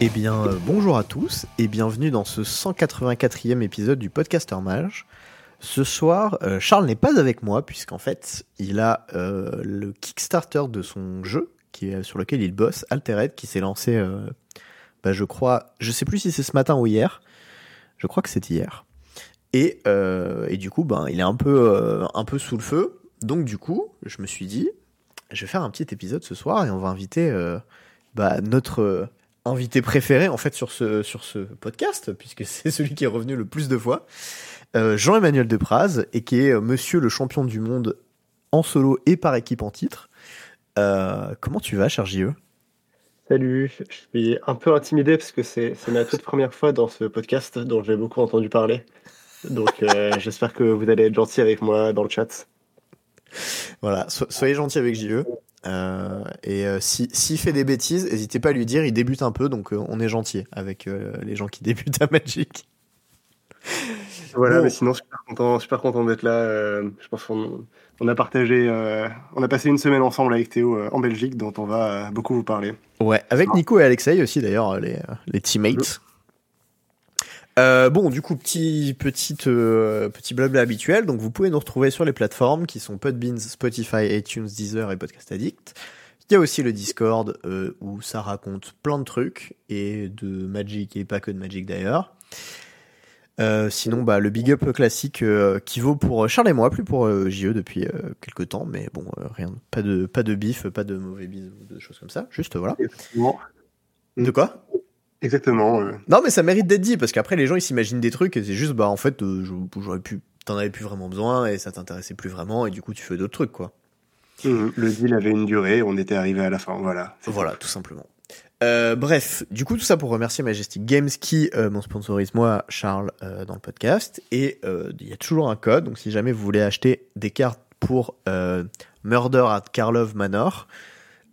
Eh bien, euh, bonjour à tous et bienvenue dans ce 184e épisode du Podcaster Mage. Ce soir, euh, Charles n'est pas avec moi puisqu'en fait, il a euh, le Kickstarter de son jeu qui est, sur lequel il bosse, Altered, qui s'est lancé, euh, bah, je crois, je sais plus si c'est ce matin ou hier. Je crois que c'est hier. Et, et du coup, ben, il est un peu, un peu sous le feu. Donc du coup, je me suis dit, je vais faire un petit épisode ce soir et on va inviter bah, notre invité préféré en fait sur ce, sur ce podcast, puisque c'est celui qui est revenu le plus de fois, euh, Jean-Emmanuel Depraz, et qui est euh, monsieur le champion du monde en solo et par équipe en titre. Euh, comment tu vas, cher JE Salut, je suis un peu intimidé parce que c'est ma toute première fois dans ce podcast dont j'ai beaucoup entendu parler. Donc j'espère que vous allez être gentil avec moi dans le chat. Voilà, so- soyez gentil avec JE. Euh, et euh, si s'il fait des bêtises, n'hésitez pas à lui dire, il débute un peu, donc euh, on est gentil avec les gens qui débutent à Magic. Voilà, Bon. mais sinon super content, super content d'être là. je pense qu'on on a partagé, on a passé une semaine ensemble avec Théo en Belgique dont on va beaucoup vous parler. Ouais, avec Nico et Alexei aussi d'ailleurs, les, les teammates. Euh, bon, du coup, petit, petite, euh, petit blabla habituel. Donc, vous pouvez nous retrouver sur les plateformes qui sont Podbeans, Spotify, iTunes, Deezer et Podcast Addict. Il y a aussi le Discord euh, où ça raconte plein de trucs et de Magic et pas que de Magic d'ailleurs. Euh, sinon, bah, le big up classique euh, qui vaut pour Charles et moi, plus pour euh, JE depuis euh, quelques temps, mais bon, euh, rien, pas de, pas de bif, pas de mauvais bis ou de choses comme ça. Juste voilà. De quoi? Exactement. euh. Non, mais ça mérite d'être dit parce qu'après les gens ils s'imaginent des trucs et c'est juste bah en fait euh, j'aurais pu, t'en avais plus vraiment besoin et ça t'intéressait plus vraiment et du coup tu fais d'autres trucs quoi. Mhm. Le deal avait une durée, on était arrivé à la fin. Voilà. Voilà, tout simplement. Euh, bref, du coup tout ça pour remercier Majestic Games qui euh, m'en sponsorise moi Charles euh, dans le podcast et il y a toujours un code donc si jamais vous voulez acheter des cartes pour Murder at Karlov Manor,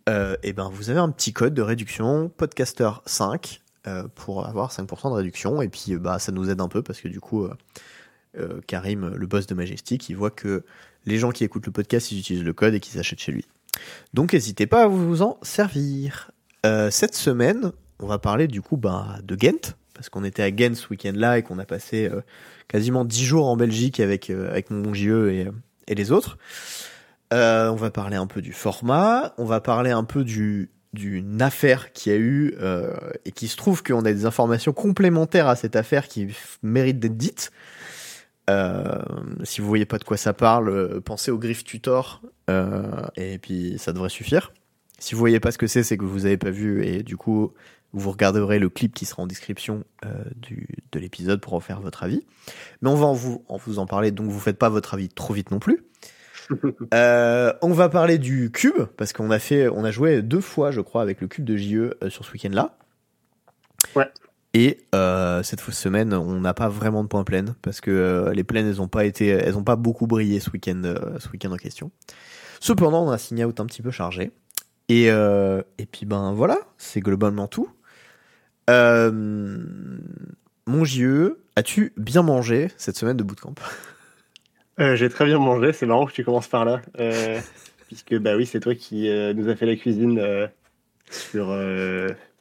et ben vous avez un petit code de réduction podcaster 5 euh, pour avoir 5% de réduction. Et puis euh, bah ça nous aide un peu parce que du coup euh, euh, Karim le boss de Majestic il voit que les gens qui écoutent le podcast ils utilisent le code et qu'ils achètent chez lui. Donc n'hésitez pas à vous en servir. Euh, cette semaine on va parler du coup bah, de Ghent parce qu'on était à Ghent ce week-end là et qu'on a passé euh, quasiment 10 jours en Belgique avec, euh, avec mon JE et, euh, et les autres. Euh, on va parler un peu du format, on va parler un peu du d'une affaire qui a eu euh, et qui se trouve qu'on a des informations complémentaires à cette affaire qui méritent d'être dites. Euh, si vous voyez pas de quoi ça parle, euh, pensez au Griff Tutor et puis ça devrait suffire. Si vous voyez pas ce que c'est, c'est que vous avez pas vu et du coup vous regarderez le clip qui sera en description du, de l'épisode pour en faire votre avis. Mais on va vous, en vous en parler, donc vous faites pas votre avis trop vite non plus. Euh, on va parler du cube parce qu'on a fait, on a joué deux fois, je crois, avec le cube de JE euh, sur ce week-end-là. Ouais. Et euh, cette semaine, on n'a pas vraiment de points pleines parce que euh, les plaines, elles ont pas été, elles ont pas beaucoup brillé ce week-end, ce week-end en question. Cependant, on a un sign out un petit peu chargé. Et et puis ben voilà, c'est globalement tout. Mon JE, as-tu bien mangé cette semaine de bootcamp? Euh, J'ai très bien mangé, c'est marrant que tu commences par là. euh, puisque, bah oui, c'est toi qui euh, nous a fait la cuisine sur,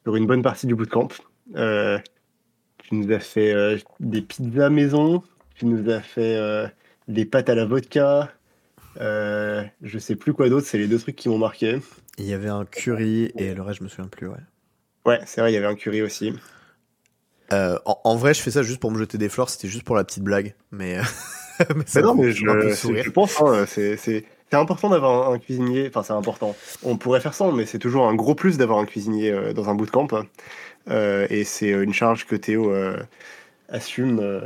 sur une bonne partie du bootcamp. Tu nous as fait des pizzas maison, tu nous as fait des pâtes à la vodka. je sais plus quoi d'autre, c'est les deux trucs qui m'ont marqué. Il y avait un curry et le reste, je me souviens plus, ouais. Ouais, c'est vrai, il y avait un curry aussi. En, en vrai, je fais ça juste pour me jeter des fleurs, c'était juste pour la petite blague, mais, mais ça Mais non, m'a mais je, pense, hein, c'est important d'avoir un, un cuisinier. Enfin, c'est important. On pourrait faire sans, mais c'est toujours un gros plus d'avoir un cuisinier euh, dans un bootcamp. Euh, et c'est euh, une charge que Théo euh, assume. euh,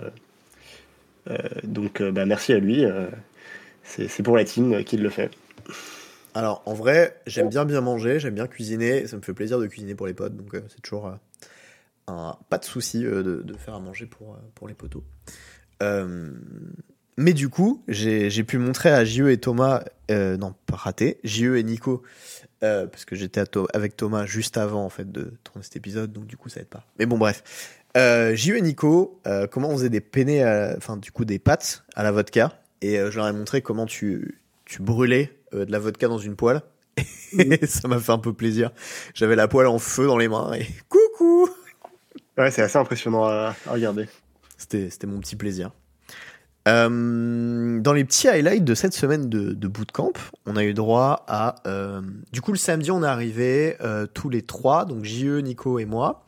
euh, donc, euh, bah, merci à lui. euh, c'est pour la team euh, qu'il le fait. Alors, en vrai, j'aime bien bien manger, j'aime bien cuisiner, ça me fait plaisir de cuisiner pour les potes, donc euh, c'est toujours euh, un, pas de souci euh, de, de faire à manger pour, euh, pour les potos. Euh, mais du coup, j'ai pu montrer à JE et Thomas, euh, non, pas raté, JE et Nico, euh, parce que j'étais avec Thomas juste avant en fait de tourner cet épisode, donc du coup ça aide pas. Mais bon, bref. Euh, JE et Nico, euh, comment on faisait des penne, enfin du coup des pâtes à la vodka, et je leur ai montré comment tu, tu brûlais de la vodka dans une poêle. Et ça m'a fait un peu plaisir. J'avais la poêle en feu dans les mains et coucou Ouais, c'est assez impressionnant à, regarder. C'était mon petit plaisir. Euh, dans les petits highlights de cette semaine de, de bootcamp, on a eu droit à... Euh, du coup, le samedi, on est arrivé euh, tous les trois, donc JE, Nico et moi.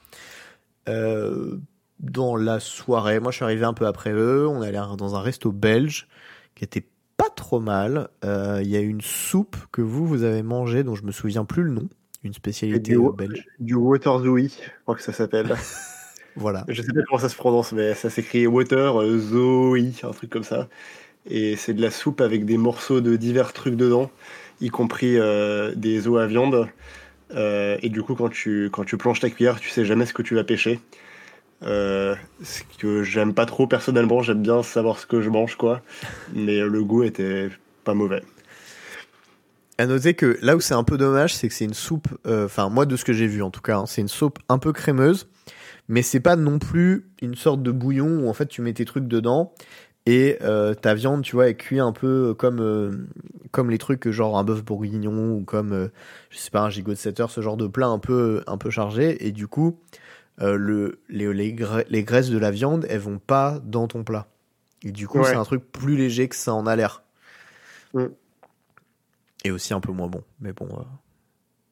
dans la soirée, moi je suis arrivé un peu après eux, on allait dans un resto belge qui était pas trop mal. Il y a une soupe que vous, vous avez mangée, dont je me souviens plus le nom, une spécialité belge. Du Waterzooi, je crois que ça s'appelle. Voilà. Je sais pas comment ça se prononce, mais ça s'écrit Water euh, Zoe, un truc comme ça. Et c'est de la soupe avec des morceaux de divers trucs dedans, y compris euh, des os à viande. Euh, et du coup, quand tu, quand tu plonges ta cuillère, tu sais jamais ce que tu vas pêcher. ce que j'aime pas trop personnellement, j'aime bien savoir ce que je mange, quoi. Mais le goût était pas mauvais. À noter que là où c'est un peu dommage, c'est que c'est une soupe, enfin moi de ce que j'ai vu en tout cas, hein, c'est une soupe un peu crémeuse mais c'est pas non plus une sorte de bouillon où en fait tu mets tes trucs dedans et euh, ta viande, tu vois, est cuite un peu comme euh, comme les trucs genre un bœuf bourguignon ou comme euh, je sais pas un gigot de 7 heures, ce genre de plat un peu un peu chargé et du coup le les, les, graisses de la viande, elles vont pas dans ton plat. Et du coup, c'est un truc plus léger que ça en a l'air. Mm. Et aussi un peu moins bon, mais bon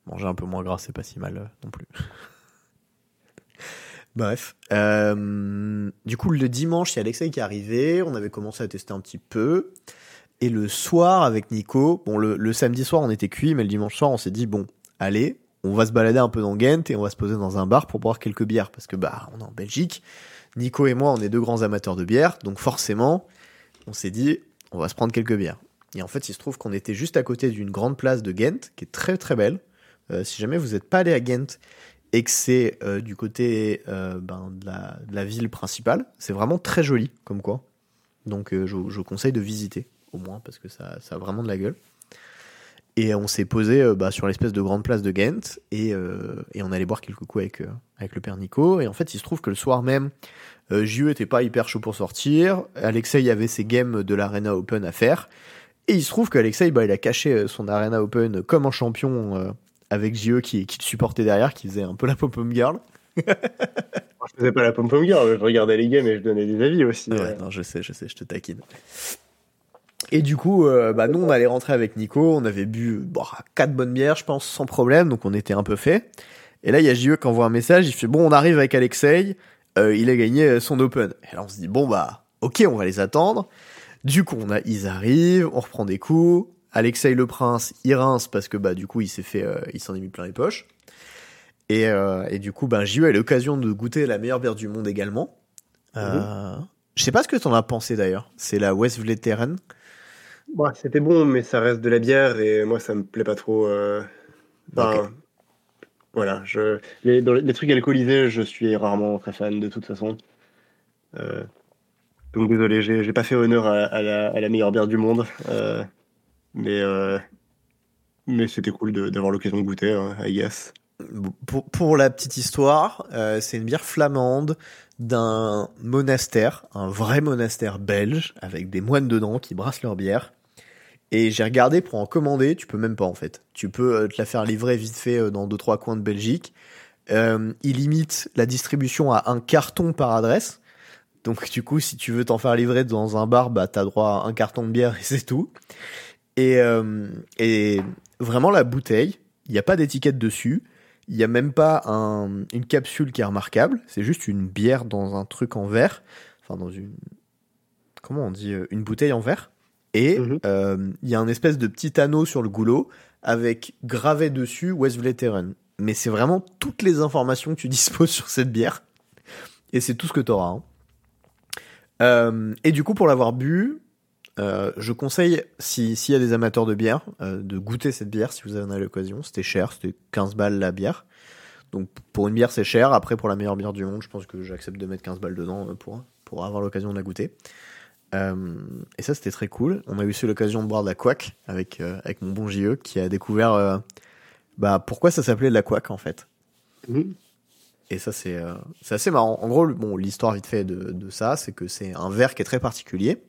manger un peu moins gras, c'est pas si mal non plus. Bref. Euh, du coup, le dimanche, a Alexei qui est arrivé. On avait commencé à tester un petit peu. Et le soir, avec Nico, bon, le, samedi soir, on était cuit, mais le dimanche soir, on s'est dit, bon, allez, on va se balader un peu dans Ghent et on va se poser dans un bar pour boire quelques bières. Parce que, bah, on est en Belgique. Nico et moi, on est deux grands amateurs de bière. Donc, forcément, on s'est dit, on va se prendre quelques bières. Et en fait, il se trouve qu'on était juste à côté d'une grande place de Ghent, qui est très très belle. Euh, si jamais vous n'êtes pas allé à Ghent et que c'est euh, du côté euh, ben, de, la, ville principale. C'est vraiment très joli, comme quoi. Donc euh, je, conseille de visiter, au moins, parce que ça, ça a vraiment de la gueule. Et on s'est posé bah, sur l'espèce de grande place de Ghent, et, et on allait boire quelques coups avec, avec le père Nico. Et en fait, il se trouve que le soir même, JE était pas hyper chaud pour sortir. Alexei avait ses games de l'Arena Open à faire. Et il se trouve qu'Alexei, bah, il a caché son Arena Open comme un champion avec JE qui, qui te supportait derrière, qui faisait un peu la pom-pom girl. je faisais pas la pom-pom girl, je regardais les games et je donnais des avis aussi. Ouais, non, je sais, je sais, je te taquine. Et du coup, euh, bah, nous, on allait rentrer avec Nico, on avait bu bon, quatre bonnes bières, je pense, sans problème, donc on était un peu fait. Et là, il y a JE qui envoie un message, il fait Bon, on arrive avec Alexei, euh, il a gagné son Open. Et là, on se dit Bon, bah, ok, on va les attendre. Du coup, on a, ils arrivent, on reprend des coups, Alexei le Prince, il rince parce que bah du coup il s'est fait, euh, il s'en est mis plein les poches. Et, euh, et du coup, ben j'ai eu l'occasion de goûter la meilleure bière du monde également. Euh, mhm. Je sais pas ce que t'en as pensé d'ailleurs. C'est la West Vleteren. Bah, c'était bon, mais ça reste de la bière et moi ça me plaît pas trop. Voilà, je... les, les, trucs alcoolisés, je suis rarement très fan de toute façon. Donc désolé, j'ai pas fait honneur à, la, à, la, meilleure bière du monde. Mais, euh, mais c'était cool d'avoir l'occasion de goûter, hein, I guess. Pour, pour la petite histoire, euh, c'est une bière flamande d'un monastère, un vrai monastère belge, avec des moines dedans qui brassent leur bière. Et j'ai regardé pour en commander, tu peux même pas en fait. Tu peux euh, te la faire livrer vite fait dans deux trois coins de Belgique. Euh, il limite la distribution à un carton par adresse. Donc du coup, si tu veux t'en faire livrer dans un bar, bah t'as droit à un carton de bière et c'est tout. Et, euh, et vraiment la bouteille, il n'y a pas d'étiquette dessus. Il n'y a même pas un, une capsule qui est remarquable. C'est juste une bière dans un truc en verre. Enfin, dans une. Comment on dit euh, Une bouteille en verre. Et mhm. euh, il y a un espèce de petit anneau sur le goulot avec gravé dessus West Veteran. Mais c'est vraiment toutes les informations que tu disposes sur cette bière. Et c'est tout ce que tu auras. Hein. Euh, et du coup, pour l'avoir bu, euh, je conseille, s'il y a des amateurs de bière, euh, de goûter cette bière si vous en avez l'occasion. C'était cher, c'était 15 balles la bière. Donc pour une bière, c'est cher. Après, pour la meilleure bière du monde, je pense que j'accepte de mettre 15 balles dedans euh, pour, pour avoir l'occasion de la goûter. et ça, c'était très cool. On a eu aussi l'occasion de boire de la quack avec, avec mon bon JE qui a découvert bah, pourquoi ça s'appelait de la quack en fait. Mmh. Et ça, c'est assez marrant. En gros, bon, l'histoire vite fait de, de ça, c'est que c'est un verre qui est très particulier.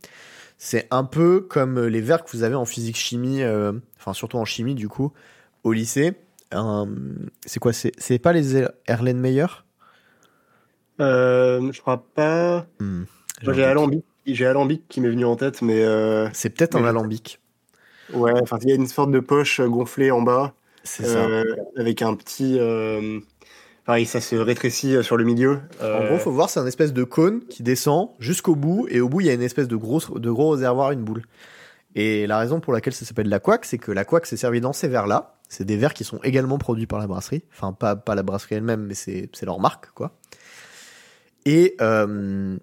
C'est un peu comme les verres que vous avez en physique chimie, euh, enfin surtout en chimie du coup, au lycée. c'est quoi C'est pas les Erlenmeyer Euh, je crois pas. Hmm, j'ai. Alambic, j'ai Alambic qui m'est venu en tête, mais euh, C'est peut-être un alambic. ouais, enfin, il y a une sorte de poche gonflée en bas, C'est ça. euh, avec un petit. Euh, pareil, ça se rétrécit sur le milieu. En Euh, gros, faut voir, c'est un espèce de cône qui descend jusqu'au bout, et au bout, il y a une espèce de gros, de gros réservoir, une boule. Et la raison pour laquelle ça s'appelle la couac, c'est que la couac s'est servi dans ces verres-là. C'est des verres qui sont également produits par la brasserie. Enfin, pas, pas la brasserie elle-même, mais c'est c'est leur marque, quoi. Et, euh,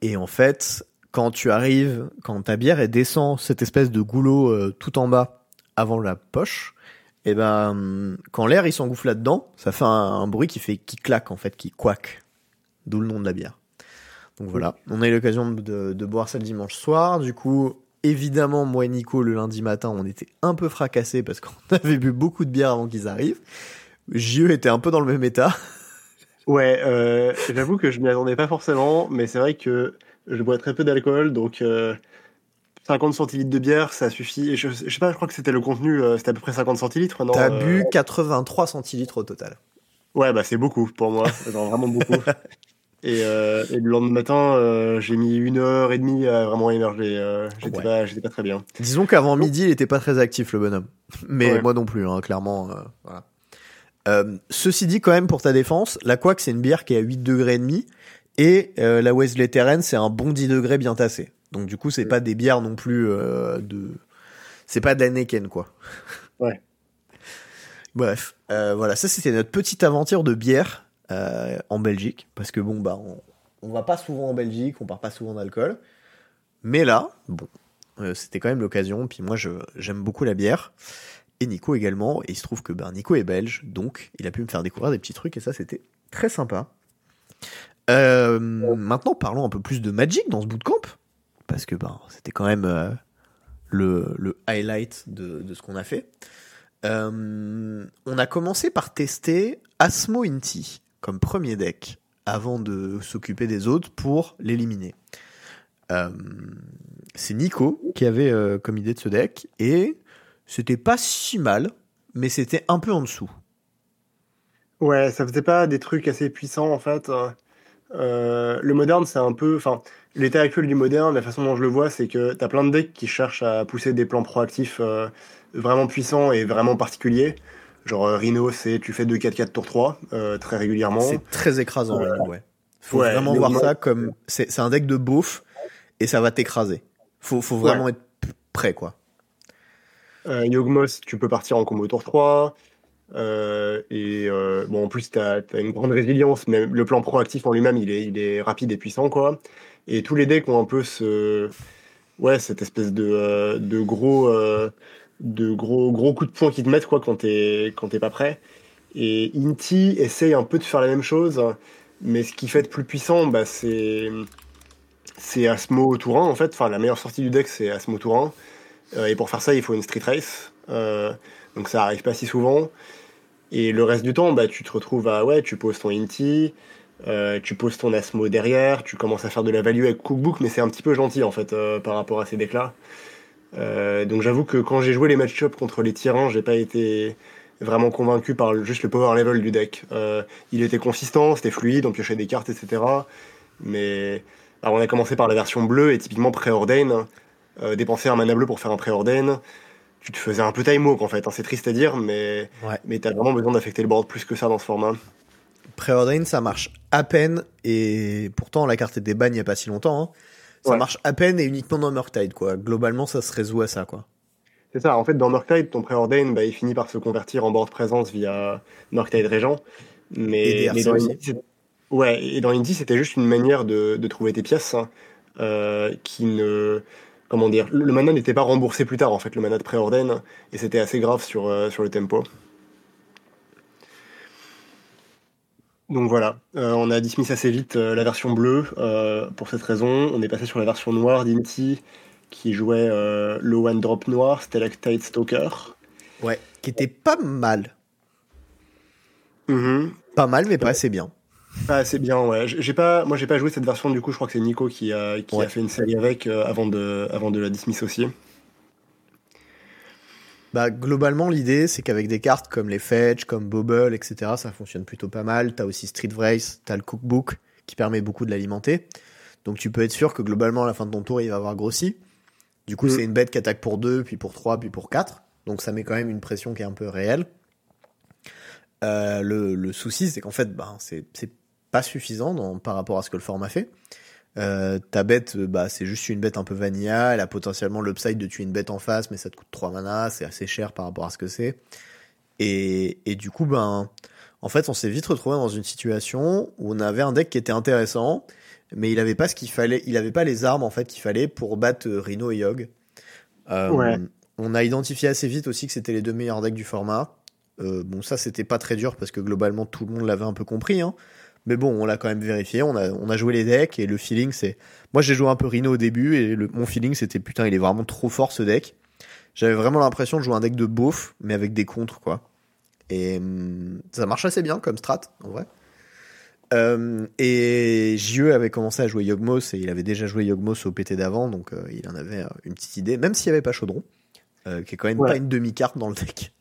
et en fait, quand tu arrives, quand ta bière elle descend cette espèce de goulot euh, tout en bas avant la poche, et ben quand l'air il s'engouffre là-dedans, ça fait un, bruit qui fait qui claque en fait, qui quack. D'où le nom de la bière. Donc voilà, on a eu l'occasion de, de boire ça le dimanche soir. Du coup, évidemment, moi et Nico le lundi matin, on était un peu fracassés parce qu'on avait bu beaucoup de bière avant qu'ils arrivent. JE était un peu dans le même état. Ouais, euh, j'avoue que je m'y attendais pas forcément, mais c'est vrai que je bois très peu d'alcool, donc euh, 50 centilitres de bière, ça suffit. Et je, je sais pas, je crois que c'était le contenu, euh, c'était à peu près 50 centilitres, non T'as euh, bu 83 centilitres au total. Ouais, bah c'est beaucoup pour moi, genre vraiment beaucoup. Et, euh, et le lendemain matin, j'ai mis une heure et demie à vraiment émerger. j'étais Ouais. pas, j'étais pas très bien. Disons qu'avant midi, il était pas très actif, le bonhomme. Mais Ouais. moi non plus, hein, clairement. voilà. Ceci dit, quand même, pour ta défense, la Quack, c'est une bière qui est à 8 degrés et demi. Et la Wesley Terrain, c'est un bon 10 degrés bien tassé. Donc du coup, c'est pas des bières non plus euh, de... C'est pas d'Anneken, quoi. Ouais. Bref, euh, voilà, ça c'était notre petite aventure de bière euh, en Belgique. Parce que bon, bah, on, on va pas souvent en Belgique, on part pas souvent d'alcool. Mais là, bon, euh, c'était quand même l'occasion. Puis moi, je, j'aime beaucoup la bière. Et Nico également. Et il se trouve que ben, Nico est belge. Donc, il a pu me faire découvrir des petits trucs. Et ça, c'était très sympa. Maintenant, parlons un peu plus de Magic dans ce bootcamp. Parce que ben, c'était quand même euh, le, highlight de, de ce qu'on a fait. Euh, on a commencé par tester Asmo Inti comme premier deck avant de s'occuper des autres pour l'éliminer. Euh, c'est Nico qui avait comme idée de ce deck et c'était pas si mal, mais c'était un peu en dessous. Ouais, ça faisait pas des trucs assez puissants en fait. Euh, le moderne, c'est un peu. Enfin, l'état actuel du moderne, la façon dont je le vois, c'est que t'as plein de decks qui cherchent à pousser des plans proactifs euh, vraiment puissants et vraiment particuliers. Genre euh, Rhino, c'est tu fais 2-4-4 tour 3 euh, très régulièrement. C'est très écrasant, ouais. Faut ouais, vraiment voir ça comme c'est un deck de beauf et ça va t'écraser. Faut, faut vraiment être prêt, quoi. Euh, tu peux partir en combo tour 3. Euh, et euh, bon, en plus, tu as, une grande résilience, mais le plan proactif en lui-même, il est, rapide et puissant, quoi. Et tous les decks ont un peu ce. Ouais, cette espèce de, euh, gros. de gros, gros coups de poing qui te mettent, quoi, quand t'es quand pas prêt. Et Inti essaye un peu de faire la même chose, mais ce qui fait de plus puissant, bah, c'est. C'est Asmo Tourin, en fait. Enfin, la meilleure sortie du deck, c'est Asmo Tourin. Et pour faire ça, il faut une street race. Donc ça arrive pas si souvent. Et le reste du temps, bah, tu te retrouves à ouais, tu poses ton Inti, euh, tu poses ton Asmo derrière, tu commences à faire de la value avec Cookbook, mais c'est un petit peu gentil en fait euh, par rapport à ces decks-là. Euh, donc j'avoue que quand j'ai joué les match-ups contre les tyrans, j'ai pas été vraiment convaincu par juste le power level du deck. Euh, il était consistant, c'était fluide, on piochait des cartes, etc. Mais alors on a commencé par la version bleue et typiquement préordain. Euh, dépenser un mana bleu pour faire un préordain, tu te faisais un peu time walk en fait. hein. C'est triste à dire, mais, Ouais. mais t'as vraiment besoin d'affecter le board plus que ça dans ce format. Preordain, ça marche à peine, et pourtant la carte était banne il y a pas si longtemps. hein. Ça Ouais. marche à peine et uniquement dans Murktide, quoi. Globalement, ça se résout à ça, quoi. C'est ça, en fait, dans Murktide, ton préordain, bah, il finit par se convertir en board présence via Murktide Régent. Mais, dans. Indy, ouais, et dans Indy, c'était juste une manière de, de trouver tes pièces hein, euh, qui ne. Comment dire Le mana n'était pas remboursé plus tard, en fait, le mana de et c'était assez grave sur, euh, sur le tempo. Donc voilà, Euh, on a dismiss assez vite euh, la version bleue pour cette raison. On est passé sur la version noire d'Inti qui jouait le one drop noir, Stalactite Stalker. Ouais. Qui était pas mal. Mhm. Pas mal, mais pas assez bien. Ah, c'est bien, ouais. J'ai pas, moi, j'ai pas joué cette version, du coup, je crois que c'est Nico qui a, qui Ouais. a fait une série avec euh, avant, de, avant de la dismiss aussi. Bah, globalement, l'idée, c'est qu'avec des cartes comme les Fetch, comme Bobble, etc., ça fonctionne plutôt pas mal. T'as aussi Street Race, t'as le Cookbook qui permet beaucoup de l'alimenter. Donc tu peux être sûr que globalement, à la fin de ton tour, il va avoir grossi. Du coup, Mm. c'est une bête qui attaque pour 2, puis pour 3, puis pour 4. Donc ça met quand même une pression qui est un peu réelle. Euh, le, le souci, c'est qu'en fait, c'est c'est pas suffisant dans- par rapport à ce que le format fait. Euh, ta bête, euh, bah, c'est juste une bête un peu vanilla. Elle a potentiellement l'upside de tuer une bête en face, mais ça te coûte 3 mana. C'est assez cher par rapport à ce que c'est. Et, et du coup, ben, en fait, on s'est vite retrouvé dans une situation où on avait un deck qui était intéressant, mais il avait pas ce qu'il fallait. Il avait pas les armes en fait qu'il fallait pour battre euh, Rhino et Yogg. Euh, Ouais. On a identifié assez vite aussi que c'était les deux meilleurs decks du format. Euh, bon, ça c'était pas très dur parce que globalement tout le monde l'avait un peu compris. Hein. Mais bon, on l'a quand même vérifié. On a, on a joué les decks et le feeling c'est. Moi j'ai joué un peu Rhino au début et le, mon feeling c'était putain, il est vraiment trop fort ce deck. J'avais vraiment l'impression de jouer un deck de beauf, mais avec des contres quoi. Et hum, ça marche assez bien comme strat en vrai. Euh, et JE avait commencé à jouer Yogmos et il avait déjà joué Yogmos au PT d'avant, donc euh, il en avait euh, une petite idée, même s'il n'y avait pas Chaudron, qui est quand même Ouais. pas une demi-carte dans le deck.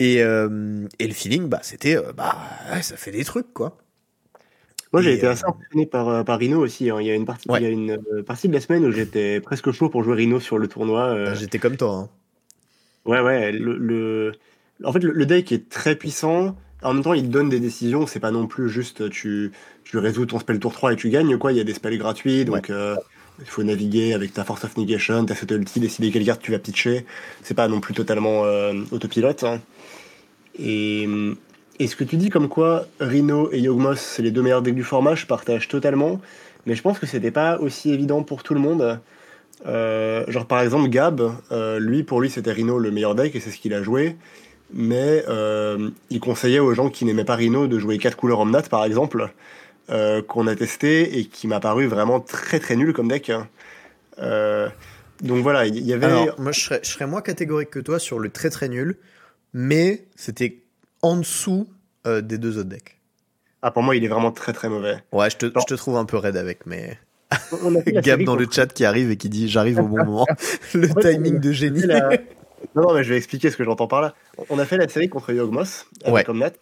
Et, et le feeling, bah, c'était, bah, ça fait des trucs, quoi. Moi, j'ai été euh, assez impressionné par, euh, par Rhino aussi. hein. Il y a une partie, Ouais. il y a une euh, partie de la semaine où j'étais presque chaud pour jouer Rhino sur le tournoi. Bah, J'étais comme toi. Hein. Ouais, ouais. Le, le- En fait, le, le deck est très puissant. En même temps, il te donne des décisions. C'est pas non plus juste tu, tu résous ton spell tour 3 et tu gagnes. Quoi. Il y a des spells gratuits. Donc, euh, il faut naviguer avec ta Force of Negation, ta Subtlety, décider quelle carte tu vas pitcher. C'est pas non plus totalement euh, autopilote. hein. Et, et ce que tu dis comme quoi Rhino et Yogmoth, c'est les deux meilleurs decks du format, je partage totalement. Mais je pense que c'était pas aussi évident pour tout le monde. Euh, genre par exemple Gab, euh, lui pour lui c'était Rhino le meilleur deck et c'est ce qu'il a joué. Mais euh, il conseillait aux gens qui n'aimaient pas Rhino de jouer 4 couleurs Omnat par exemple, qu'on a testé et qui m'a paru vraiment très très nul comme deck. Donc voilà, il y avait. Alors, moi, je serais moins catégorique que toi sur le très très nul, mais c'était en dessous euh, des deux autres decks. Ah, pour moi il est vraiment très très mauvais. Ouais, je te, je te trouve un peu raide avec, mais On a Gab dans le chat qui arrive et qui dit j'arrive au bon moment. le En fait, timing de génie. la- Non, non, mais je vais expliquer ce que j'entends par là. On a fait la série contre Yogmoth avec Ouais. Omnat.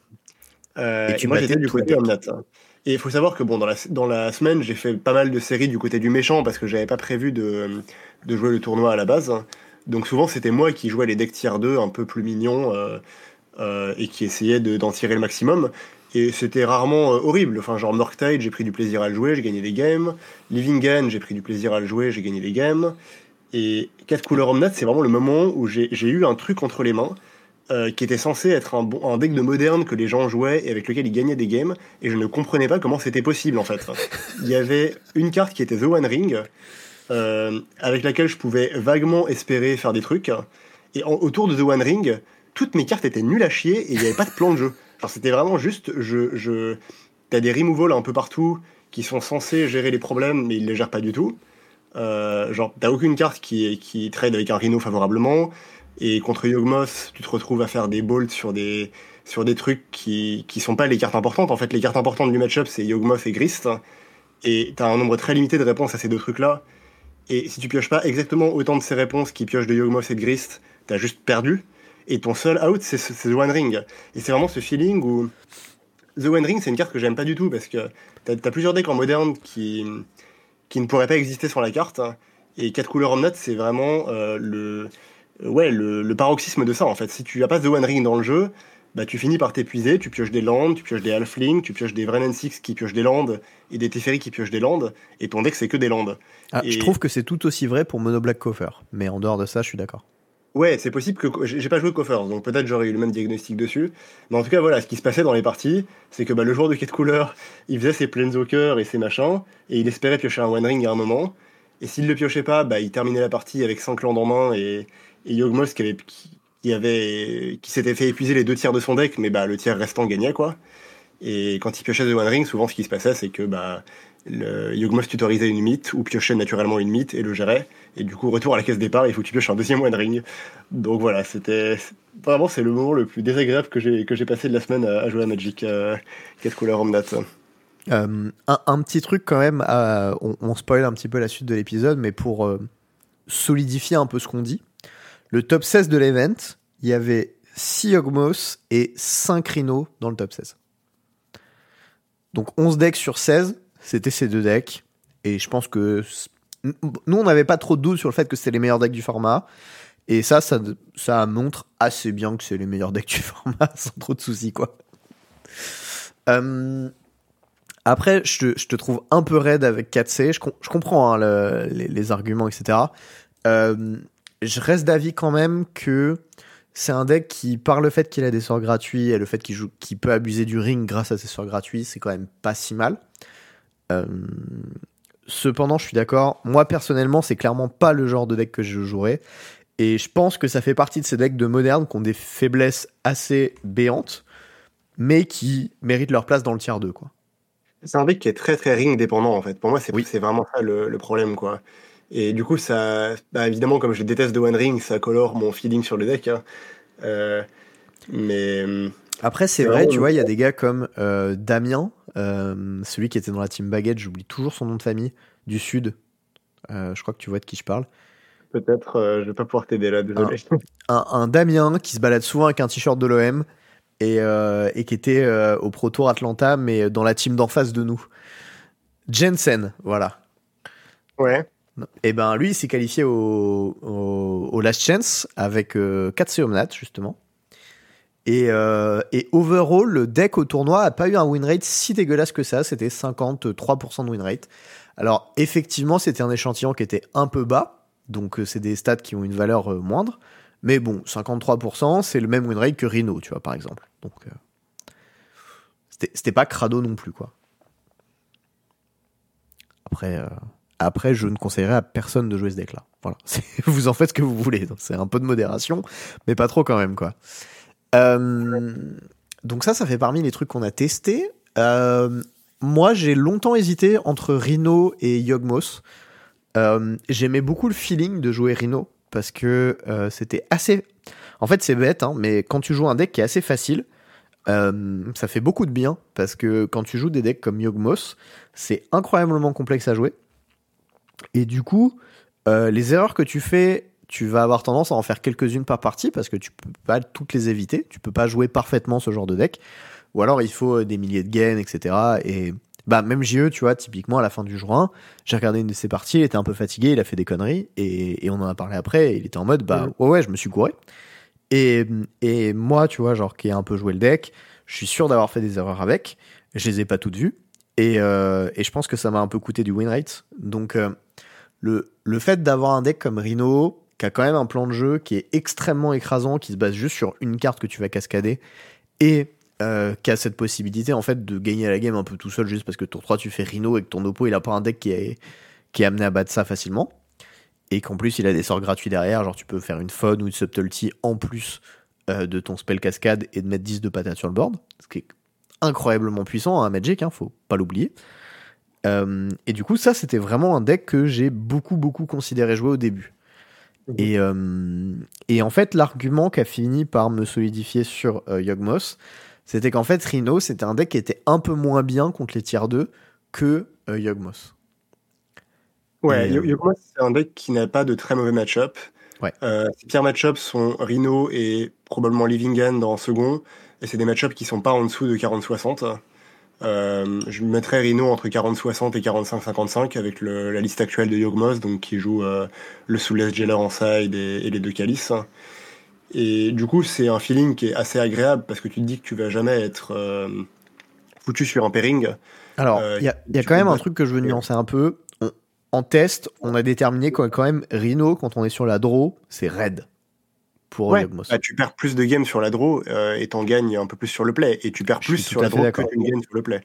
Euh, Et tu moi battais j'étais du côté. Omnat. hein. Et il faut savoir que bon, dans la, dans la semaine, j'ai fait pas mal de séries du côté du méchant parce que j'avais pas prévu de, de jouer le tournoi à la base. Donc souvent c'était moi qui jouais les decks tier 2 un peu plus mignons euh, euh, et qui essayais de- d'en tirer le maximum. Et c'était rarement euh, horrible. Enfin, genre Murktide, j'ai pris du plaisir à le jouer, j'ai gagné des games. Livingen, j'ai pris du plaisir à le jouer, j'ai gagné des games. Et 4 couleurs Omnat, c'est vraiment le moment où j'ai eu un truc entre les mains euh, qui était censé être un, deck de moderne que les gens jouaient et avec lequel ils gagnaient des games. Et je ne comprenais pas comment c'était possible en fait. Il y avait une carte qui était The One Ring, avec laquelle je pouvais vaguement espérer faire des trucs. Et autour de The One Ring, toutes mes cartes étaient nulles à chier et il n'y avait pas de plan de jeu. C'était vraiment juste, je, je... t'as des removals un peu partout qui sont censés gérer les problèmes, mais ils les gèrent pas du tout. Euh, genre, t'as aucune carte qui, qui trade avec un Rhino favorablement. Et contre Yogmoth, tu te retrouves à faire des bolts sur des, sur des trucs qui, qui sont pas les cartes importantes. En fait, les cartes importantes du match-up, c'est Yogmoth et Grist. Et t'as un nombre très limité de réponses à ces deux trucs-là. Et si tu pioches pas exactement autant de ces réponses qui piochent de Yogmoth et de Grist, t'as juste perdu. Et ton seul out, c'est ce- c'est The One Ring. Et c'est vraiment ce feeling où. The One Ring, c'est une carte que j'aime pas du tout parce que t'as as plusieurs decks en moderne qui, qui ne pourraient pas exister sur la carte. Et 4 couleurs Omnat, c'est vraiment euh, le, ouais, le, le paroxysme de ça en fait. Si tu n'as pas The One Ring dans le jeu, bah, tu finis par t'épuiser, tu pioches des landes, tu pioches des halflings, tu pioches des Vrennen Six qui piochent des landes et des Teferi qui piochent des landes, et ton deck c'est que des landes. Ah, Et- Je trouve que c'est tout aussi vrai pour Mono Black Coffer, mais en dehors de ça, je suis d'accord. Ouais, c'est possible que j'ai pas joué Coffers, donc peut-être j'aurais eu le même diagnostic dessus. Mais en tout cas, voilà, ce qui se passait dans les parties, c'est que bah, le joueur de 4 couleurs, il faisait ses Planeswalkers et ses machins, et il espérait piocher un One Ring à un moment. Et s'il le piochait pas, bah, il terminait la partie avec 5 landes en main et, et qui qui, s'était fait épuiser les deux tiers de son deck, mais bah, le tiers restant gagnait quoi. Et quand il piochait The One Ring, souvent ce qui se passait, c'est que bah, tutorisait une mythe ou piochait naturellement une mythe et le gérait. Et du coup, retour à la caisse départ, il faut que tu pioches un deuxième One Ring. Donc voilà, c'était vraiment c'est le moment le plus désagréable que j'ai que j'ai passé de la semaine à, jouer à Magic euh, 4 couleurs Omnat. Euh, un, un petit truc quand même, euh, on, spoil un petit peu la suite de l'épisode, mais pour euh, solidifier un peu ce qu'on dit, le top 16 de l'event, il y avait 6 Yogmos et 5 Rhino dans le top 16. Donc 11 decks sur 16, c'était ces deux decks. Et je pense que nous, on n'avait pas trop de doute sur le fait que c'était les meilleurs decks du format. Et ça, ça, montre assez bien que c'est les meilleurs decks du format, sans trop de soucis, quoi. Euh, après, je te, trouve un peu raide avec 4C. Je, comprends hein, le, les, arguments, etc. Euh, je reste d'avis quand même que c'est un deck qui, par le fait qu'il a des sorts gratuits et le fait qu'il peut abuser du ring grâce à ses sorts gratuits, c'est quand même pas si mal. Euh, cependant, je suis d'accord. Moi, personnellement, c'est clairement pas le genre de deck que je jouerais. Et je pense que ça fait partie de ces decks de moderne qui ont des faiblesses assez béantes, mais qui méritent leur place dans le tiers 2, quoi. C'est un deck qui est très très ring dépendant en fait. Pour moi, c'est oui. vraiment ça le, le, problème, quoi. Et du coup, ça, bah, évidemment, comme je déteste The One Ring, ça colore mon feeling sur le deck. Hein. Euh, mais après, c'est vrai, tu vois, il y a des gars comme euh, Damien, euh, celui qui était dans la team Baguette, j'oublie toujours son nom de famille, du Sud. Euh, je crois que tu vois de qui je parle. Peut-être, euh, je vais pas pouvoir t'aider là, désolé. Un, un, Damien qui se balade souvent avec un t-shirt de l'OM et, euh, et, qui était au Pro Tour Atlanta, mais dans la team d'en face de nous. Jensen, voilà. Ouais. Et ben lui, il s'est qualifié au, au, au, Last Chance avec euh, 4 Omnat, justement. Et, euh, et overall, le deck au tournoi a pas eu un win rate si dégueulasse que ça. C'était 53% de win rate. Alors, effectivement, c'était un échantillon qui était un peu bas. Donc, c'est des stats qui ont une valeur euh, moindre. Mais bon, 53%, c'est le même win rate que Rhino, tu vois, par exemple. Donc, euh, c'était pas crado non plus, quoi. Après, euh, après, je ne conseillerais à personne de jouer ce deck-là. Voilà. vous en faites ce que vous voulez. C'est un peu de modération, mais pas trop quand même, quoi. Euh, donc ça, ça fait parmi les trucs qu'on a testés. Euh, moi, j'ai longtemps hésité entre Rhino et Yogmos. Euh, J'aimais beaucoup le feeling de jouer Rhino parce que c'était assez. En fait, c'est bête, hein, mais quand tu joues un deck qui est assez facile, ça fait beaucoup de bien parce que quand tu joues des decks comme Yogmos, c'est incroyablement complexe à jouer. Et du coup, les erreurs que tu fais tu vas avoir tendance à en faire quelques-unes par partie parce que tu peux pas toutes les éviter. Tu peux pas jouer parfaitement ce genre de deck. Ou alors il faut des milliers de gains, etc. Et bah même JE, tu vois, typiquement à la fin du jour 1, j'ai regardé une de ses parties, il était un peu fatigué, il a fait des conneries et, et on en a parlé après. Et il était en mode bah ouais ouais, je me suis couré. Et, et moi, tu vois, genre qui ai un peu joué le deck, je suis sûr d'avoir fait des erreurs avec. Je les ai pas toutes vues. Et, euh, et je pense que ça m'a un peu coûté du win rate. Donc euh, le, le fait d'avoir un deck comme Rhino, qui quand même un plan de jeu qui est extrêmement écrasant, qui se base juste sur une carte que tu vas cascader, et euh, qui a cette possibilité en fait de gagner la game un peu tout seul juste parce que tour 3 tu fais Rhino et que ton oppo il a pas un deck qui est, amené à battre ça facilement. Et qu'en plus il a des sorts gratuits derrière, genre tu peux faire une Fun ou une Subtlety en plus euh, de ton spell cascade et de mettre 10 de patates sur le board, ce qui est incroyablement puissant à hein, Magic, hein, faut pas l'oublier. Euh, et du coup, ça, c'était vraiment un deck que j'ai beaucoup, beaucoup considéré jouer au début. Et, euh, et en fait, l'argument qui a fini par me solidifier sur euh, Yogmos, c'était qu'en fait, Rhino, c'était un deck qui était un peu moins bien contre les tiers 2 que euh, Yogmos. Ouais, et, Yogmos, c'est un deck qui n'a pas de très mauvais match-up. Ouais. Euh, ses pires match-ups sont Rhino et probablement Livingen dans second. Et c'est des match-ups qui sont pas en dessous de 40-60. Euh, je mettrais Rhino entre 40-60 et 45-55 avec le, la liste actuelle de Yogmos, donc qui joue euh, le Soulless Jailer en side et, et, les deux calices. Et du coup, c'est un feeling qui est assez agréable parce que tu te dis que tu vas jamais être euh, foutu sur un pairing. Alors, il y a, y a quand même un truc que je veux nuancer un peu. On, en test, on a déterminé quand même Rhino, quand on est sur la draw, c'est raid pour ouais, bah, tu perds plus de games sur la draw euh, et t'en gagnes un peu plus sur le play. Et tu perds plus sur la draw que tu gagnes sur le play.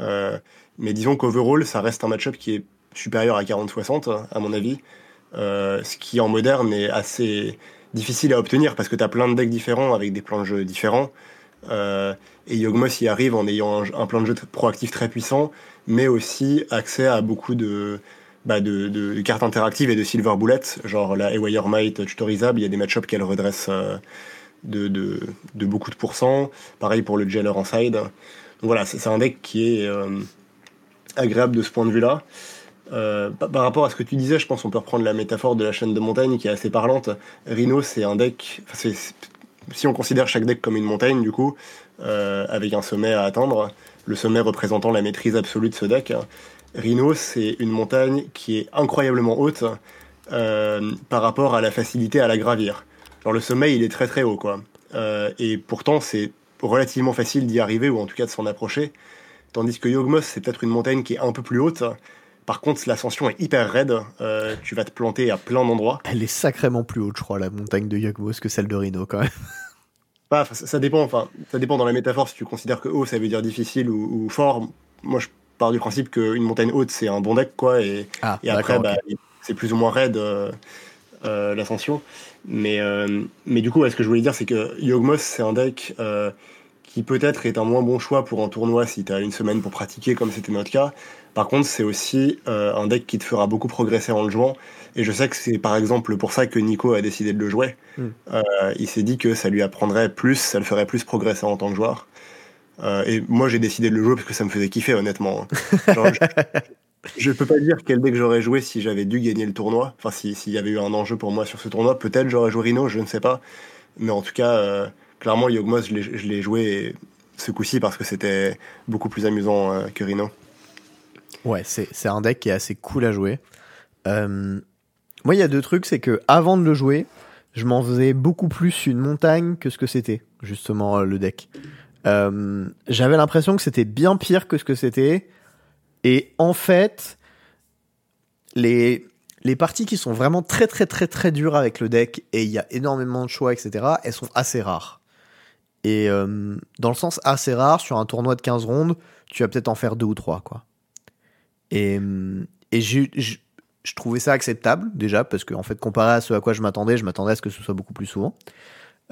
Euh, mais disons qu'overall, ça reste un match-up qui est supérieur à 40-60, à mon avis. Euh, ce qui en moderne est assez difficile à obtenir parce que tu as plein de decks différents avec des plans de jeu différents. Euh, et Yogmos y arrive en ayant un, un, plan de jeu proactif très puissant, mais aussi accès à beaucoup de, bah de, cartes interactives et de silver bullets, genre la Ewire Might tutorisable, il y a des match-ups qu'elle redresse euh, de, de, beaucoup de pourcents. Pareil pour le Jailer en side. Donc voilà, c'est un deck qui est euh, agréable de ce point de vue-là. Euh, par rapport à ce que tu disais, je pense qu'on peut reprendre la métaphore de la chaîne de montagne qui est assez parlante. Rhino, c'est un deck. si on considère chaque deck comme une montagne, du coup, avec un sommet à atteindre, le sommet représentant la maîtrise absolue de ce deck. Rhino, c'est une montagne qui est incroyablement haute euh, par rapport à la facilité à la gravir. Genre le sommet, il est très très haut, quoi. et pourtant, c'est relativement facile d'y arriver, ou en tout cas de s'en approcher. Tandis que Yogmos, c'est peut-être une montagne qui est un peu plus haute, par contre, l'ascension est hyper raide. Euh, tu vas te planter à plein d'endroits. Elle est sacrément plus haute, je crois, la montagne de Yugmos que celle de Rhino, quand même. Bah, ça, dépend. Enfin, ça dépend dans la métaphore si tu considères que haut, ça veut dire difficile ou, fort. Moi, je pars du principe qu'une montagne haute, c'est un bon deck, quoi. Et, ah, et après, bah, c'est plus ou moins raide euh, euh, l'ascension. Mais, mais du coup, ce que je voulais dire, c'est que Yogmos, c'est un deck qui peut-être est un moins bon choix pour un tournoi si tu as une semaine pour pratiquer, comme c'était notre cas. Par contre, c'est aussi euh, un deck qui te fera beaucoup progresser en le jouant. Et je sais que c'est par exemple pour ça que Nico a décidé de le jouer. Hmm. Euh, il s'est dit que ça lui apprendrait plus, ça le ferait plus progresser en tant que joueur. Euh, et moi, j'ai décidé de le jouer parce que ça me faisait kiffer, honnêtement. je, ne peux pas dire quel deck j'aurais joué si j'avais dû gagner le tournoi. Enfin, s'il y avait eu un enjeu pour moi sur ce tournoi, peut-être j'aurais joué Rhino, je ne sais pas. Mais en tout cas, clairement, Yogmos, je l'ai joué ce coup-ci parce que c'était beaucoup plus amusant que Rhino. Ouais, c'est un deck qui est assez cool à jouer. Euh, moi, il y a deux trucs, c'est que avant de le jouer, je m'en faisais beaucoup plus une montagne que ce que c'était, justement, euh, le deck. Euh, j'avais l'impression que c'était bien pire que ce que c'était. Et en fait, les, les parties qui sont vraiment très très très très dures avec le deck, et il y a énormément de choix, etc., elles sont assez rares. Et dans le sens assez rare, sur un tournoi de 15 rondes, tu vas peut-être en faire deux ou trois, quoi. Et, et je trouvais ça acceptable déjà parce que en fait comparé à ce à quoi je m'attendais, je m'attendais à ce que ce soit beaucoup plus souvent.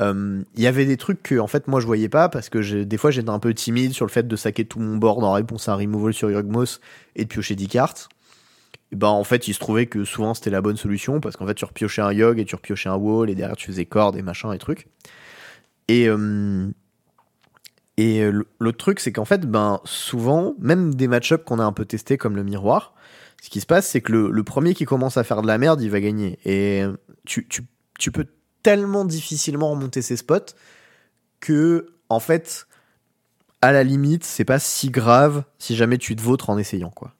Euh, il y avait des trucs que en fait moi je voyais pas parce que des fois j'étais un peu timide sur le fait de saquer tout mon board en réponse à un removal sur Yogmos et de piocher 10 cartes. Et ben en fait il se trouvait que souvent c'était la bonne solution parce qu'en fait tu repiochais un Yog et tu repiochais un Wall et derrière tu faisais cordes et machin et trucs. Et euh, et euh, l'autre truc, c'est qu'en fait, ben, souvent, même des match-ups qu'on a un peu testés comme le miroir, ce qui se passe, c'est que le, premier qui commence à faire de la merde, il va gagner. Et tu, tu, tu peux tellement difficilement remonter ses spots que, en fait, à la limite, c'est pas si grave si jamais tu te vôtres en essayant, quoi.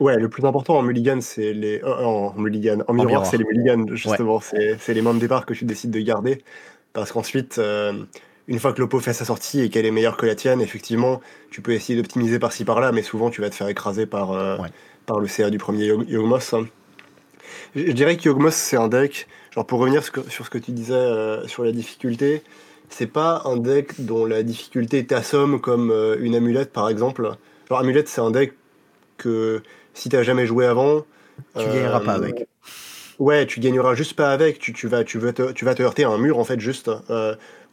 Ouais, le plus important en mulligan, c'est les. Euh, en mulligan. En, miroir, c'est les mulligans, justement. C'est les mains de départ que tu décides de garder. Parce qu'ensuite, euh, une fois que l'oppo fait sa sortie et qu'elle est meilleure que la tienne, effectivement, tu peux essayer d'optimiser par-ci par-là, mais souvent tu vas te faire écraser par, euh, par le CA du premier Yogmos. Je, dirais que Yogmos, c'est un deck, genre pour revenir sur ce que tu disais euh, sur la difficulté, c'est pas un deck dont la difficulté t'assomme comme euh, une amulette par exemple. Genre amulette, c'est un deck que si t'as jamais joué avant. Tu gagneras pas avec. Ouais, tu gagneras juste pas avec. Tu, tu, vas, tu, vas te, tu vas te heurter à un mur en fait, juste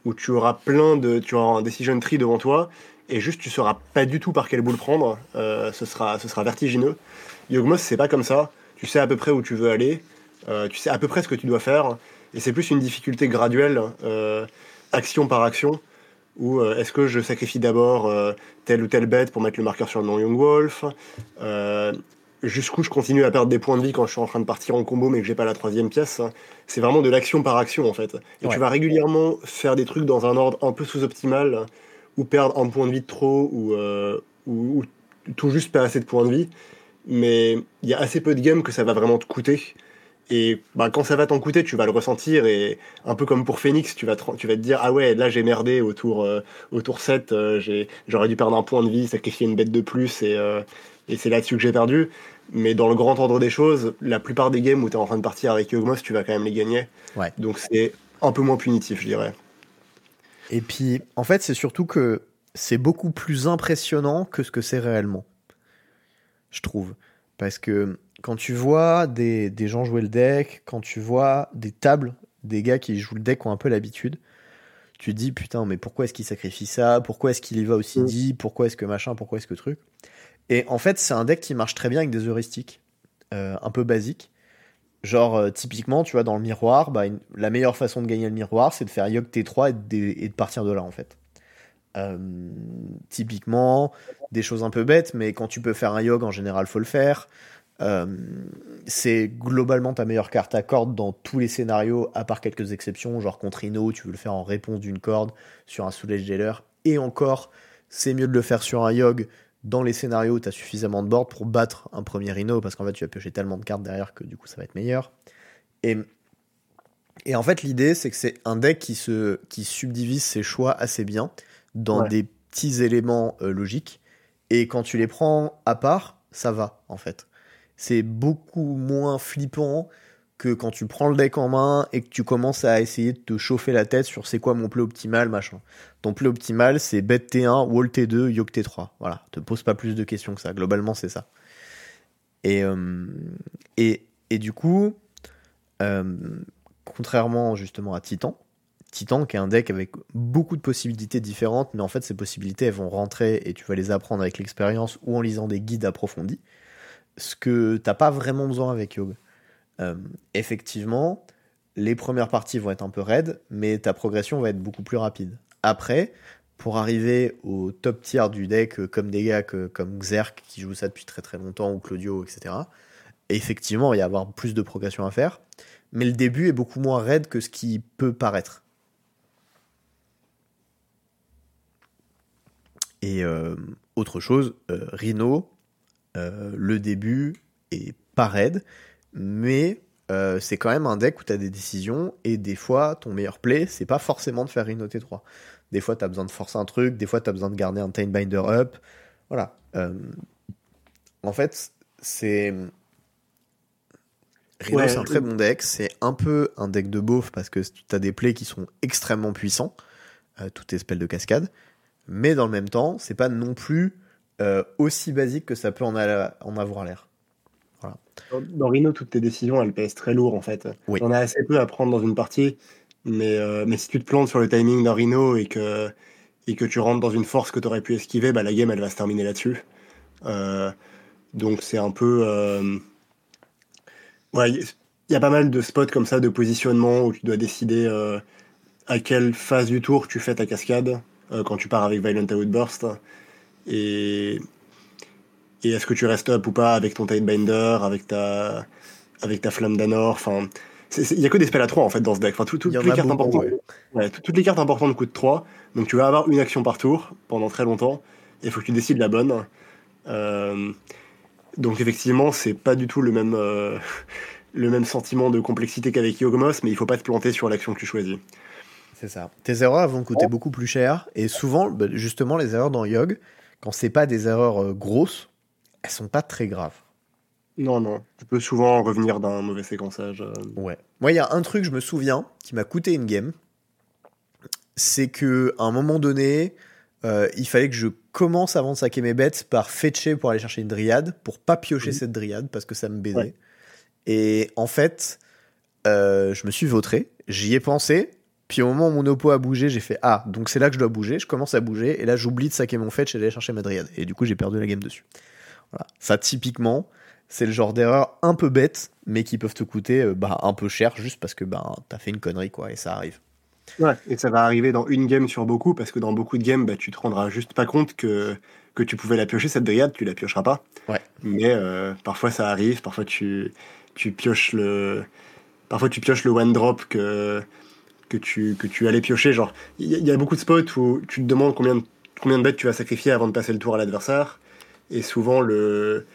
où tu auras plein de, tu auras un decision tree devant toi et juste tu sauras pas du tout par quelle boule prendre. Euh, ce sera, ce sera vertigineux. Yogmos c'est pas comme ça. Tu sais à peu près où tu veux aller. Euh, tu sais à peu près ce que tu dois faire. Et c'est plus une difficulté graduelle, euh, action par action. Ou est-ce que je sacrifie d'abord telle ou telle bête pour mettre le marqueur sur le non Young Wolf jusqu'où je continue à perdre des points de vie quand je suis en train de partir en combo mais que j'ai pas la troisième pièce. C'est vraiment de l'action par action en fait. Et tu vas régulièrement faire des trucs dans un ordre un peu sous-optimal ou perdre un point de vie de trop ou, euh, ou, tout juste pas assez de points de vie. Mais il y a assez peu de games que ça va vraiment te coûter. Et bah, quand ça va t'en coûter, tu vas le ressentir. Et un peu comme pour Phoenix, tu vas te, tu vas te dire Ah ouais, là j'ai merdé au tour, euh, au tour 7, euh, j'aurais dû perdre un point de vie, sacrifier une bête de plus. Et, et c'est là-dessus que j'ai perdu. Mais dans le grand ordre des choses, la plupart des games où tu es en train de partir avec Yogmos, tu vas quand même les gagner. Ouais. Donc c'est un peu moins punitif, je dirais. Et puis, en fait, c'est surtout que c'est beaucoup plus impressionnant que ce que c'est réellement. Je trouve. Parce que quand tu vois des, des, gens jouer le deck, quand tu vois des tables, des gars qui jouent le deck ont un peu l'habitude, tu te dis putain, mais pourquoi est-ce qu'il sacrifie ça? Pourquoi est-ce qu'il y va aussi mm. dit? Pourquoi est-ce que machin? Pourquoi est-ce que truc? Et en fait, c'est un deck qui marche très bien avec des heuristiques euh, un peu basiques. Genre, euh, typiquement, tu vois, dans le miroir, bah, la meilleure façon de gagner le miroir, c'est de faire Yog T3 et de, partir de là, en fait. Euh, typiquement, des choses un peu bêtes, mais quand tu peux faire un Yog, en général, faut le faire. C'est globalement ta meilleure carte à corde dans tous les scénarios, à part quelques exceptions, genre contre Ino, tu veux le faire en réponse d'une corde sur un Soulage Jailer, et encore, c'est mieux de le faire sur un Yogg dans les scénarios où tu as suffisamment de board pour battre un premier Rhino, parce qu'en fait tu vas piocher tellement de cartes derrière que du coup ça va être meilleur. Et, et en fait l'idée c'est que c'est un deck qui, se, qui subdivise ses choix assez bien dans des petits éléments euh, logiques, et quand tu les prends à part, ça va en fait. C'est beaucoup moins flippant que quand tu prends le deck en main et que tu commences à essayer de te chauffer la tête sur c'est quoi mon play optimal, machin. Ton play optimal, c'est bet T1, wall T2, yoke T3. Voilà, te pose pas plus de questions que ça. Globalement, c'est ça. Et, euh, et, et, du coup, euh, contrairement justement à Titan, Titan qui est un deck avec beaucoup de possibilités différentes, mais en fait ces possibilités elles vont rentrer et tu vas les apprendre avec l'expérience ou en lisant des guides approfondis, ce que t'as pas vraiment besoin avec Yoga. Euh, effectivement, les premières parties vont être un peu raides, mais ta progression va être beaucoup plus rapide. Après, pour arriver au top tier du deck, euh, comme des gars comme Xerk qui joue ça depuis très très longtemps, ou Claudio, etc., effectivement, il y a avoir plus de progression à faire, mais le début est beaucoup moins raide que ce qui peut paraître. Et euh, autre chose, Rhino, le début est pas raide, mais euh, c'est quand même un deck où tu as des décisions et des fois ton meilleur play c'est pas forcément de faire une T3. Des fois tu as besoin de forcer un truc, des fois tu as besoin de garder un Binder up. Voilà. Euh, en fait, c'est. Rhino, c'est un très bon deck. C'est un peu un deck de beauf parce que tu as des plays qui sont extrêmement puissants, euh, toutes tes spells de cascade. Mais dans le même temps, c'est pas non plus aussi basique que ça peut en avoir l'air. Dans Rhino, toutes tes décisions, elles pèsent très lourd en fait. On a assez peu à prendre dans une partie, mais, euh, mais si tu te plantes sur le timing d'un Rhino et que, et que tu rentres dans une force que tu aurais pu esquiver, bah, la game elle va se terminer là-dessus. Euh, donc c'est un peu. Euh, ouais, il y a pas mal de spots comme ça de positionnement où tu dois décider à quelle phase du tour tu fais ta cascade quand tu pars avec Violent Outburst. Et, et est-ce que tu restes up ou pas avec ton Tidebinder, avec ta, avec ta Flamme d'Anor? Enfin, il n'y a que des spells à 3 en fait dans ce deck. Enfin, toutes, les cartes importantes, toutes les cartes importantes coûtent 3. Donc tu vas avoir une action par tour pendant très longtemps. Et il faut que tu décides la bonne. Euh, donc effectivement, c'est pas du tout le même, euh, le même sentiment de complexité qu'avec Yogmos, mais il faut pas te planter sur l'action que tu choisis. C'est ça. Tes erreurs vont coûter beaucoup plus cher. Et souvent, bah, justement, les erreurs dans Yog, quand c'est pas des erreurs euh, grosses, elles sont pas très graves. Non, non. Tu peux souvent revenir d'un mauvais séquençage. Euh. Ouais. Moi, il y a un truc, je me souviens, qui m'a coûté une game. C'est que à un moment donné, euh, il fallait que je commence avant de saquer mes bêtes par fetcher pour aller chercher une dryade, pour pas piocher cette dryade parce que ça me baisait. Et en fait, euh, je me suis vautré, j'y ai pensé, puis au moment où mon oppo a bougé, j'ai fait Ah, donc c'est là que je dois bouger, je commence à bouger, et là j'oublie de saquer mon fetch et d'aller chercher ma dryade. Et du coup, j'ai perdu la game dessus. Ça, typiquement, c'est le genre d'erreur un peu bête, mais qui peuvent te coûter euh, bah, un peu cher juste parce que bah, t'as fait une connerie, quoi, et ça arrive. Ouais, et ça va arriver dans une game sur beaucoup, parce que dans beaucoup de games, bah, tu te rendras juste pas compte que, que tu pouvais la piocher, cette dryade, tu la piocheras pas. Ouais. Mais euh, parfois ça arrive, parfois tu, tu pioches le. Parfois tu pioches le one drop que, que, tu, que tu allais piocher. Genre, il y, a beaucoup de spots où tu te demandes combien de, combien de bêtes tu vas sacrifier avant de passer le tour à l'adversaire. Et souvent, le,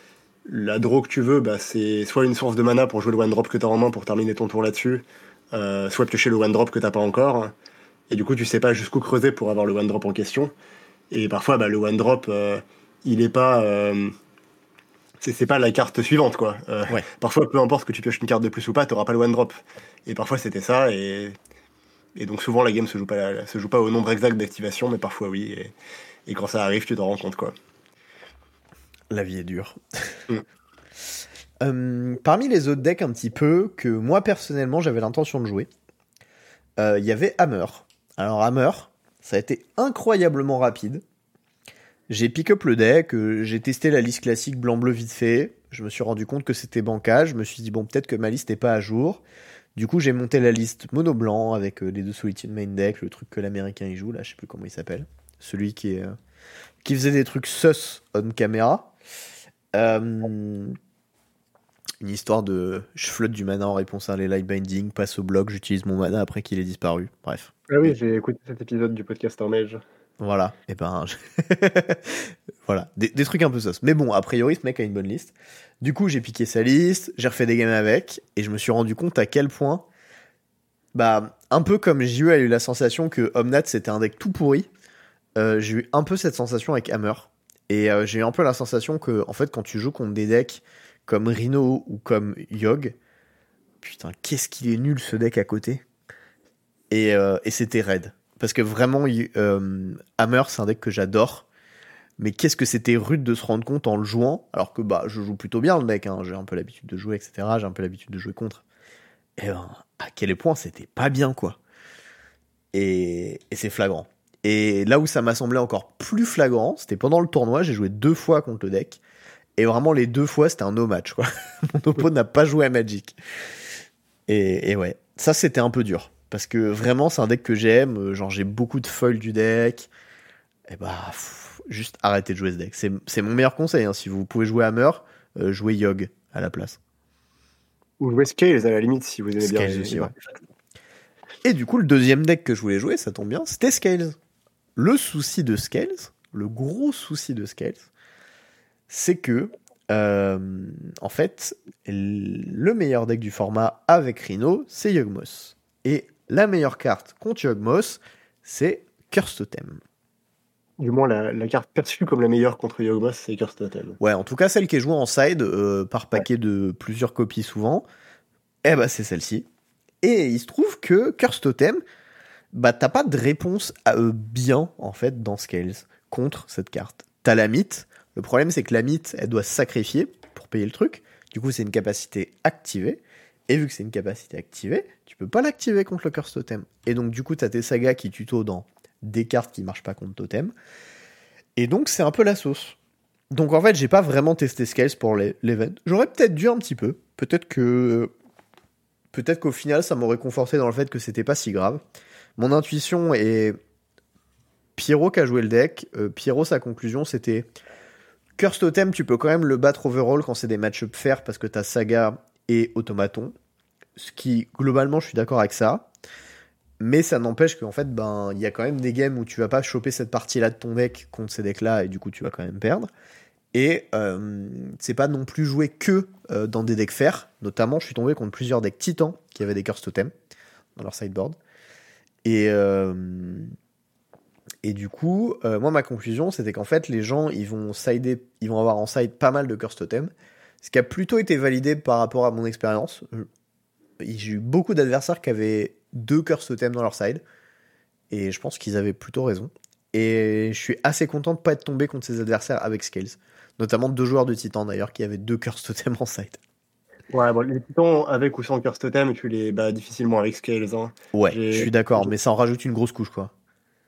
la draw que tu veux, bah, c'est soit une source de mana pour jouer le one drop que tu as en main pour terminer ton tour là-dessus, euh, soit piocher le one drop que t'as pas encore. Et du coup, tu sais pas jusqu'où creuser pour avoir le one drop en question. Et parfois, bah, le one drop, euh, il est pas. Euh, c'est pas la carte suivante, quoi. Euh, parfois, peu importe que tu pioches une carte de plus ou pas, t'auras pas le one drop. Et parfois, c'était ça. Et, et donc, souvent, la game se joue pas, se joue pas au nombre exact d'activation, mais parfois, oui. Et, et quand ça arrive, tu t'en rends compte, quoi. La vie est dure. Mm. Euh, parmi les autres decks un petit peu que moi personnellement j'avais l'intention de jouer, euh, il y avait Hammer. Alors Hammer, ça a été incroyablement rapide. J'ai pick up le deck, euh, j'ai testé la liste classique blanc-bleu vite fait. Je me suis rendu compte que c'était bancage. Je me suis dit bon peut-être que ma liste n'est pas à jour. Du coup j'ai monté la liste mono blanc avec les deux Solitude main deck, le truc que l'américain y joue là, je sais plus comment il s'appelle. Celui qui est qui faisait des trucs sus on caméra. Euh, une histoire de je flotte du mana en réponse à les light binding, passe au bloc, j'utilise mon mana après qu'il ait disparu. Bref. Ah oui, j'ai écouté cet épisode du podcast en neige. Voilà, et ben voilà, des, trucs un peu sauce. Mais bon, a priori, ce mec a une bonne liste. Du coup, j'ai piqué sa liste, j'ai refait des games avec, et je me suis rendu compte à quel point, bah, un peu comme JU a eu la sensation que Omnat c'était un deck tout pourri, euh, j'ai eu un peu cette sensation avec Hammer. Et euh, j'ai eu un peu la sensation que, en fait, quand tu joues contre des decks comme Rhino ou comme Yogg, putain, qu'est-ce qu'il est nul ce deck à côté. Et, euh, et c'était raide. Parce que vraiment, euh, Hammer, c'est un deck que j'adore. Mais qu'est-ce que c'était rude de se rendre compte en le jouant, alors que bah je joue plutôt bien le deck, hein, j'ai un peu l'habitude de jouer, etc. J'ai un peu l'habitude de jouer contre. Et ben, à quel point c'était pas bien, quoi. Et, et c'est flagrant. Et là où ça m'a semblé encore plus flagrant, c'était pendant le tournoi, j'ai joué deux fois contre le deck. Et vraiment, les deux fois, c'était un no match, quoi. Mon oppo n'a pas joué à Magic. Et, et ouais, ça, c'était un peu dur. Parce que vraiment, c'est un deck que j'aime. Genre, j'ai beaucoup de foils du deck. Et bah, pff, juste arrêtez de jouer ce deck. C'est mon meilleur conseil. Hein. Si vous pouvez jouer Hammer, euh, jouez Yogg à la place. Ou jouez Scales à la limite, si vous aimez Scales bien. Aussi, ouais. Et du coup, le deuxième deck que je voulais jouer, ça tombe bien, c'était Scales. Le souci de Scales, le gros souci de Scales, c'est que, euh, en fait, le meilleur deck du format avec Rhino, c'est Yugmoth. Et la meilleure carte contre Yugmoth, c'est Curse Totem. Du moins, la, la, carte perçue comme la meilleure contre Yugmoth, c'est Curse Totem. Ouais, en tout cas, celle qui est jouée en side euh, par paquet ouais. de plusieurs copies souvent, eh ben, c'est celle-ci. Et il se trouve que Curse Totem, bah, t'as pas de réponse à, euh, bien, en fait, dans Scales contre cette carte. T'as la mythe. Le problème, c'est que la mythe, elle doit se sacrifier pour payer le truc. Du coup, c'est une capacité activée. Et vu que c'est une capacité activée, tu peux pas l'activer contre le Curse Totem. Et donc, du coup, t'as tes sagas qui tuto dans des cartes qui marchent pas contre Totem. Et donc, c'est un peu la sauce. Donc, en fait, j'ai pas vraiment testé Scales pour l'event. J'aurais peut-être dû un petit peu. Peut-être que. Peut-être qu'au final, ça m'aurait conforté dans le fait que c'était pas si grave. Mon intuition est. Pierrot qui a joué le deck. Euh, Pierrot, sa conclusion, c'était. Curse Totem, tu peux quand même le battre overall quand c'est des match-up fair parce que t'as Saga et Automaton. Ce qui, globalement, je suis d'accord avec ça. Mais ça n'empêche qu'en fait, ben, il y a quand même des games où tu vas pas choper cette partie-là de ton deck contre ces decks-là et du coup, tu vas quand même perdre. Et euh, c'est pas non plus joué que euh, dans des decks fer. Notamment, je suis tombé contre plusieurs decks titans qui avaient des Curse Totem dans leur sideboard. Et, euh, et du coup, euh, moi, ma conclusion, c'était qu'en fait, les gens, ils vont, ils vont avoir en side pas mal de Curse Totem. Ce qui a plutôt été validé par rapport à mon expérience. J'ai eu beaucoup d'adversaires qui avaient deux Curse Totem dans leur side. Et je pense qu'ils avaient plutôt raison. Et je suis assez content de pas être tombé contre ces adversaires avec Scales. Notamment deux joueurs de Titan d'ailleurs qui avaient deux Curse Totem en side. Ouais, bon, les Titans avec ou sans Curse Totem, tu les bats difficilement avec Scales. Hein. Ouais, je suis d'accord, mais ça en rajoute une grosse couche quoi.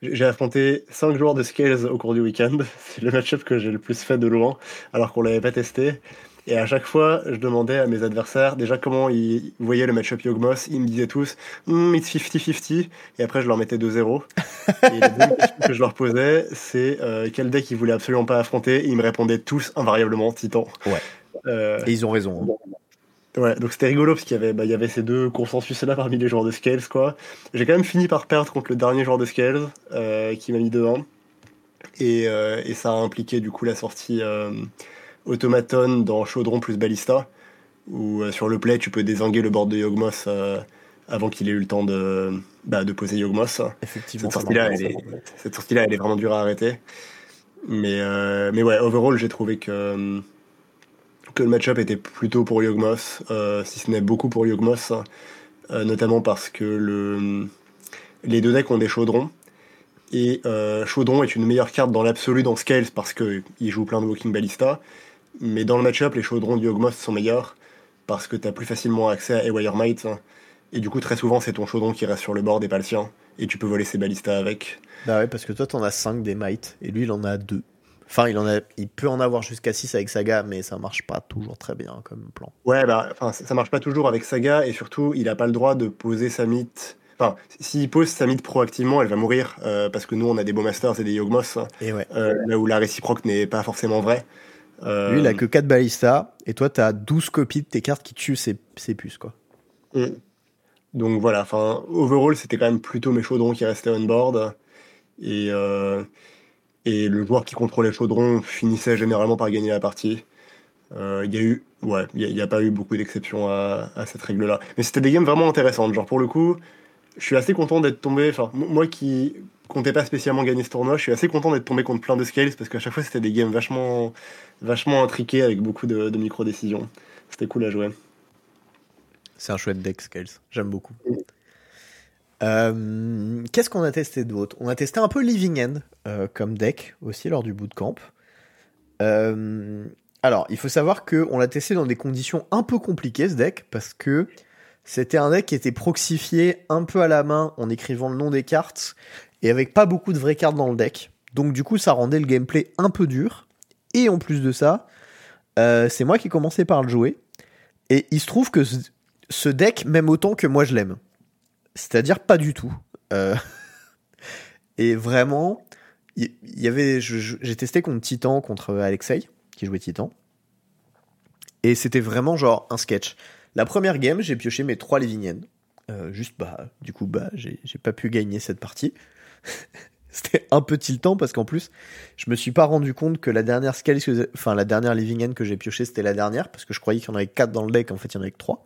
J'ai affronté 5 joueurs de Scales au cours du week-end. C'est le match-up que j'ai le plus fait de loin, alors qu'on l'avait pas testé. Et à chaque fois, je demandais à mes adversaires déjà comment ils voyaient le match-up Yogmoth. Ils me disaient tous mm, it's 50-50. Et après, je leur mettais 2-0. et la deuxième question que je leur posais, c'est euh, quel deck ils voulaient absolument pas affronter. Et ils me répondaient tous invariablement Titan. Ouais. Euh, et ils ont raison. Hein. Ouais, donc c'était rigolo parce qu'il y avait, bah, il y avait ces deux consensus-là parmi les joueurs de Scales, quoi. J'ai quand même fini par perdre contre le dernier joueur de Scales, euh, qui m'a mis 2-1. Et, euh, et, ça a impliqué du coup la sortie euh, Automaton dans Chaudron plus Ballista, où euh, sur le play tu peux désinguer le board de Yogmoth euh, avant qu'il ait eu le temps de, bah, de poser Yogmoth. Effectivement. Cette sortie-là, elle, est, cette sortie elle est vraiment dure à arrêter. Mais, euh, mais ouais, overall, j'ai trouvé que que le match-up était plutôt pour Yogmoth, euh, si ce n'est beaucoup pour Yogmoth, euh, notamment parce que le, les deux decks ont des chaudrons. Et euh, Chaudron est une meilleure carte dans l'absolu dans Scales parce qu'il joue plein de Walking Ballista. Mais dans le match-up, les chaudrons de Yogmoth sont meilleurs parce que tu as plus facilement accès à Ewire Might. Et du coup, très souvent, c'est ton chaudron qui reste sur le board et pas le sien. Et tu peux voler ses ballistas avec. Bah ouais, parce que toi, t'en as 5 des Might et lui, il en a 2. Enfin, il, en a, il peut en avoir jusqu'à 6 avec Saga, mais ça marche pas toujours très bien comme plan. Ouais, bah, enfin, ça marche pas toujours avec Saga, et surtout, il a pas le droit de poser sa mythe. Enfin, s'il pose sa mythe proactivement, elle va mourir, euh, parce que nous, on a des Bowmasters et des Yogmoths, et ouais. euh, là où la réciproque n'est pas forcément vraie. Euh, Lui, il a que 4 balistas, et toi, t'as 12 copies de tes cartes qui tuent ces, ces puces, quoi. Mm. Donc voilà, enfin, overall, c'était quand même plutôt mes chaudrons qui restaient on board. Et, euh, et le joueur qui contrôlait chaudron finissait généralement par gagner la partie. Euh, Il y a eu, ouais, il n'y a, pas eu beaucoup d'exceptions à, à cette règle-là. Mais c'était des games vraiment intéressantes. Genre, pour le coup, je suis assez content d'être tombé. Enfin, moi qui comptais pas spécialement gagner ce tournoi, je suis assez content d'être tombé contre plein de scales parce qu'à chaque fois, c'était des games vachement, vachement intriqués avec beaucoup de, de micro-décisions. C'était cool à jouer. C'est un chouette deck, Scales. J'aime beaucoup. Euh, Qu'est-ce qu'on a testé d'autre? On a testé un peu Living End euh, comme deck aussi lors du bootcamp. Euh, alors, il faut savoir que on l'a testé dans des conditions un peu compliquées ce deck parce que c'était un deck qui était proxifié un peu à la main en écrivant le nom des cartes et avec pas beaucoup de vraies cartes dans le deck. Donc du coup, ça rendait le gameplay un peu dur. Et en plus de ça, euh, c'est moi qui commençais par le jouer. Et il se trouve que ce- deck m'aime autant que moi je l'aime. C'est-à-dire pas du tout. Euh, Et vraiment, il y, avait, j'ai testé contre Titan, contre Alexei, qui jouait Titan. Et c'était vraiment genre un sketch. La première game, j'ai pioché mes trois Living End. Euh, juste, bah, du coup, bah, j'ai pas pu gagner cette partie. C'était un peu tiltant parce qu'en plus, je me suis pas rendu compte que la dernière scale, enfin la dernière Living End que j'ai pioché, c'était la dernière parce que je croyais qu'il y en avait 4 dans le deck, en fait il y en avait que 3.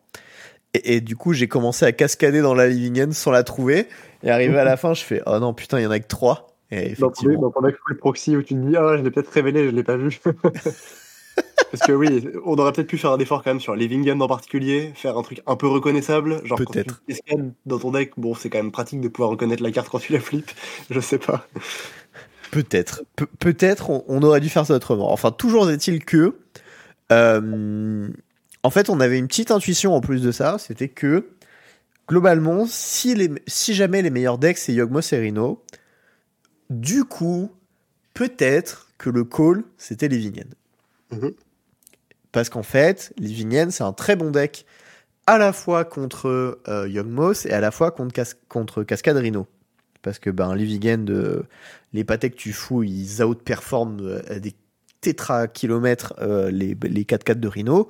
Et, et du coup, j'ai commencé à cascader dans la Living End sans la trouver. Et arrivé à la fin, je fais oh non, putain, il y en a que 3. Et effectivement, dans ton deck full proxy où tu te dis ah je l'ai peut-être révélé je l'ai pas vu parce que oui on aurait peut-être pu faire un effort quand même sur Living End en particulier faire un truc un peu reconnaissable genre Peut-être. dans ton deck bon c'est quand même pratique de pouvoir reconnaître la carte quand tu la flippes je sais pas peut-être, Pe- peut-être, on, on aurait dû faire ça autrement. Enfin, toujours est-il que, euh, en fait, on avait une petite intuition en plus de ça, c'était que globalement, si, les, si jamais les meilleurs decks c'est Yogmoth et Rhino, du coup, peut-être que le call c'était Living End. Mhm. Parce qu'en fait, Living End c'est un très bon deck à la fois contre euh, et à la fois contre, Cas- contre Cascade Rhino. Parce que ben, les pâtés que tu fous, ils outperforment euh, à des tétra-kilomètres euh, les, les 4-4 de Rhino.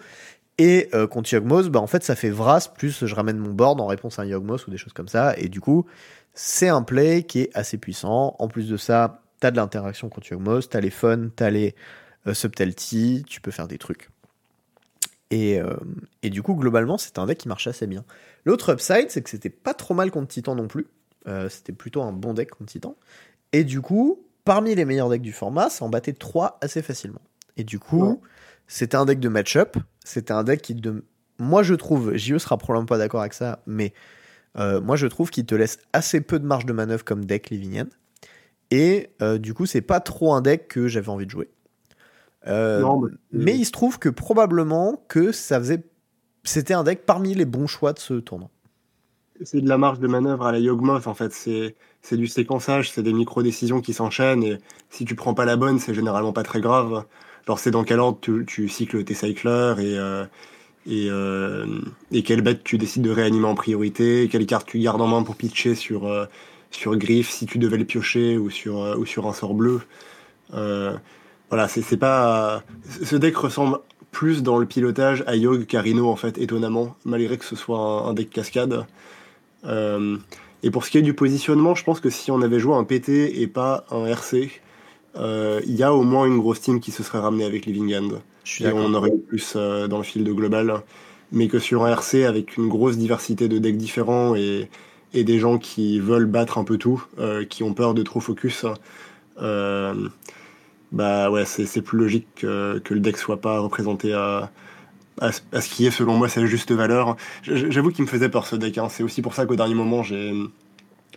Et euh, contre Yogmoth, bah, en fait, ça fait Vras, plus je ramène mon board en réponse à un Yogmoth ou des choses comme ça. Et du coup, c'est un play qui est assez puissant. En plus de ça, t'as de l'interaction contre Yogmoth, t'as les fun, t'as les subtlety, tu peux faire des trucs. Et, euh, et du coup, globalement, c'est un deck qui marche assez bien. L'autre upside, c'est que c'était pas trop mal contre Titan non plus. Euh, c'était plutôt un bon deck contre Titan. Et du coup, parmi les meilleurs decks du format, ça en battait 3 assez facilement. Et du coup, Ouais. c'était un deck de match-up. C'était un deck qui, de... moi je trouve, JE sera probablement pas d'accord avec ça, mais euh, moi je trouve qu'il te laisse assez peu de marge de manœuvre comme deck Living End. Et du coup, c'est pas trop un deck que j'avais envie de jouer. Euh, Non, mais- mais il se trouve que probablement que ça faisait. C'était un deck parmi les bons choix de ce tournoi. c'est de la marge de manœuvre à la Yogmoth en fait c'est c'est du séquençage c'est des micro décisions qui s'enchaînent et si tu prends pas la bonne c'est généralement pas très grave genre c'est dans quel ordre tu, tu cycles tes cycleurs et euh, et, euh, et quelle bête tu décides de réanimer en priorité quelle carte tu gardes en main pour pitcher sur euh, sur griffe si tu devais le piocher ou sur euh, ou sur un sort bleu Euh, voilà c'est pas ce deck ressemble plus dans le pilotage à Yogg qu'à Rhino en fait étonnamment malgré que ce soit un, un deck cascade euh, et pour ce qui est du positionnement, je pense que si on avait joué un PT et pas un RC, euh, il y a au moins une grosse team qui se serait ramenée avec Living End. Je suis Et on aurait eu plus euh, dans le field global. Mais que sur un RC avec une grosse diversité de decks différents et, et des gens qui veulent battre un peu tout, qui ont peur de trop focus, bah ouais, c'est plus logique que, que le deck soit pas représenté à, à, ce- à ce qui est selon moi sa juste valeur. J'avoue qu'il me faisait peur ce deck. hein. C'est aussi pour ça qu'au dernier moment j'ai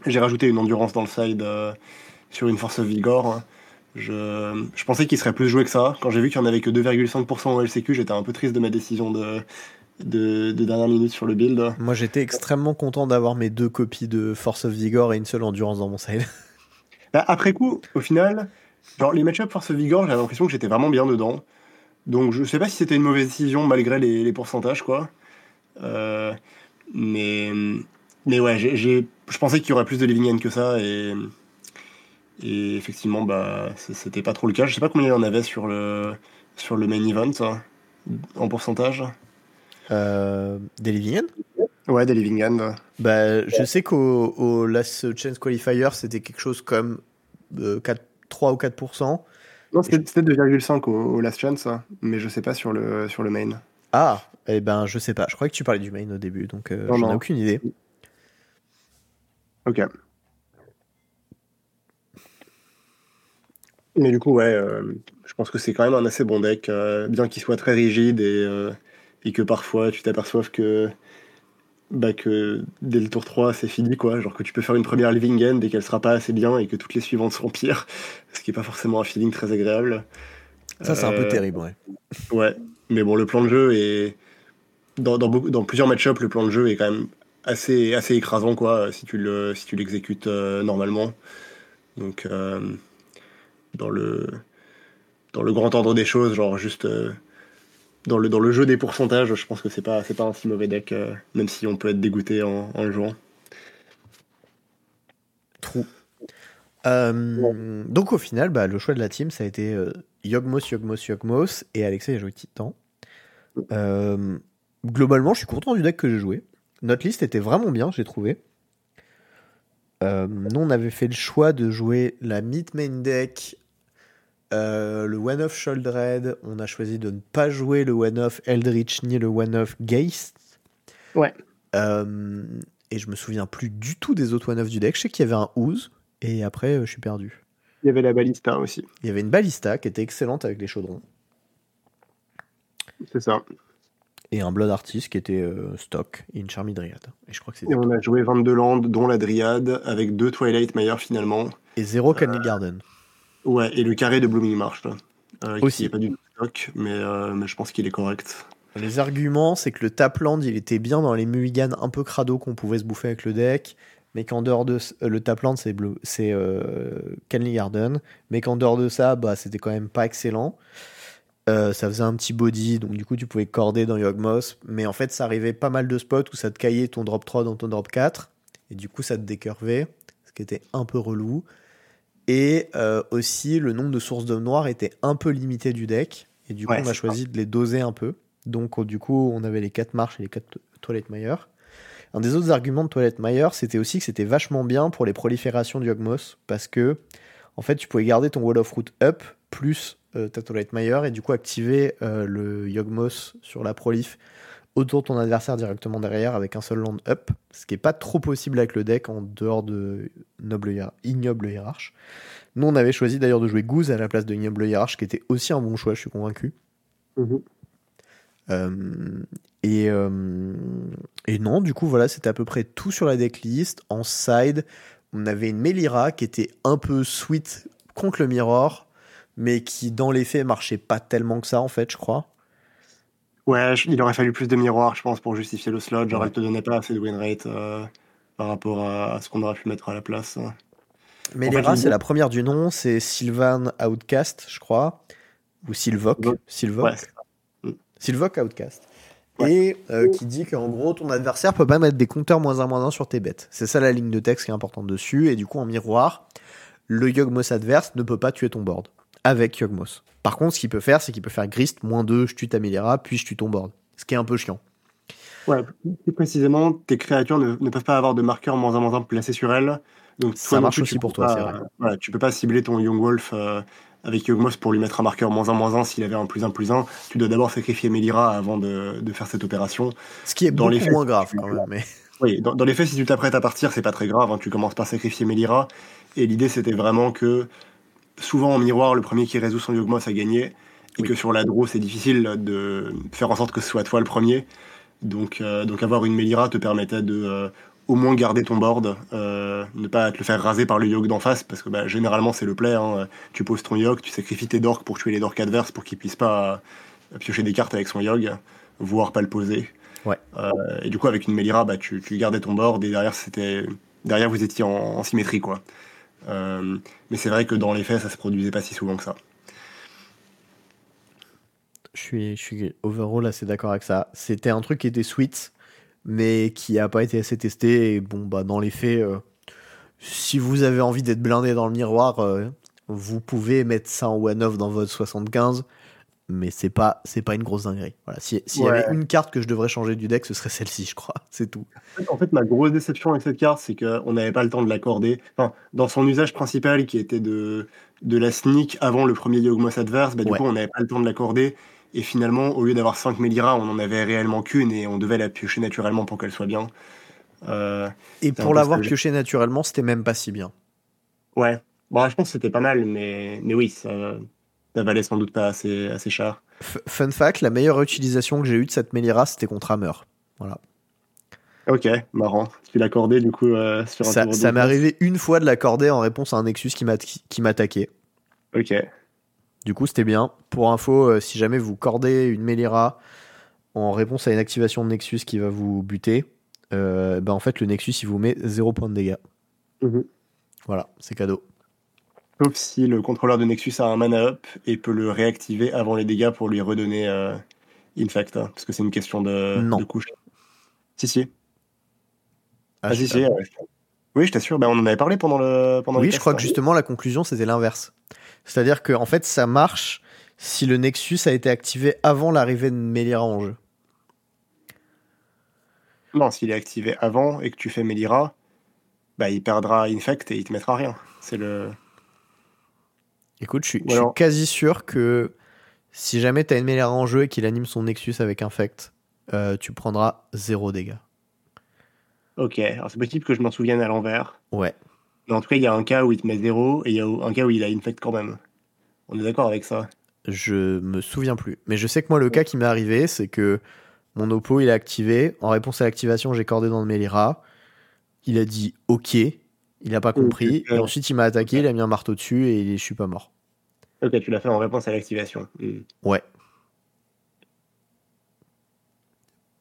j'ai rajouté une endurance dans le side euh, sur une force of vigor. Je, je pensais qu'il serait plus joué que ça. Quand j'ai vu qu'il n'y en avait que 2,5% au LCQ, j'étais un peu triste de ma décision de, de, de dernière minute sur le build. Moi, j'étais extrêmement content d'avoir mes deux copies de Force of Vigor et une seule endurance dans mon side. Bah, après coup, au final, genre les match-up force vigor, j'avais l'impression que j'étais vraiment bien dedans. Donc je sais pas si c'était une mauvaise décision malgré les, les pourcentages, quoi. Euh, mais, mais ouais, j'ai, je pensais qu'il y aurait plus de living end que ça et, et effectivement, bah, c'était pas trop le cas. Je sais pas combien il y en avait sur le, sur le main event hein, en pourcentage euh, Des Living End Ouais, des Living End. Bah, je sais qu'au au Last Chance Qualifier, c'était quelque chose comme 4, 3 ou 4%. Non, c'était 2,5 au, au, Last Chance, hein, mais je sais pas sur le, sur le main. Ah, eh ben je sais pas. Je crois que tu parlais du main au début, donc euh, j'en ai aucune idée. Ok. Mais du coup, ouais, euh, je pense que c'est quand même un assez bon deck, euh, bien qu'il soit très rigide et, euh, et que parfois tu t'aperçoives que, bah, que dès le tour 3, c'est fini, quoi. Genre que tu peux faire une première living end et qu'elle sera pas assez bien et que toutes les suivantes seront pires, ce qui est pas forcément un feeling très agréable. Ça, c'est un peu terrible, ouais. Ouais, mais bon, le plan de jeu est. Dans, dans, beaucoup, dans plusieurs match le plan de jeu est quand même assez, assez écrasant, quoi, si tu le, si tu l'exécutes normalement. Donc dans le, dans le grand ordre des choses, genre juste euh, dans, le, dans le jeu des pourcentages, je pense que c'est pas, c'est pas un si mauvais deck, euh, même si on peut être dégoûté en, en le jouant. Trou. Euh, donc au final, bah, le choix de la team, ça a été Yogmos, Yogmos, Yogmos, et Alexei a joué Titan. globalement, je suis content du deck que j'ai joué. Notre liste était vraiment bien, j'ai trouvé. nous, on avait fait le choix de jouer la mid main deck euh, le one-off Sholdred, on a choisi de ne pas jouer le one-off Eldritch ni le one-off Geist. Ouais. Euh, et je me souviens plus du tout des autres one-off du deck. Je sais qu'il y avait un Ooze, et après, euh, je suis perdu. Il y avait la Ballista aussi. Il y avait une Ballista qui était excellente avec les chaudrons. C'est ça. Et un Blood Artist qui était stock et une Charmy Dryad. Et je crois que Et on a joué 22 landes, dont la Dryad, avec deux Twilight Meyer finalement. Et zéro Candy Garden. Ouais, et le carré de Blooming Marsh, là. Euh, Aussi. Qui pas du tout stock, mais, euh, mais je pense qu'il est correct. Les arguments, c'est que le Tapland, il était bien dans les mulligans un peu crado qu'on pouvait se bouffer avec le deck, mais qu'en dehors de euh, le Tapland, c'est c'est Canley Garden, mais qu'en dehors de ça, bah, c'était quand même pas excellent. Ça faisait un petit body, donc du coup tu pouvais corder dans Yogmoth, mais en fait ça arrivait pas mal de spots où ça te caillait ton drop 3 dans ton drop 4, et du coup ça te décurvait, ce qui était un peu relou. Et euh, aussi, le nombre de sources d'hommes noirs était un peu limité du deck. Et du coup, on a choisi de les doser un peu. Donc, du coup, on avait les 4 marches et les 4 toilettes Mayer. Un des autres arguments de Toilette Mayer, c'était aussi que c'était vachement bien pour les proliférations du Yogmoth. Parce que, en fait, tu pouvais garder ton Wall of Root up plus euh, ta Toilette Mayer et du coup activer euh, le Yogmoth sur la prolif autour de ton adversaire directement derrière avec un seul land up, ce qui est pas trop possible avec le deck en dehors de noble ignoble hiérarche. Nous, on avait choisi d'ailleurs de jouer Goose à la place de ignoble hiérarche, qui était aussi un bon choix, je suis convaincu. Mhm. Euh, et, euh, et non, du coup, voilà, c'était à peu près tout sur la decklist. En side, on avait une Melira qui était un peu sweet contre le Mirror, mais qui dans les faits marchait pas tellement que ça, en fait, je crois. Ouais, il aurait fallu plus de miroirs, je pense, pour justifier le slot. Genre, ouais. elle te donnait pas assez de win rate euh, par rapport à, ce qu'on aurait pu mettre à la place. Mais Lera, c'est la première du nom, c'est Sylvan Outcast, je crois, ou Sylvok. Sylvok. Ouais, Sylvok Outcast. Ouais. Et euh, qui dit qu'en gros, ton adversaire peut pas mettre des compteurs moins 1 moins 1 sur tes bêtes. C'est ça la ligne de texte qui est importante dessus. Et du coup, en miroir, le Yogmos adverse ne peut pas tuer ton board avec Yogmos. Par contre, ce qu'il peut faire, c'est qu'il peut faire Grist, moins 2, je tue ta Milera, puis je tue ton board. Ce qui est un peu chiant. Ouais, plus précisément, tes créatures ne, ne peuvent pas avoir de marqueur moins 1 moins 1 placé sur elles. Donc, ça marche aussi pour toi, c'est vrai. Ouais, tu peux pas cibler ton Young Wolf euh, avec Yogmos pour lui mettre un marqueur moins 1 moins 1 s'il avait un plus 1 plus 1. Tu dois d'abord sacrifier Melira avant de, de, faire cette opération. Ce qui est dans les faits, moins grave quand même. Mais... Oui, dans, dans, les faits, si tu t'apprêtes à partir, c'est pas très grave. Hein, tu commences par sacrifier Melira. Et l'idée, c'était vraiment que souvent en miroir, le premier qui résout son Yogmos a gagné et oui. que sur la draw, c'est difficile de faire en sorte que ce soit toi le premier. Donc, euh, donc avoir une Melira te permettait de euh, au moins garder ton board, euh, ne pas te le faire raser par le Yogg d'en face, parce que bah, généralement c'est le play. Hein. Tu poses ton Yogg, tu sacrifies tes dorks pour tuer les dorks adverses pour qu'ils puissent pas piocher des cartes avec son Yogg, voire pas le poser. Ouais. et du coup, avec une Melira, bah, tu, tu gardais ton board et derrière, c'était derrière vous étiez en, en symétrie. quoi. Mais c'est vrai que dans les faits, ça se produisait pas si souvent que ça je suis, je suis overall assez d'accord avec ça. C'était un truc qui était sweet, mais qui a pas été assez testé. Et bon, bah, dans les faits, euh, si vous avez envie d'être blindé dans le miroir, euh, vous pouvez mettre ça en one-off dans votre 75. Mais c'est pas, c'est pas une grosse dinguerie. Voilà. S'il y avait une carte que je devrais changer du deck, ce serait celle-ci, je crois. C'est tout. En fait, ma grosse déception avec cette carte, c'est qu'on n'avait pas le temps de l'accorder. Enfin, dans son usage principal, qui était de, de la sneak avant le premier Yogmoth Adverse, bah, du coup, on n'avait pas le temps de l'accorder. Et finalement, au lieu d'avoir 5 Melira, on en avait réellement qu'une et on devait la piocher naturellement pour qu'elle soit bien. Euh, et pour l'avoir pioché naturellement, c'était même pas si bien. Ouais. Bon, je pense que c'était pas mal, mais, mais oui, ça, ça valait sans doute pas assez, assez cher. fun fact, la meilleure utilisation que j'ai eue de cette Melira, c'était contre Hammer. Voilà. Ok, marrant. Tu l'accordais du coup euh, sur un Ça, ça m'est arrivé une fois de l'accorder en réponse à un Nexus qui m'attaquait. Ok. Du coup, c'était bien. Pour info, euh, si jamais vous cordez une Melira en réponse à une activation de Nexus qui va vous buter, euh, bah en fait, le Nexus, il vous met 0 points de dégâts. Mhm. Voilà, c'est cadeau. Sauf si le contrôleur de Nexus a un mana up et peut le réactiver avant les dégâts pour lui redonner euh, Infect, hein, parce que c'est une question de, de couche. Si, si. Ah, ah si, si. oui, je t'assure. Ben, on en avait parlé pendant le. Pendant oui, je crois que justement, la conclusion, c'était l'inverse. C'est-à-dire que en fait, ça marche si le Nexus a été activé avant l'arrivée de Melira en jeu. Non, s'il est activé avant et que tu fais Melira, bah, il perdra Infect et il te mettra rien. C'est le. Écoute, je suis, quasi sûr que si jamais tu as une Melira en jeu et qu'il anime son Nexus avec Infect, euh, tu prendras zéro dégâts. Ok, alors c'est possible que je m'en souvienne à l'envers. Ouais. Mais en tout cas, il y a un cas où il te met 0 et il y a un cas où il a infect quand même. On est d'accord avec ça? Je me souviens plus. Mais je sais que moi, le cas qui m'est arrivé, c'est que mon Oppo, il a activé. En réponse à l'activation, j'ai cordé dans le Melira. Il a dit OK. Il n'a pas compris. Et ensuite, il m'a attaqué, il a mis un marteau dessus et je suis pas mort. Ok, tu l'as fait en réponse à l'activation. Ouais.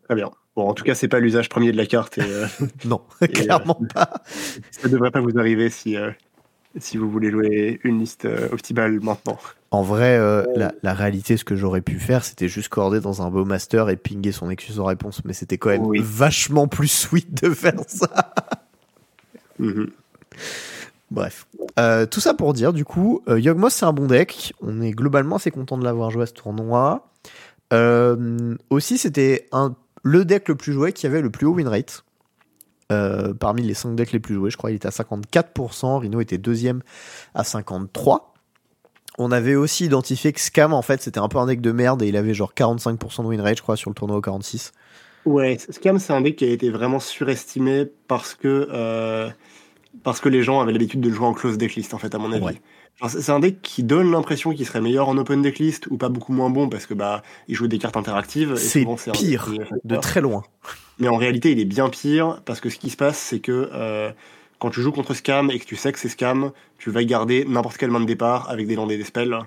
Très bien. Bon, en tout cas, c'est pas l'usage premier de la carte. Et, euh, non, clairement euh, pas. Ça devrait pas vous arriver si, euh, si vous voulez jouer une liste optimale maintenant. En vrai, la, réalité, ce que j'aurais pu faire, c'était juste corder dans un beau master et pinguer son excuse en réponse. Mais c'était quand même vachement plus sweet de faire ça. Mhm. Bref. tout ça pour dire, du coup, Yogmoth, c'est un bon deck. On est globalement assez content de l'avoir joué à ce tournoi. aussi, c'était le deck le plus joué qui avait le plus haut win rate. Euh, parmi les 5 decks les plus joués, je crois il était à 54%, Rhino était deuxième à 53%. On avait aussi identifié que Scam, en fait, c'était un peu un deck de merde et il avait genre 45% de win rate, je crois, sur le tournoi au 46. Ouais, Scam, c'est un deck qui a été vraiment surestimé parce que, euh, parce que les gens avaient l'habitude de le jouer en close decklist, en fait, à mon avis. C'est un deck qui donne l'impression qu'il serait meilleur en open decklist ou pas beaucoup moins bon parce que bah il joue des cartes interactives. C'est pire, de très loin. Mais en réalité, il est bien pire parce que ce qui se passe, c'est que euh, quand tu joues contre Scam et que tu sais que c'est Scam, tu vas garder n'importe quelle main de départ avec des landés des spells.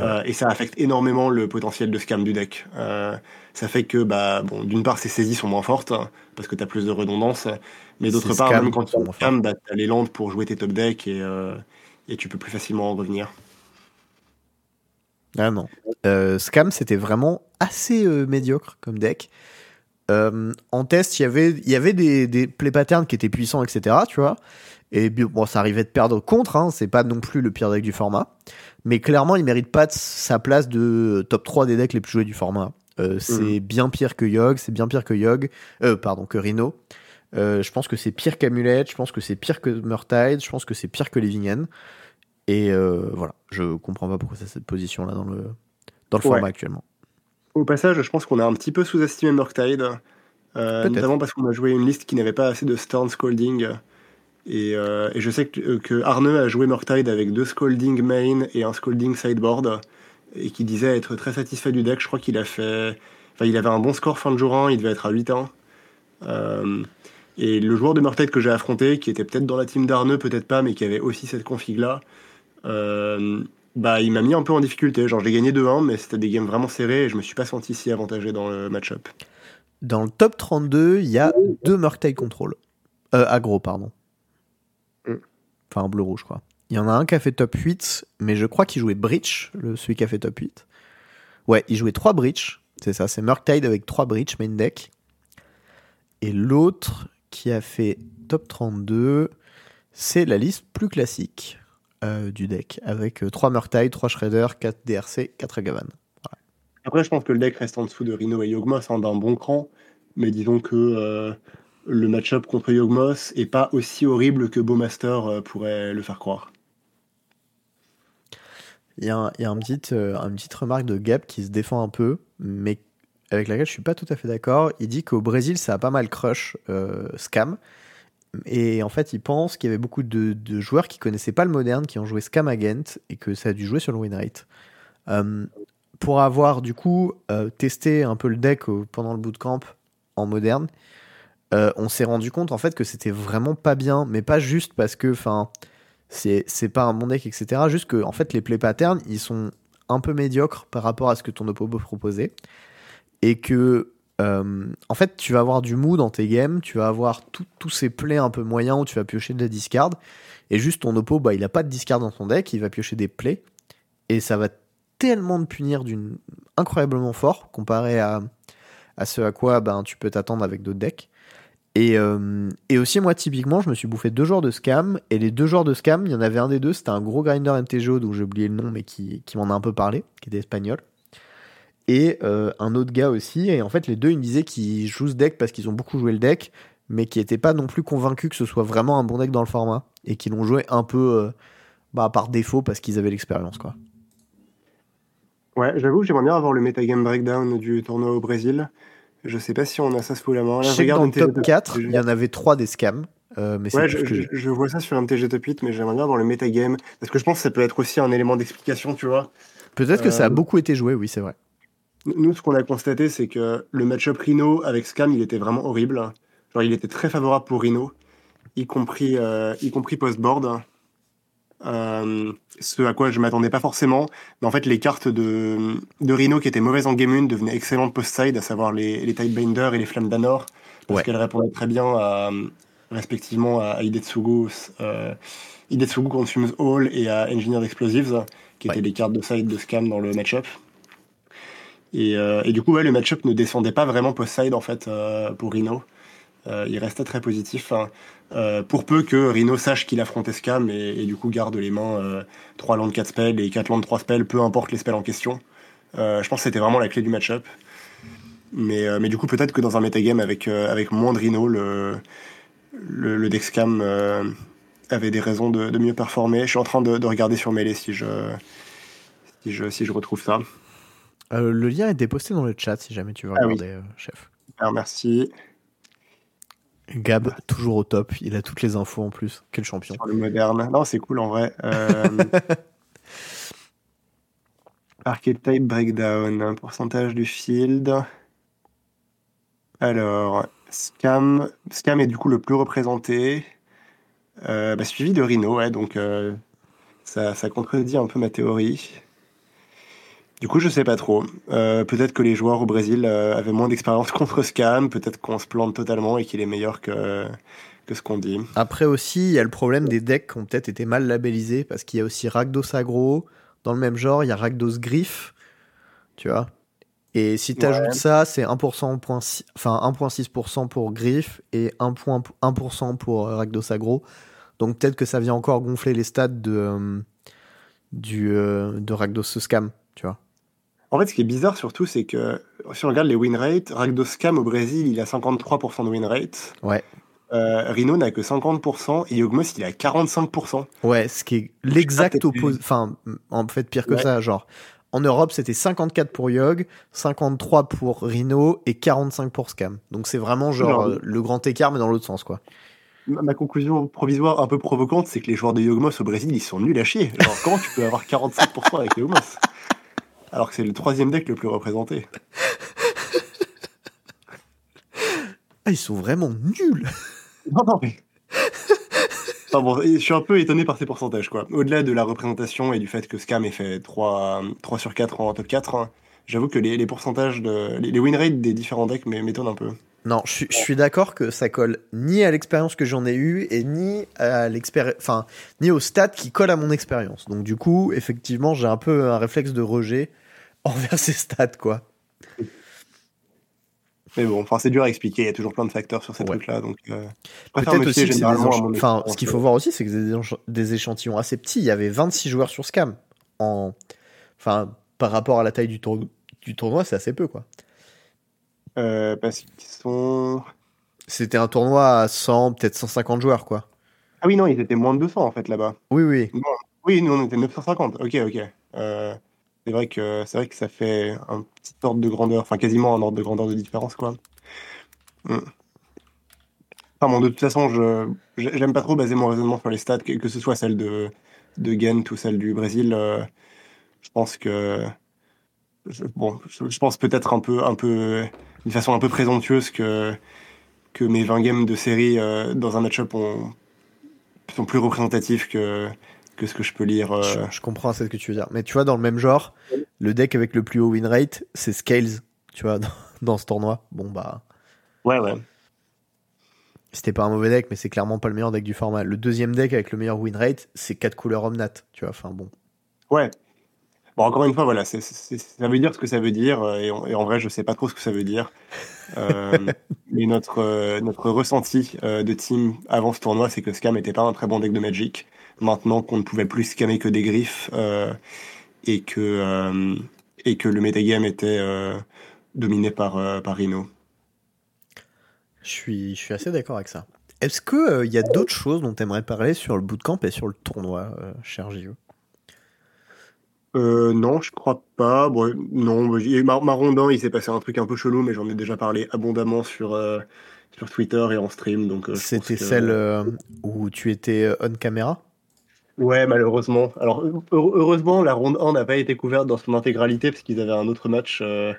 Euh, et ça affecte énormément le potentiel de scam du deck. Euh, ça fait que, bah, bon, d'une part, ses saisies sont moins fortes, parce que tu as plus de redondance, mais d'autre part, même quand tu scam, bah, tu as les landes pour jouer tes top decks, et, et tu peux plus facilement en revenir. Ah non. Euh, Scam, c'était vraiment assez euh, médiocre comme deck. Euh, en test, y il y avait des, des play patterns qui étaient puissants, etc. Tu vois. Et bon, ça arrivait de perdre contre, hein, c'est pas non plus le pire deck du format. Mais clairement, il mérite pas sa place de top 3 des decks les plus joués du format. c'est mm. bien pire que Yogg, c'est bien pire que Yogg, pardon, que Rhino. Euh, je pense que c'est pire qu'Amulet, je pense que c'est pire que Murtide, je pense que c'est pire que Livingen. Et euh, voilà, je comprends pas pourquoi c'est cette position-là dans le, dans le format actuellement. Au passage, je pense qu'on a un petit peu sous-estimé Murktide, euh, notamment parce qu'on a joué une liste qui n'avait pas assez de Stern Scolding. Et, et, je sais que, que Arne a joué Murktide avec deux Scolding main et un Scolding sideboard, et qui disait être très satisfait du deck. Je crois qu'il a fait. Enfin, il avait un bon score fin de jour 1, il devait être à 8 ans. Et le joueur de Murtide que j'ai affronté, qui était peut-être dans la team d'Arneux, peut-être pas, mais qui avait aussi cette config-là, euh, bah, il m'a mis un peu en difficulté. Genre, j'ai gagné 2-1, mais c'était des games vraiment serrés et je me suis pas senti si avantagé dans le match-up. Dans le top 32, il y a deux Murktide Control. Euh, aggro, pardon. Enfin, bleu-rouge, crois. Il y en a un qui a fait top 8, mais je crois qu'il jouait Breach, celui qui a fait top 8. Ouais, il jouait 3 Breach. C'est ça, c'est Murktide avec 3 Breach main deck. Et l'autre, qui a fait top 32, c'est la liste plus classique euh, du deck, avec 3 Murktide, 3 Shredder, 4 DRC, 4 Agavan. Après, je pense que le deck reste en dessous de Rhino et Yogmoth hein, d'un bon cran, mais disons que euh, le match-up contre Yogmoth est pas aussi horrible que Bowmaster euh, pourrait le faire croire. Il y a, euh, une petite remarque de Gap qui se défend un peu, mais avec laquelle je suis pas tout à fait d'accord. Il dit qu'au Brésil, ça a pas mal crush Scam. Et en fait, il pense qu'il y avait beaucoup de, joueurs qui connaissaient pas le moderne, qui ont joué Scam Agent, et que ça a dû jouer sur le win rate pour avoir du coup euh, testé un peu le deck pendant le bootcamp en moderne, euh, on s'est rendu compte en fait que c'était vraiment pas bien, mais pas juste parce que enfin c'est pas un bon deck etc. Juste que en fait les play patterns ils sont un peu médiocres par rapport à ce que ton oppo proposait et que euh, en fait tu vas avoir du mou dans tes games, tu vas avoir tous ces plays un peu moyens où tu vas piocher de la discard et juste ton oppo bah il a pas de discard dans son deck, il va piocher des plays et ça va tellement de punir d'une incroyablement fort comparé à, à ce à quoi ben, tu peux t'attendre avec d'autres decks. Et, euh, et, aussi, moi, typiquement, je me suis bouffé deux joueurs de scam. Et les deux joueurs de scam, il y en avait un des deux, c'était un gros grinder MTGO, dont j'ai oublié le nom, mais qui, m'en a un peu parlé, qui était espagnol. Et euh, un autre gars aussi. Et en fait, les deux, ils me disaient qu'ils jouent ce deck parce qu'ils ont beaucoup joué le deck, mais qui n'étaient pas non plus convaincus que ce soit vraiment un bon deck dans le format. Et qui l'ont joué un peu euh, bah, par défaut parce qu'ils avaient l'expérience, quoi. Ouais, j'avoue que j'aimerais bien avoir le metagame breakdown du tournoi au Brésil. Je sais pas si on a ça sous la main. je sais que dans le top 4, il y en avait 3 des scams. Euh, mais ouais, je, vois ça sur MTG Top 8, mais j'aimerais bien avoir le metagame. Parce que je pense que ça peut être aussi un élément d'explication, tu vois. Peut-être que ça a euh, beaucoup été joué, oui, c'est vrai. Nous, ce qu'on a constaté, c'est que le match-up Rhino avec Scam, il était vraiment horrible. Genre, il était très favorable pour Rhino, y compris, euh, y compris post-board. Euh, ce à quoi je m'attendais pas forcément. Mais en fait, les cartes de, de Rhino qui étaient mauvaises en Game 1 devenaient excellentes post-side, à savoir les, les Tidebinder et les Flammes d'Anor, parce qu'elles répondaient très bien à, respectivement à Idetsugu, euh, Idetsugu Consumes All et à Engineered Explosives, qui étaient les cartes de side de scam dans le match-up. Et, euh, et, du coup, ouais, le match-up ne descendait pas vraiment post-side en fait pour Rhino. Euh, il restait très positif. Hein. Euh, pour peu que Rhino sache qu'il affronte Escam et, du coup garde les mains 3 landes 4 spells et 4 landes 3 spells, peu importe les spells en question. Euh, je pense que c'était vraiment la clé du match-up. Mais, mais du coup, peut-être que dans un metagame avec, avec moins de Rhino, le, le, le Dexcam avait des raisons de, mieux performer. Je suis en train de, regarder sur Melee si je, si je, si je retrouve ça. le lien est déposté dans le chat si jamais tu veux ah regarder, chef. merci. Gab, toujours au top. Il a toutes les infos en plus. Quel champion. le moderne. Non, c'est cool en vrai. Euh... Archetype breakdown. Pourcentage du field. Alors, Scam. Scam est du coup le plus représenté. Euh, bah, suivi de Rhino, ouais, donc euh, ça, ça contredit un peu ma théorie. Du coup, je sais pas trop. Euh, peut-être que les joueurs au Brésil euh, avaient moins d'expérience contre Scam, peut-être qu'on se plante totalement et qu'il est meilleur que, que ce qu'on dit. Après aussi, il y a le problème des decks qui ont peut-être été mal labellisés, parce qu'il y a aussi Rakdos Agro, dans le même genre, il y a Rakdos Griff, tu vois. Et si tu ajoutes ça, c'est 1%, enfin 1.6% pour Griff et 1%, pour euh, Rakdos Agro. Donc peut-être que ça vient encore gonfler les stats de, du, de Rakdos Scam, tu vois. En fait, ce qui est bizarre surtout, c'est que si on regarde les win rates, Ragdoscam au Brésil, il a 53% de win rate. Ouais. Euh, Rhino n'a que 50% et Yogmos, il a 45%. Ouais, ce qui est l'exact opposé. Enfin, en fait, pire que ça. Genre, en Europe, c'était 54 pour Yog, 53 pour Rhino et 45 pour Scam. Donc, c'est vraiment genre, euh, le grand écart, mais dans l'autre sens, quoi. Ma conclusion provisoire un peu provocante, c'est que les joueurs de Yogmos au Brésil, ils sont nuls à chier. Genre, comment tu peux avoir 45% avec Yogmos? Alors que c'est le troisième deck le plus représenté. ah, ils sont vraiment nuls Non, non, mais... bon, je suis un peu étonné par ces pourcentages, quoi. Au-delà de la représentation et du fait que Scam ait fait 3, 3 sur 4 en top 4, hein, j'avoue que les, pourcentages, de, les, win rates des différents decks m'étonnent un peu. Non, je, suis d'accord que ça colle ni à l'expérience que j'en ai eue et ni à l'expérience, enfin, ni au stats qui collent à mon expérience. Donc du coup, effectivement, j'ai un peu un réflexe de rejet envers ses stats, quoi. Mais bon, enfin, c'est dur à expliquer. Il y a toujours plein de facteurs sur ces trucs-là. Donc, euh, peut-être aussi enfin, ce qu'il faut voir aussi, c'est que c'est des, échantillons assez petits. Il y avait 26 joueurs sur Scam. En... Enfin, par rapport à la taille du, du tournoi, c'est assez peu, quoi. Euh, parce qu'ils sont. C'était un tournoi à 100, peut-être 150 joueurs, quoi. Ah oui, non, ils étaient moins de 200 en fait là-bas. Oui, oui. Oui, nous on était 950. Ok, ok. Euh, c'est vrai que c'est vrai que ça fait un petit ordre de grandeur, enfin quasiment un ordre de grandeur de différence, quoi. Hmm. Enfin de toute façon, je j'aime pas trop baser mon raisonnement sur les stats, que, ce soit celle de de Ghent ou celle du Brésil. euh, je pense que bon, je, pense peut-être un peu un peu d'une façon un peu présomptueuse que que mes 20 games de série euh, dans un match-up ont- sont plus représentatifs que que ce que je peux lire. euh, Je, je comprends c'est ce que tu veux dire. Mais tu vois, dans le même genre, le deck avec le plus haut win rate, c'est Scales, tu vois, dans, dans ce tournoi. Bon, bah, Ouais, ouais. c'était pas un mauvais deck, mais c'est clairement pas le meilleur deck du format. Le deuxième deck avec le meilleur win rate, c'est 4 couleurs Omnat, tu vois, enfin bon. Ouais. Bon, encore une fois, voilà, ça veut dire ce que ça veut dire, euh, et en, et en vrai, je sais pas trop ce que ça veut dire. Euh, mais notre, euh, notre ressenti euh, de team avant ce tournoi, c'est que Scam était pas un très bon deck de Magic. Maintenant qu'on ne pouvait plus scammer que des griffes, euh, et, que, euh, et que le metagame était euh, dominé par, euh, par Rhino. Je suis, je suis assez d'accord avec ça. Est-ce qu'il y a d'autres choses dont tu aimerais parler sur le bootcamp et sur le tournoi, euh, cher JE Euh, non, je crois pas. Bon, non, Mar- Marondin, il s'est passé un truc un peu chelou, mais j'en ai déjà parlé abondamment sur, euh, sur Twitter et en stream. Donc, euh, C'était que- celle euh, où tu étais euh, on caméra Ouais, malheureusement. Alors, heu- heureusement, la ronde 1 n'a pas été couverte dans son intégralité parce qu'ils avaient un autre match euh,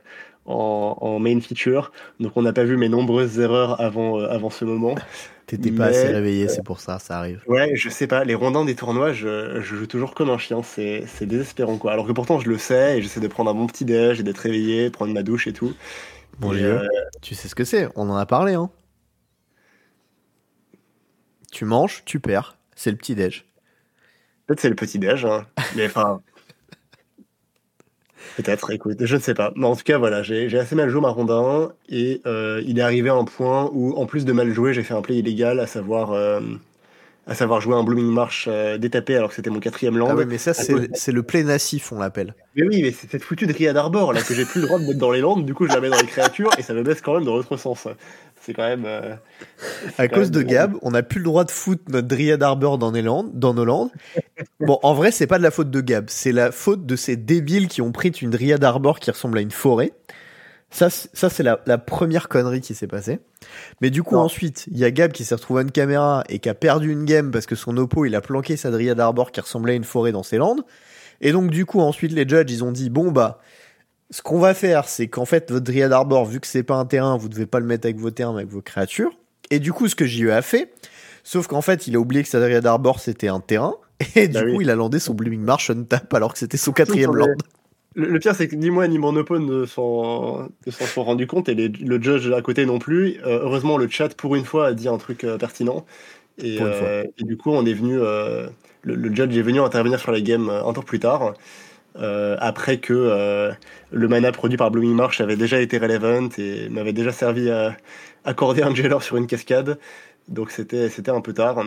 en, en main feature. Donc, on n'a pas vu mes nombreuses erreurs avant, euh, avant ce moment. T'étais pas assez réveillé, c'est pour ça, ça arrive. Ouais, je sais pas, les rondins des tournois, je, je joue toujours comme un chien, c'est désespérant quoi. Alors que pourtant je le sais et j'essaie de prendre un bon petit déj et d'être réveillé, prendre ma douche et tout. Bon, Et, euh, tu sais ce que c'est, on en a parlé, hein. Tu manges, tu perds, c'est le petit déj. Peut-être c'est le petit déj, hein. mais enfin. Peut-être, écoute, je ne sais pas. Mais en tout cas, voilà, j'ai assez mal joué ma ronde 1 et euh, il est arrivé à un point où, en plus de mal jouer, j'ai fait un play illégal, à savoir, euh, à savoir jouer un Blooming March euh, détapé alors que c'était mon quatrième land. Ah oui, mais ça, c'est c'est le play nassif, on l'appelle. Mais oui, mais c'est cette foutue Dryad Arbor là que j'ai plus le droit de mettre dans les landes, du coup je la mets dans les créatures et ça me baisse quand même dans l'autre sens. C'est quand même. euh, À quand cause de Gab, on n'a plus le droit de foutre notre Dryad Arbor dans, les landes, dans nos landes. Bon, en vrai, c'est pas de la faute de Gab, c'est la faute de ces débiles qui ont pris une Dryad Arbor qui ressemble à une forêt. Ça, c'est- ça c'est la, la première connerie qui s'est passée. Mais du coup, Non. ensuite, il y a Gab qui s'est retrouvé à une caméra et qui a perdu une game parce que son oppo, il a planqué sa Dryad Arbor qui ressemblait à une forêt dans ses landes. Et donc, du coup, ensuite, les judges, ils ont dit, bon, bah, ce qu'on va faire, c'est qu'en fait, votre Dryad Arbor, vu que c'est pas un terrain, vous devez pas le mettre avec vos mais avec vos créatures. Et du coup, ce que JE a fait, sauf qu'en fait, il a oublié que sa Dryad Arbor, c'était un terrain. Et du Bah coup, oui. il a landé son Blooming Marsh on tap alors que c'était son quatrième land. Le, le pire, c'est que ni moi ni mon oppo ne s'en sont rendus compte et les- le judge à côté non plus. Euh, heureusement, le chat, pour une fois, a dit un truc euh, pertinent. Et, euh, et du coup, on est venu. le, le judge est venu intervenir sur la game un temps plus tard. euh, après que euh, le mana produit par Blooming Marsh avait déjà été relevant et m'avait déjà servi à accorder un jailer sur une cascade. Donc c'était c'était un peu tard.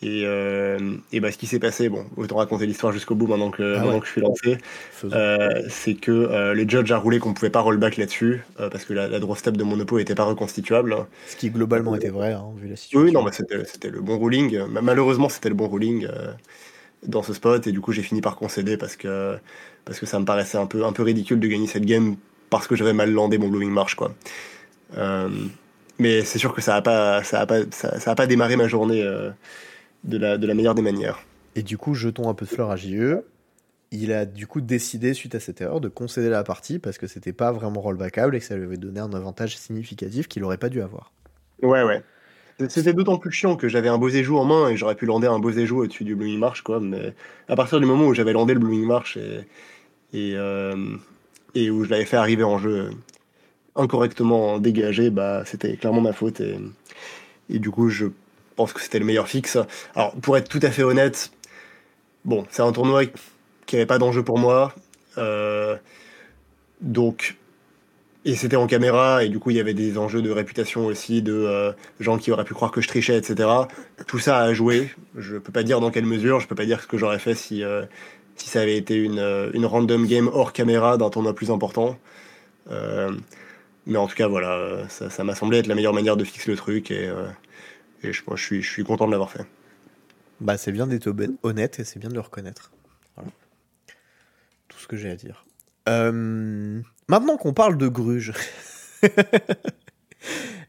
Et, euh, et bah, ce qui s'est passé, bon, autant raconter l'histoire jusqu'au bout maintenant que, Ah maintenant ouais. que je suis lancé. Euh, c'est que euh, le judge a roulé qu'on pouvait pas rollback là-dessus euh, parce que la, la draw step de mon oppo était pas reconstituable. Ce qui globalement était vrai, hein, vu la situation. Oui, non, mais c'était le bon ruling. Ma- Malheureusement, c'était le bon ruling dans ce spot et du coup j'ai fini par concéder parce que parce que ça me paraissait un peu un peu ridicule de gagner cette game parce que j'avais mal landé mon blooming march quoi. Mais c'est sûr que ça a pas ça a pas ça, ça a pas démarré ma journée euh, de la de la meilleure des manières. Et du coup, jetons un peu de fleurs à JE. Il a du coup décidé, suite à cette erreur, de concéder la partie parce que c'était pas vraiment rollbackable et que ça lui avait donné un avantage significatif qu'il aurait pas dû avoir. Ouais, ouais. C'était d'autant plus chiant que j'avais un beau joue en main et j'aurais pu lander un beau joue au-dessus du Blooming March, quoi. Mais à partir du moment où j'avais landé le Blooming March et, et, euh, et où je l'avais fait arriver en jeu incorrectement dégagé, bah, c'était clairement ma faute. Et, et du coup, je pense que c'était le meilleur fixe. Alors, pour être tout à fait honnête, bon, c'est un tournoi qui n'avait pas d'enjeu pour moi. Euh, donc, et c'était en caméra, et du coup, il y avait des enjeux de réputation aussi, de euh, gens qui auraient pu croire que je trichais, etc. Tout ça a joué. Je peux pas dire dans quelle mesure, je peux pas dire ce que j'aurais fait si, euh, si ça avait été une, une random game hors caméra d'un tournoi plus important. mais en tout cas, voilà, ça m'a semblé être la meilleure manière de fixer le truc et, et je, je, suis, je suis content de l'avoir fait. Bah, c'est bien d'être honnête et c'est bien de le reconnaître. Voilà. Tout ce que j'ai à dire. Euh, maintenant qu'on parle de Gruge,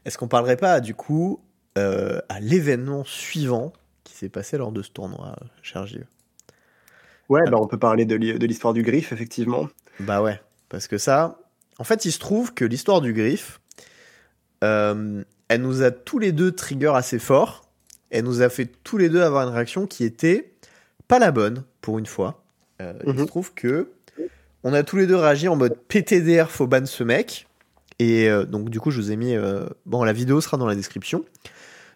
est-ce qu'on parlerait pas du coup euh, à l'événement suivant qui s'est passé lors de ce tournoi, cher Gilles Ouais, bah on peut parler de l'histoire du Griff, effectivement. Bah ouais, parce que ça, en fait, il se trouve que l'histoire du Griff, euh, elle nous a tous les deux trigger assez fort elle nous a fait tous les deux avoir une réaction qui était pas la bonne pour une fois. Euh, il se mhm. trouve que on a tous les deux réagi en mode PTDR faut ban ce mec. Et euh, donc du coup je vous ai mis euh, bon la vidéo sera dans la description.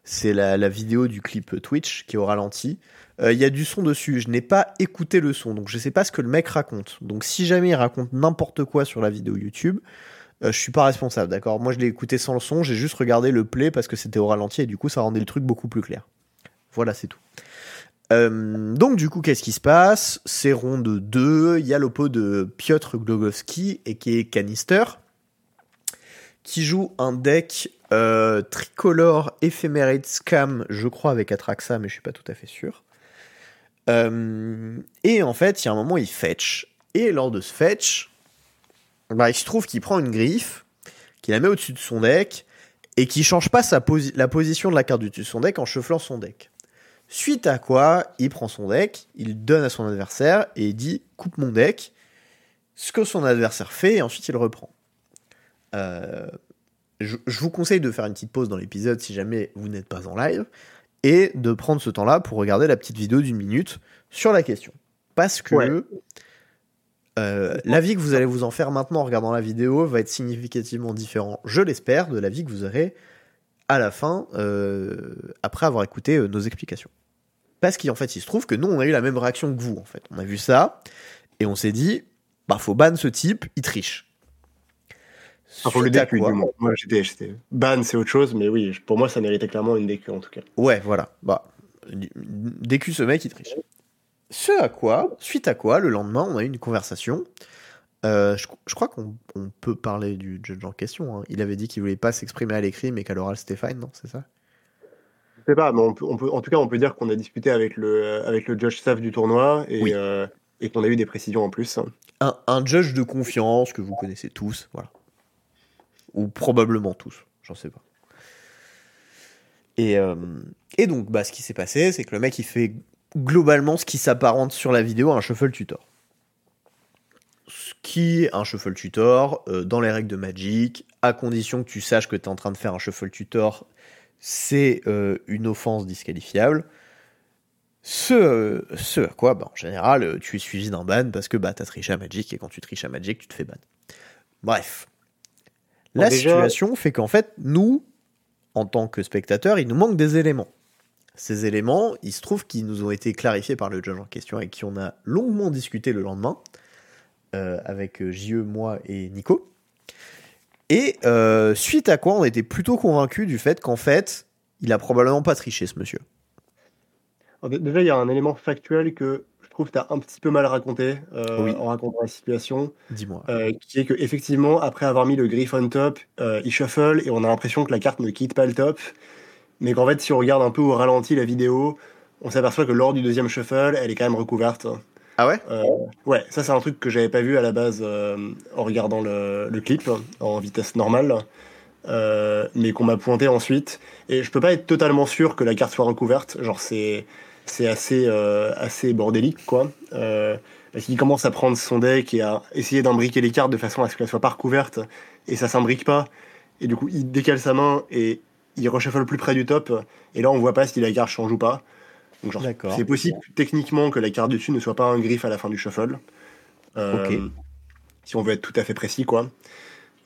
C'est la, vidéo du clip Twitch qui est au ralenti. Il y a du son dessus. Je n'ai pas écouté le son, donc je sais pas ce que le mec raconte. Donc si jamais il raconte n'importe quoi sur la vidéo YouTube, je suis pas responsable, d'accord Moi, je l'ai écouté sans le son, j'ai juste regardé le play parce que c'était au ralenti et du coup, ça rendait le truc beaucoup plus clair. Voilà, c'est tout. Euh, donc du coup, qu'est-ce qui se passe? C'est ronde 2, il y a l'oppo de Piotr Glogowski et qui est Canister, qui joue un deck euh, tricolore éphéméride scam, je crois avec Atraxa, mais je suis pas tout à fait sûr. Euh, et en fait, il y a un moment, il fetch. Et lors de ce fetch, bah, il se trouve qu'il prend une griffe, qu'il la met au-dessus de son deck, et qui change pas sa la position de la carte du dessus de son deck en shufflant son deck. Suite à quoi, il prend son deck, il donne à son adversaire et il dit coupe mon deck. Ce que son adversaire fait et ensuite il reprend. Euh, je, vous conseille de faire une petite pause dans l'épisode si jamais vous n'êtes pas en live et de prendre ce temps-là pour regarder la petite vidéo d'une minute sur la question. Parce que euh, l'avis que vous allez vous en faire maintenant en regardant la vidéo va être significativement différent, je l'espère, de l'avis que vous aurez à la fin, euh, après avoir écouté euh, nos explications. Parce qu'en fait, il se trouve que nous, on a eu la même réaction que vous, en fait. On a vu ça, et on s'est dit, bah, faut ban ce type, il triche. Ah, faut le DQ, Moi, j'étais, ban, c'est autre chose, mais oui, pour moi, ça méritait clairement une DQ, en tout cas. Ouais, voilà. Bah, DQ, ce mec, il triche. Ce à quoi, suite à quoi, le lendemain, on a eu une conversation euh, je, crois qu'on peut parler du judge en question. Hein. Il avait dit qu'il voulait pas s'exprimer à l'écrit, mais qu'à l'oral c'était fine, non C'est ça? Je sais pas, mais on peut, en tout cas, on peut dire qu'on a discuté avec le, avec le judge staff du tournoi et, euh, et qu'on a eu des précisions en plus. Un, un, judge de confiance que vous connaissez tous, voilà. Ou probablement tous, j'en sais pas. Et, euh, et donc, bah, ce qui s'est passé, c'est que le mec, il fait globalement ce qui s'apparente sur la vidéo à un shuffle tutor qui est un shuffle tutor euh, dans les règles de Magic, à condition que tu saches que tu es en train de faire un shuffle tutor, c'est euh, une offense disqualifiable. Ce, ce à quoi, bah, en général, tu es suivi d'un ban parce que bah, tu as triché à Magic et quand tu triches à Magic, tu te fais ban. Bref. La situation fait qu'en fait, nous, en tant que spectateurs, il nous manque des éléments. Ces éléments, il se trouve qu'ils nous ont été clarifiés par le judge en question et qui on a longuement discuté le lendemain. Euh, avec euh, JE, moi et Nico. Et euh, suite à quoi on était plutôt convaincus du fait qu'en fait, il a probablement pas triché ce monsieur. déjà, il y a un élément factuel que je trouve que tu as un petit peu mal raconté en racontant la situation. Dis-moi. qui est que effectivement, après avoir mis le griff on top, il shuffle et on a l'impression que la carte ne quitte pas le top. Mais qu'en fait, si on regarde un peu au ralenti la vidéo, on s'aperçoit que lors du deuxième shuffle, elle est quand même recouverte. Ah ouais? Euh, Ouais, ça c'est un truc que j'avais pas vu à la base euh, en regardant le, clip en vitesse normale, euh, mais qu'on m'a pointé ensuite. Et je peux pas être totalement sûr que la carte soit recouverte. Genre c'est c'est assez assez bordélique quoi. parce qu'il commence à prendre son deck et à essayer d'imbriquer les cartes de façon à ce qu'elles soient pas recouvertes et ça s'imbrique pas. Et du coup il décale sa main et il reshuffle plus près du top. Et là on voit pas si la carte change ou pas c'est possible techniquement que la carte dessus ne soit pas un griffe à la fin du shuffle. Euh, si on veut être tout à fait précis, quoi.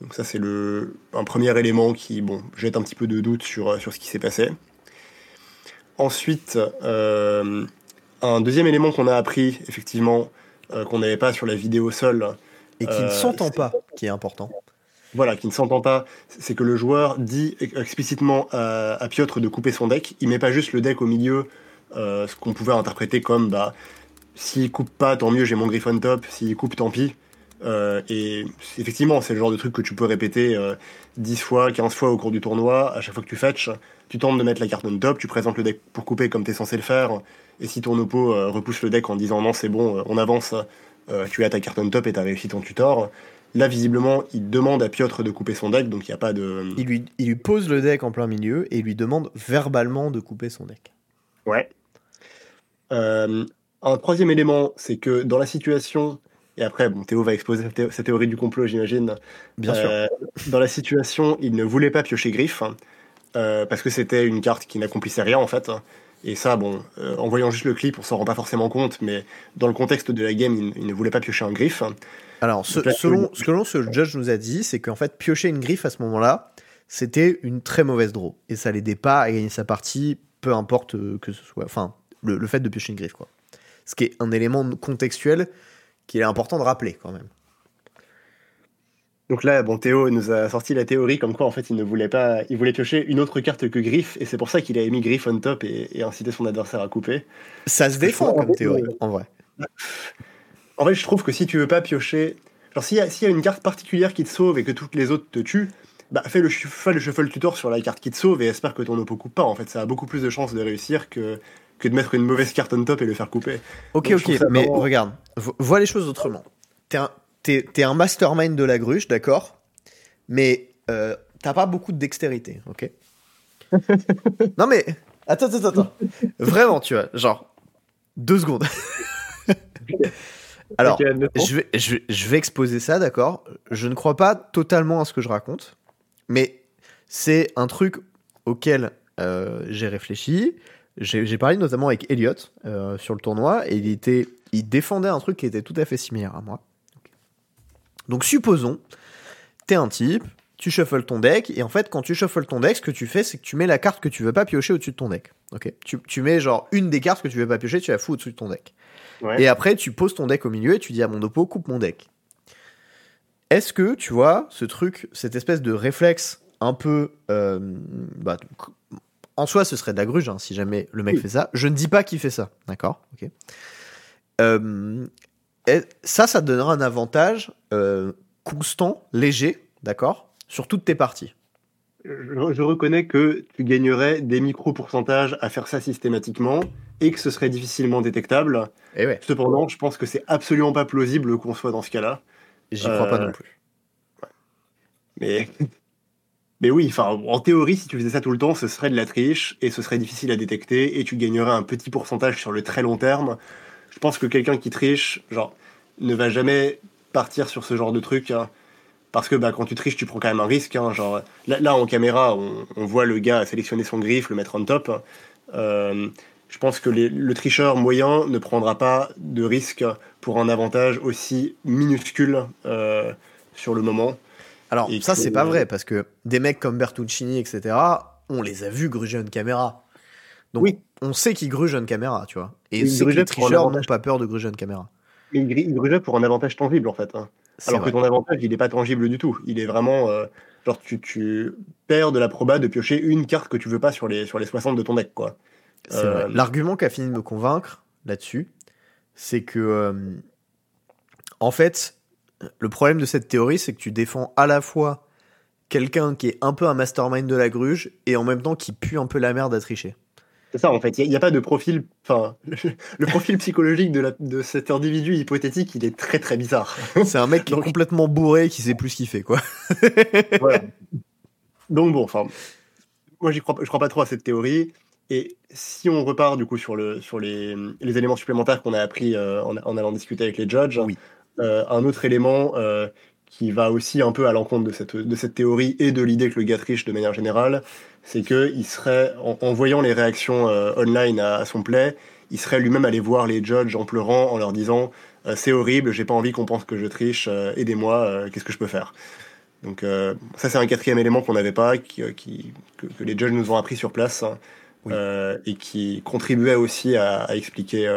Donc ça, c'est le un premier élément qui, bon, jette un petit peu de doute sur, sur ce qui s'est passé. Ensuite, euh, un deuxième élément qu'on a appris, effectivement, euh, qu'on n'avait pas sur la vidéo seule. Et qui ne s'entend pas, qui est important. Voilà, qui ne s'entend pas, c'est que le joueur dit explicitement à, Piotr de couper son deck. Il met pas juste le deck au milieu euh, ce qu'on pouvait interpréter comme bah, s'il coupe pas, tant mieux, j'ai mon griffe on top. S'il coupe, tant pis. Euh, et effectivement, c'est le genre de truc que tu peux répéter 10 fois, 15 fois au cours du tournoi. À chaque fois que tu fetch, tu tentes de mettre la carte on top, tu présentes le deck pour couper comme tu es censé le faire. Et si ton oppo repousse le deck en disant non, c'est bon, on avance, tu as ta carte on top et tu as réussi ton tutor. Là, visiblement, il demande à Piotr de couper son deck, donc il n'y a pas de. Il lui, il lui pose le deck en plein milieu et il lui demande verbalement de couper son deck. Ouais. Euh, un troisième élément, c'est que dans la situation, et après, bon, Théo va exposer sa, théorie du complot, j'imagine. Bien sûr. Euh, dans la situation, il ne voulait pas piocher Griffe, euh, parce que c'était une carte qui n'accomplissait rien, en fait. Et ça, bon, en voyant juste le clip, on s'en rend pas forcément compte, mais dans le contexte de la game, il, ne voulait pas piocher un Griffe. Alors, selon, selon ce que le judge nous a dit, c'est qu'en fait, piocher une griffe à ce moment-là, c'était une très mauvaise draw. Et ça l'aidait pas à gagner sa partie, peu importe que ce soit. Enfin, le, fait de piocher une griffe, quoi. Ce qui est un élément contextuel qu'il est important de rappeler quand même. Donc là, bon, Théo nous a sorti la théorie comme quoi en fait il ne voulait pas, il voulait piocher une autre carte que griffe et c'est pour ça qu'il a mis griffe on top et, incité son adversaire à couper. Ça se défend comme théorie, euh, en vrai. En fait, je trouve que si tu veux pas piocher, genre s'il y, y, a une carte particulière qui te sauve et que toutes les autres te tuent, bah fais le, fais le shuffle tutor sur la carte qui te sauve et espère que ton oppo coupe pas. En fait, ça a beaucoup plus de chances de réussir que que de mettre une mauvaise carte on top et le faire couper. Ok, ok, mais regarde, vois les choses autrement. T'es un, es, un mastermind de la gruche, d'accord Mais euh, t'as pas beaucoup de dextérité, ok? Non mais, attends, attends, attends. Vraiment, tu vois, genre, deux secondes. Alors, je, vais, je, je, vais, exposer ça, d'accord? Je ne crois pas totalement à ce que je raconte, mais c'est un truc auquel euh, j'ai réfléchi, j'ai parlé notamment avec Elliot euh, sur le tournoi et il, était, il défendait un truc qui était tout à fait similaire à moi. Donc supposons, t'es un type, tu shuffles ton deck et en fait quand tu shuffles ton deck, ce que tu fais c'est que tu mets la carte que tu veux pas piocher au-dessus de ton deck. Ok, tu, tu, mets genre une des cartes que tu veux pas piocher, tu la fous au-dessus de ton deck. Et après tu poses ton deck au milieu et tu dis à mon oppo coupe mon deck. Est-ce que tu vois ce truc, cette espèce de réflexe un peu euh, bah, en soi, ce serait de la gruge hein, si jamais le mec fait ça. Je ne dis pas qu'il fait ça, d'accord Ok. Euh, ça, ça te donnera un avantage euh, constant, léger, d'accord Sur toutes tes parties. Je, reconnais que tu gagnerais des micro-pourcentages à faire ça systématiquement et que ce serait difficilement détectable. Et ouais. Cependant, je pense que c'est absolument pas plausible qu'on soit dans ce cas-là. J'y crois pas non plus. Mais mais oui, enfin, en théorie, si tu faisais ça tout le temps, ce serait de la triche et ce serait difficile à détecter et tu gagnerais un petit pourcentage sur le très long terme. Je pense que quelqu'un qui triche, genre, ne va jamais partir sur ce genre de truc. Hein, parce que bah, quand tu triches, tu prends quand même un risque. Hein, genre, là, en caméra, on, voit le gars sélectionner son griffe, le mettre en top. Euh, je pense que le tricheur moyen ne prendra pas de risque pour un avantage aussi minuscule euh, sur le moment. Alors, ça, c'est pas vrai, parce que des mecs comme Bertuccini, etc., on les a vus gruger une caméra. Donc, oui. on sait qu'ils grugent une caméra, tu vois. Et c'est que les tricheurs n'ont pas peur de gruger une caméra. ils grugeaient pour un avantage tangible, en fait. Hein. Alors que ton avantage, il n'est pas tangible du tout. Il est vraiment. Euh, genre, tu, tu, perds de la proba de piocher une carte que tu veux pas sur les, sur les 60 de ton deck, quoi. Euh, L'argument qui a fini de me convaincre là-dessus, c'est que. Euh, en fait, le problème de cette théorie, c'est que tu défends à la fois quelqu'un qui est un peu un mastermind de la gruge et en même temps qui pue un peu la merde à tricher. C'est ça en fait, il n'y a, pas de profil, enfin, le, profil psychologique de, la, de, cet individu hypothétique, il est très très bizarre. C'est un mec qui est complètement bourré, qui sait plus ce qu'il fait, quoi. Donc bon, enfin, moi j'y crois, je crois pas trop à cette théorie. Et si on repart du coup sur, le, sur les, les éléments supplémentaires qu'on a appris euh, en, en, allant discuter avec les judges, oui. Euh, un autre élément euh, qui va aussi un peu à l'encontre de cette, de cette théorie et de l'idée que le gars triche de manière générale, c'est qu'il serait, en, voyant les réactions online à, son play, il serait lui-même allé voir les judges en pleurant, en leur disant c'est horrible, j'ai pas envie qu'on pense que je triche, aidez-moi, qu'est-ce que je peux faire? Donc ça c'est un quatrième élément qu'on n'avait pas, qui, que, les judges nous ont appris sur place et qui contribuait aussi à, expliquer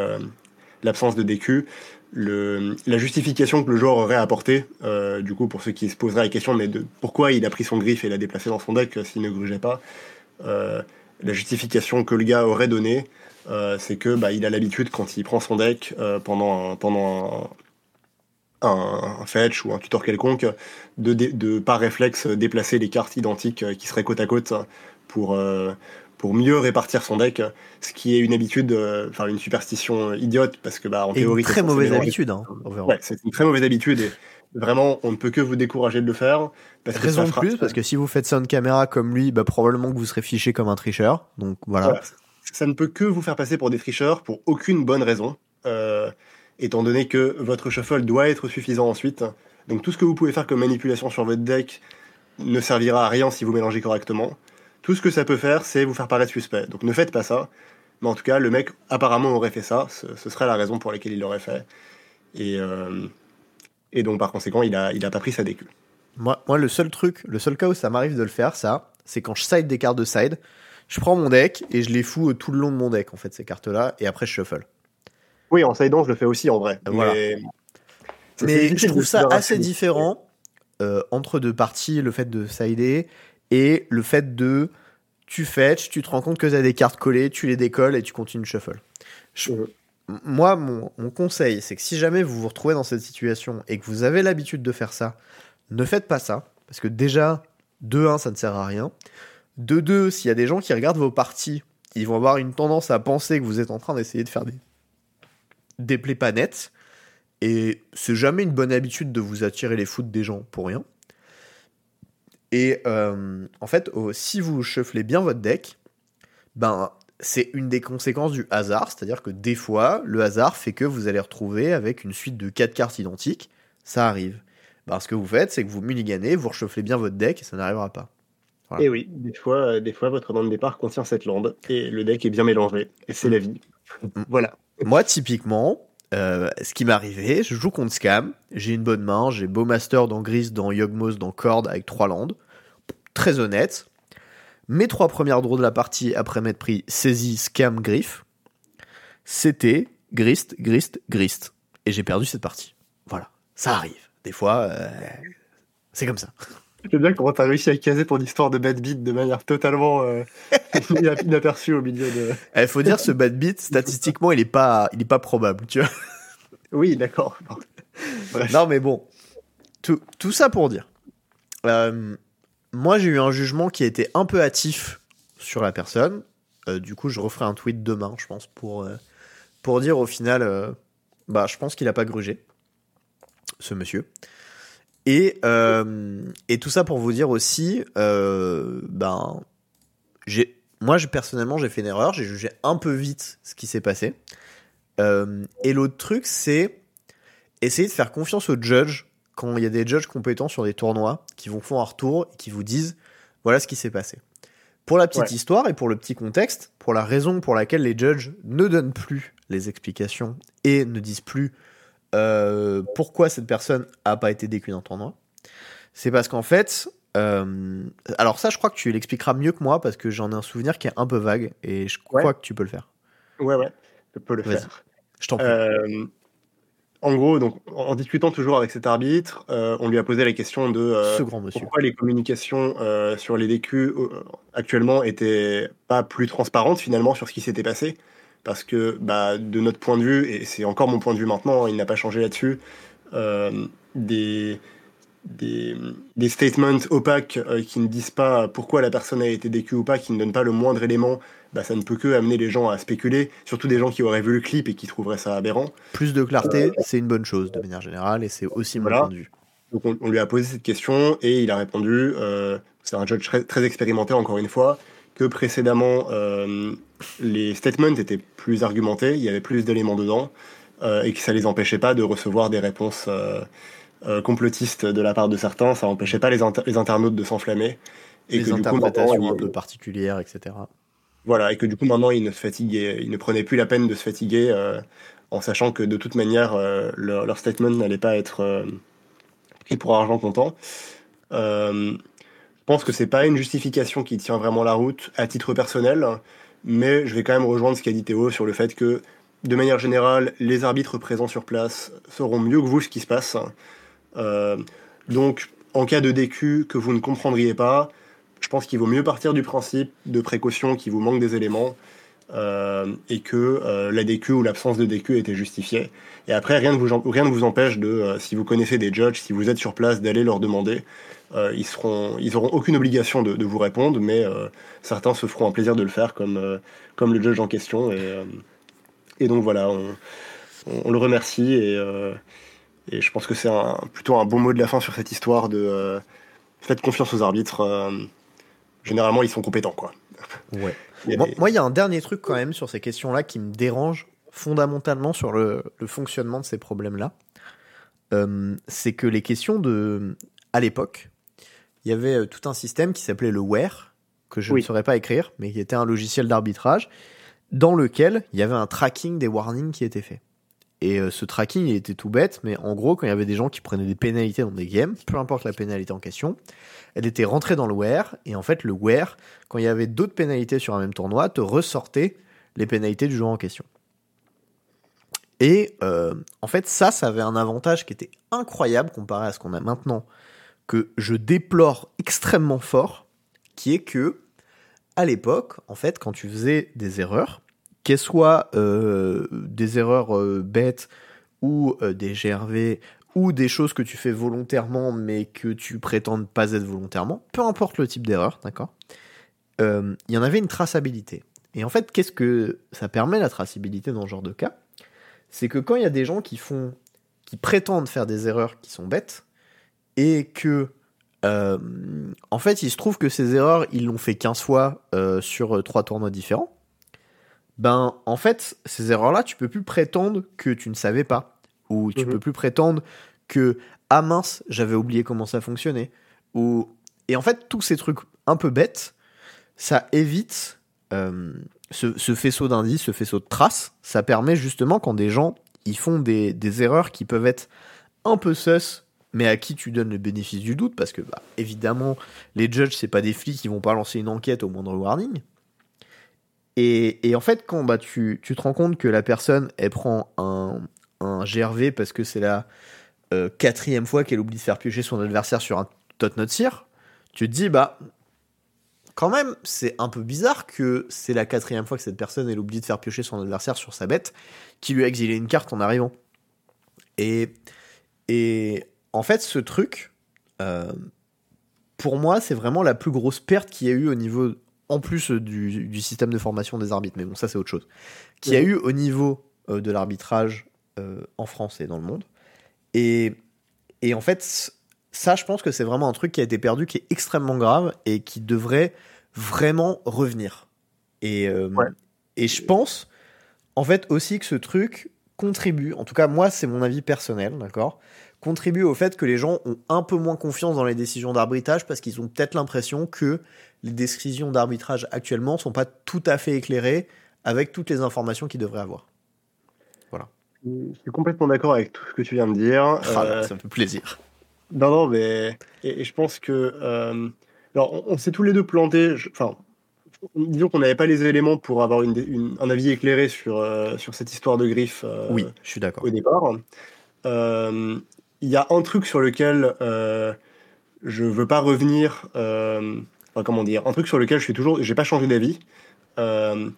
l'absence de DQ le, la justification que le joueur aurait apportée, euh, du coup, pour ceux qui se poseraient la question, mais de pourquoi il a pris son griffe et l'a déplacé dans son deck euh, s'il ne grugeait pas, euh, la justification que le gars aurait donnée, c'est que bah, il a l'habitude quand il prend son deck pendant, un, pendant un, fetch ou un tutor quelconque, de, de, par réflexe déplacer les cartes identiques qui seraient côte à côte pour, pour mieux répartir son deck, ce qui est une habitude, enfin une superstition idiote, parce que bah, en théorie... Une très mauvaise habitude. Hein, ouais, c'est une très mauvaise habitude et vraiment, on ne peut que vous décourager de le faire. Parce Raison de plus, parce que si vous faites ça en caméra comme lui, bah, probablement que vous serez fiché comme un tricheur. Donc voilà. Ça ne peut que vous faire passer pour des tricheurs pour aucune bonne raison, euh, étant donné que votre shuffle doit être suffisant ensuite. Donc tout ce que vous pouvez faire comme manipulation sur votre deck ne servira à rien si vous mélangez correctement. Tout ce que ça peut faire, c'est vous faire paraître suspect. Donc ne faites pas ça. Mais en tout cas, le mec apparemment aurait fait ça. Ce, serait la raison pour laquelle il l'aurait fait. Et, euh, et donc par conséquent, il a, il a pas pris sa décu. Moi, moi, le seul truc, le seul cas où ça m'arrive de le faire, ça, c'est quand je side des cartes de side. Je prends mon deck et je les fous tout le long de mon deck, en fait, ces cartes-là, et après je shuffle. Oui, en sidant, je le fais aussi en vrai. Mais, mais je trouve ça assez différent euh, entre deux parties, le fait de sider et le fait de tu fetch, tu te rends compte que tu as des cartes collées, tu les décolles et tu continues de shuffle. Moi, mon, conseil, c'est que si jamais vous vous retrouvez dans cette situation et que vous avez l'habitude de faire ça, ne faites pas ça. Parce que déjà, de 1, ça ne sert à rien. De 2, s'il y a des gens qui regardent vos parties, ils vont avoir une tendance à penser que vous êtes en train d'essayer de faire des, des plays pas nettes. Et c'est jamais une bonne habitude de vous attirer les foutes des gens pour rien. Et euh, en fait, si vous shufflez bien votre deck, ben c'est une des conséquences du hasard, c'est-à-dire que des fois, le hasard fait que vous allez retrouver avec une suite de 4 cartes identiques, ça arrive. Ben, ce que vous faites, c'est que vous mulliganez, vous reshufflez bien votre deck et ça n'arrivera pas. Et oui, des fois, des fois, votre land de départ contient cette lande et le deck est bien mélangé. Et c'est la vie. Mm. voilà. Moi, typiquement, euh, ce qui m'est arrivé, je joue contre Scam, j'ai une bonne main, j'ai Bowmaster dans Gris, dans Yogmoth, dans Cord avec trois landes. Très honnête. Mes trois premières draws de la partie après m'être pris saisie, scam, griffe, c'était grist, grist, grist. Et j'ai perdu cette partie. Voilà. Ça arrive. Des fois, euh, c'est comme ça. J'aime bien comment t'as réussi à caser ton histoire de bad beat de manière totalement euh, inaperçue au milieu de. Il faut dire ce bad beat, statistiquement, il est pas, il est pas probable, tu vois. Oui, d'accord. Non, mais bon, tout, tout ça pour dire. Euh, moi, j'ai eu un jugement qui a été un peu hâtif sur la personne. Euh, du coup, je referai un tweet demain, je pense, pour, pour dire au final, bah, je pense qu'il a pas grugé, ce monsieur. Et, euh, et tout ça pour vous dire aussi, euh, ben, j'ai, moi, personnellement, j'ai fait une erreur, j'ai jugé un peu vite ce qui s'est passé. Euh, et l'autre truc, c'est essayer de faire confiance aux judges quand il y a des judges compétents sur des tournois qui vous font un retour et qui vous disent voilà ce qui s'est passé. Pour la petite histoire et pour le petit contexte, pour la raison pour laquelle les judges ne donnent plus les explications et ne disent plus euh, pourquoi cette personne a pas été décue dans tournoi? C'est parce qu'en fait, euh, alors ça, je crois que tu l'expliqueras mieux que moi parce que j'en ai un souvenir qui est un peu vague et je crois que tu peux le faire. Ouais, ouais, je peux le faire. Je t'en prie. Euh, en gros, donc, en discutant toujours avec cet arbitre, on lui a posé la question de Ce grand monsieur. pourquoi les communications sur les DQ actuellement étaient pas plus transparentes finalement sur ce qui s'était passé? Parce que bah, de notre point de vue, et c'est encore mon point de vue maintenant, il n'a pas changé là-dessus, euh, des, des, des, statements opaques euh, qui ne disent pas pourquoi la personne a été décue ou pas, qui ne donnent pas le moindre élément, bah, ça ne peut que amener les gens à spéculer, surtout des gens qui auraient vu le clip et qui trouveraient ça aberrant. Plus de clarté, euh, c'est une bonne chose de manière générale, et c'est aussi mon point de vue. Donc on, lui a posé cette question et il a répondu, c'est un judge très expérimenté encore une fois, que précédemment, euh, les statements étaient plus argumentés, il y avait plus d'éléments dedans, euh, et que ça les empêchait pas de recevoir des réponses euh, complotistes de la part de certains, ça empêchait pas les, les internautes de s'enflammer. Et les que, interprétations du coup, un peu particulières, etc. Voilà, et que du coup maintenant ils ne se fatiguaient, ils ne prenaient plus la peine de se fatiguer en sachant que de toute manière leur, leur, statement n'allait pas être pris pour argent comptant. Je pense que c'est pas une justification qui tient vraiment la route à titre personnel, mais je vais quand même rejoindre ce qu'a dit Théo sur le fait que, de manière générale, les arbitres présents sur place sauront mieux que vous ce qui se passe. Euh, donc, en cas de DQ que vous ne comprendriez pas, je pense qu'il vaut mieux partir du principe de précaution qui vous manque des éléments et que la DQ ou l'absence de DQ était justifiée. Et après, rien ne vous empêche de, si vous connaissez des judges, si vous êtes sur place, d'aller leur demander. Ils seront, ils auront aucune obligation de, de vous répondre, mais certains se feront un plaisir de le faire, comme, comme le judge en question. Et, et donc voilà, on, on, le remercie et, et je pense que c'est plutôt un bon mot de la fin sur cette histoire de euh, faites confiance aux arbitres. Euh, généralement, ils sont compétents, quoi. Ouais. Moi, il y a un dernier truc quand même sur ces questions-là qui me dérange fondamentalement sur le, fonctionnement de ces problèmes-là. Euh, c'est que les questions de. À l'époque, il y avait tout un système qui s'appelait le WARE, que je ne saurais pas écrire, mais qui était un logiciel d'arbitrage, dans lequel il y avait un tracking des warnings qui était fait. Et euh, ce tracking, il était tout bête, mais en gros, quand il y avait des gens qui prenaient des pénalités dans des games, peu importe la pénalité en question, elle était rentrée dans le wear, et en fait, le wear, quand il y avait d'autres pénalités sur un même tournoi, te ressortait les pénalités du joueur en question. Et euh, en fait, ça, ça avait un avantage qui était incroyable comparé à ce qu'on a maintenant, que je déplore extrêmement fort, qui est que, à l'époque, en fait, quand tu faisais des erreurs, qu'elles soient euh, des erreurs euh, bêtes ou euh, des GRV ou des choses que tu fais volontairement mais que tu prétends ne pas être volontairement, peu importe le type d'erreur, d'accord? Il y en avait une traçabilité. Et en fait, qu'est-ce que ça permet la traçabilité dans ce genre de cas? C'est que quand il y a des gens qui font, qui prétendent faire des erreurs qui sont bêtes et que en fait, il se trouve que ces erreurs, ils l'ont fait 15 fois sur trois tournois différents ben en fait, ces erreurs-là, tu peux plus prétendre que tu ne savais pas. Ou tu mhm. peux plus prétendre que ah mince, j'avais oublié comment ça fonctionnait. Ou et en fait, tous ces trucs un peu bêtes, ça évite euh, ce, faisceau d'indices, ce faisceau de traces. Ça permet justement quand des gens ils font des, des erreurs qui peuvent être un peu sus, mais à qui tu donnes le bénéfice du doute, parce que bah, évidemment, les judges, c'est pas des flics qui vont pas lancer une enquête au moindre warning. Et, en fait, quand bah, tu, tu, te rends compte que la personne, elle prend un, un GRV parce que c'est la euh, quatrième fois qu'elle oublie de faire piocher son adversaire sur un tot cire, tu te dis, bah, quand même, c'est un peu bizarre que c'est la quatrième fois que cette personne, elle oublie de faire piocher son adversaire sur sa bête, qui lui a exilé une carte en arrivant. Et, et en fait, ce truc, euh, pour moi, c'est vraiment la plus grosse perte qu'il y a eu au niveau en plus euh, du, système de formation des arbitres, mais bon, ça c'est autre chose, qui a eu au niveau euh, de l'arbitrage euh, en France et dans le monde. Et, et en fait, ça, je pense que c'est vraiment un truc qui a été perdu, qui est extrêmement grave et qui devrait vraiment revenir. Et, et je pense, en fait, aussi que ce truc contribue, en tout cas, moi, c'est mon avis personnel, d'accord contribue au fait que les gens ont un peu moins confiance dans les décisions d'arbitrage parce qu'ils ont peut-être l'impression que les décisions d'arbitrage actuellement sont pas tout à fait éclairées avec toutes les informations qu'ils devraient avoir. Voilà. Je suis complètement d'accord avec tout ce que tu viens de dire. Ah, euh, ça me fait plaisir. Non, non, mais et, je pense que euh, alors on, s'est tous les deux plantés. Enfin, disons qu'on n'avait pas les éléments pour avoir une, un avis éclairé sur euh, sur cette histoire de griffe. oui, je suis d'accord. Au départ, il y a un truc sur lequel je veux pas revenir comment dire, un truc sur lequel je suis toujours, j'ai pas changé d'avis, euh,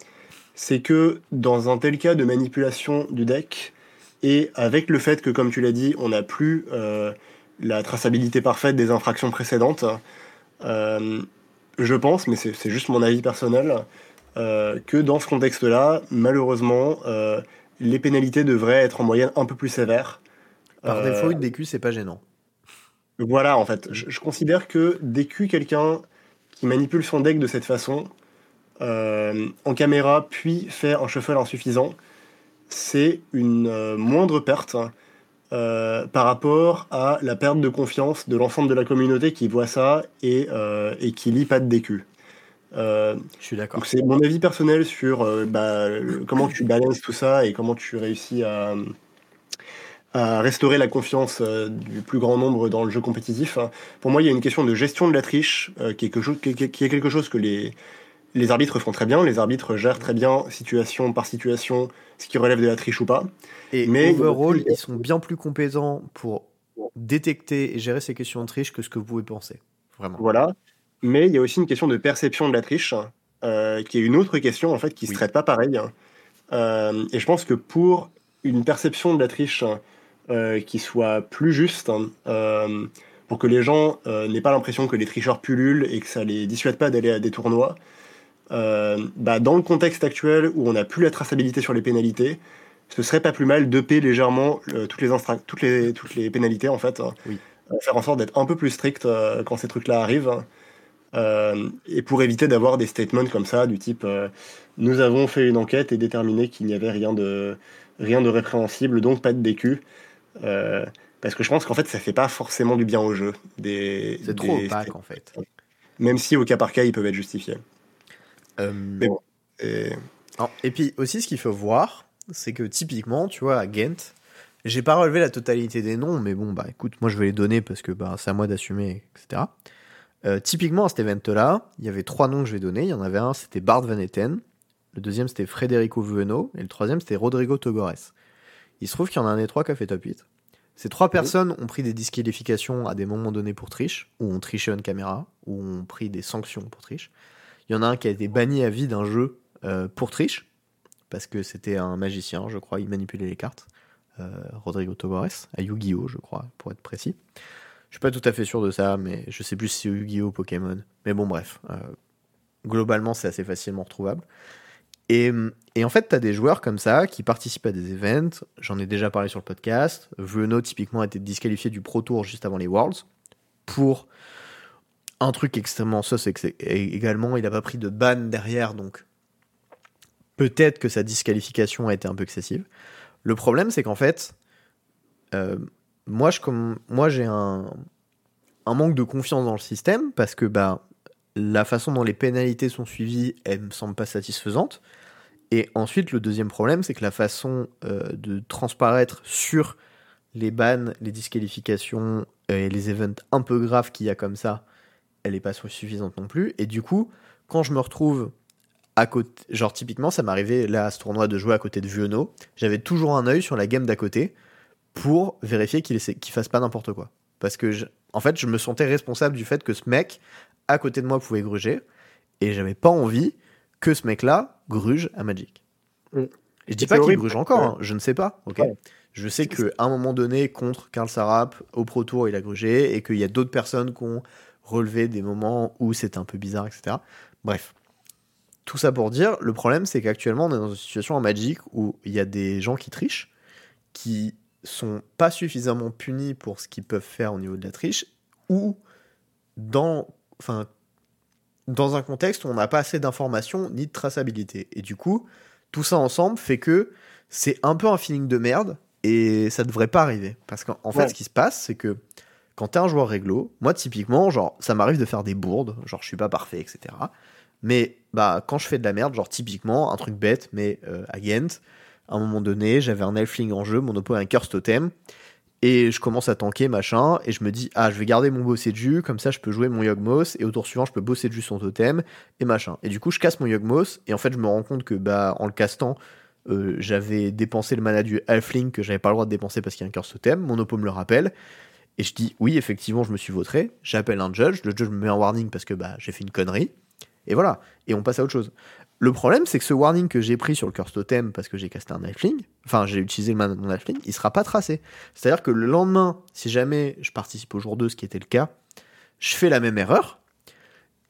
c'est que dans un tel cas de manipulation du deck, et avec le fait que, comme tu l'as dit, on n'a plus euh, la traçabilité parfaite des infractions précédentes, euh, je pense, mais c'est juste mon avis personnel, que dans ce contexte-là, malheureusement, les pénalités devraient être en moyenne un peu plus sévères. Par défaut, une DQ, c'est pas gênant. Voilà, en fait, je, je considère que DQ quelqu'un qui manipule son deck de cette façon, euh, en caméra, puis fait un shuffle insuffisant, c'est une euh, moindre perte euh, par rapport à la perte de confiance de l'ensemble de la communauté qui voit ça et, et qui lit pas de DQ. Je suis d'accord. C'est mon avis personnel sur bah, comment tu balances tout ça et comment tu réussis à, à restaurer la confiance euh, du plus grand nombre dans le jeu compétitif. Pour moi, il y a une question de gestion de la triche euh, qui, est quelque chose, qui, est quelque chose que les, les arbitres font très bien. Les arbitres gèrent très bien, situation par situation, ce qui relève de la triche ou pas. Et Mais overall, ils sont bien plus compétents pour détecter et gérer ces questions de triche que ce que vous pouvez penser. Vraiment. Voilà. Mais il y a aussi une question de perception de la triche. Euh, qui est une autre question en fait qui se traite pas pareil. Hein. Et je pense que pour une perception de la triche qui soit plus juste, hein, euh, pour que les gens n'aient pas l'impression que les tricheurs pullulent et que ça les dissuade pas d'aller à des tournois, bah, dans le contexte actuel où on n'a plus la traçabilité sur les pénalités, ce serait pas plus mal de payer légèrement toutes, les toutes, les, toutes les pénalités en fait. Hein. faire en sorte d'être un peu plus strict quand ces trucs-là arrivent. Euh, et pour éviter d'avoir des statements comme ça, du type euh, nous avons fait une enquête et déterminé qu'il n'y avait rien de, rien de répréhensible, donc pas de DQ. Euh, parce que je pense qu'en fait, ça fait pas forcément du bien au jeu. C'est trop opaque en fait. Même si au cas par cas, ils peuvent être justifiés. Mais bon. Et... et puis aussi, ce qu'il faut voir, c'est que typiquement, tu vois, à Ghent, j'ai pas relevé la totalité des noms, mais bon, bah écoute, moi je vais les donner parce que bah, c'est à moi d'assumer, etc. Euh, typiquement, à cet event-là, il y avait trois noms que je vais donner. Il y en avait un, c'était Bart Van Etten. Le deuxième, c'était Federico Vueno. Et le troisième, c'était Rodrigo Togores. Il se trouve qu'il y en a un des trois qui a fait top 8. Ces trois personnes ont pris des disqualifications à des moments donnés pour triche, ou ont triché on caméra, ou ont pris des sanctions pour triche. Il y en a un qui a été banni à vie d'un jeu euh, pour triche, parce que c'était un magicien, je crois, il manipulait les cartes. Euh, Rodrigo Togores, à Yu-Gi-Oh, je crois, pour être précis. Je suis pas tout à fait sûr de ça, mais je sais plus si c'est Yu-Gi-Oh! Pokémon. Mais bon, bref. Euh, globalement, c'est assez facilement retrouvable. Et, en fait, tu as des joueurs comme ça qui participent à des events. J'en ai déjà parlé sur le podcast. Veno, typiquement, a été disqualifié du Pro Tour juste avant les Worlds pour un truc extrêmement sus également, il n'a pas pris de ban derrière, donc peut-être que sa disqualification a été un peu excessive. Le problème, c'est qu'en fait, euh, moi j'ai un, un manque de confiance dans le système parce que bah, la façon dont les pénalités sont suivies, elle me semble pas satisfaisante. Et ensuite, le deuxième problème, c'est que la façon euh, de transparaître sur les bans, les disqualifications et les events un peu graves qu'il y a comme ça, elle n'est pas suffisante non plus. Et du coup, quand je me retrouve à côté, genre typiquement, ça m'arrivait là à ce tournoi de jouer à côté de Vuono, j'avais toujours un œil sur la game d'à côté pour vérifier qu'il ne fasse pas n'importe quoi. Parce que, en fait, je me sentais responsable du fait que ce mec, à côté de moi, pouvait gruger, et j'avais pas envie que ce mec-là gruge à Magic. Mm. je dis pas qu'il gruge encore, hein, je ne sais pas, ok Je sais qu'à un moment donné, contre Karl Sarap, au Pro Tour, il a grugé, et qu'il y a d'autres personnes qui ont relevé des moments où c'était un peu bizarre, etc. Bref. Tout ça pour dire, le problème c'est qu'actuellement on est dans une situation en Magic où il y a des gens qui trichent, qui sont pas suffisamment punis pour ce qu'ils peuvent faire au niveau de la triche, ou dans, enfin, dans un contexte où on n'a pas assez d'informations ni de traçabilité. Et du coup, tout ça ensemble fait que c'est un peu un feeling de merde et ça devrait pas arriver. Parce qu'en fait, ce qui se passe, c'est que quand t'es un joueur réglo, moi typiquement, genre, ça m'arrive de faire des bourdes, genre je suis pas parfait, etc. Mais bah quand je fais de la merde, genre typiquement un truc bête, mais euh, à Ghent, à un moment donné, j'avais un elfling en jeu, mon oppo a un curse totem, et je commence à tanker, machin, et je me dis, ah, je vais garder mon jus, comme ça je peux jouer mon Yogmoth, et au tour suivant, je peux jus son totem, et machin. Et du coup, je casse mon Yogmoth, et en fait, je me rends compte que, bah, en le castant, euh, j'avais dépensé le mana du Elfling que j'avais pas le droit de dépenser parce qu'il y a un curse totem, mon oppo me le rappelle, et je dis, oui, effectivement, je me suis vautré, j'appelle un judge, le judge me met un warning parce que, bah, j'ai fait une connerie, et voilà, et on passe à autre chose. Le problème, c'est que ce warning que j'ai pris sur le Curse Totem parce que j'ai casté un Nightling, enfin j'ai utilisé le mana de mon Nightling, il sera pas tracé. C'est-à-dire que le lendemain, si jamais je participe au jour 2, ce qui était le cas, je fais la même erreur,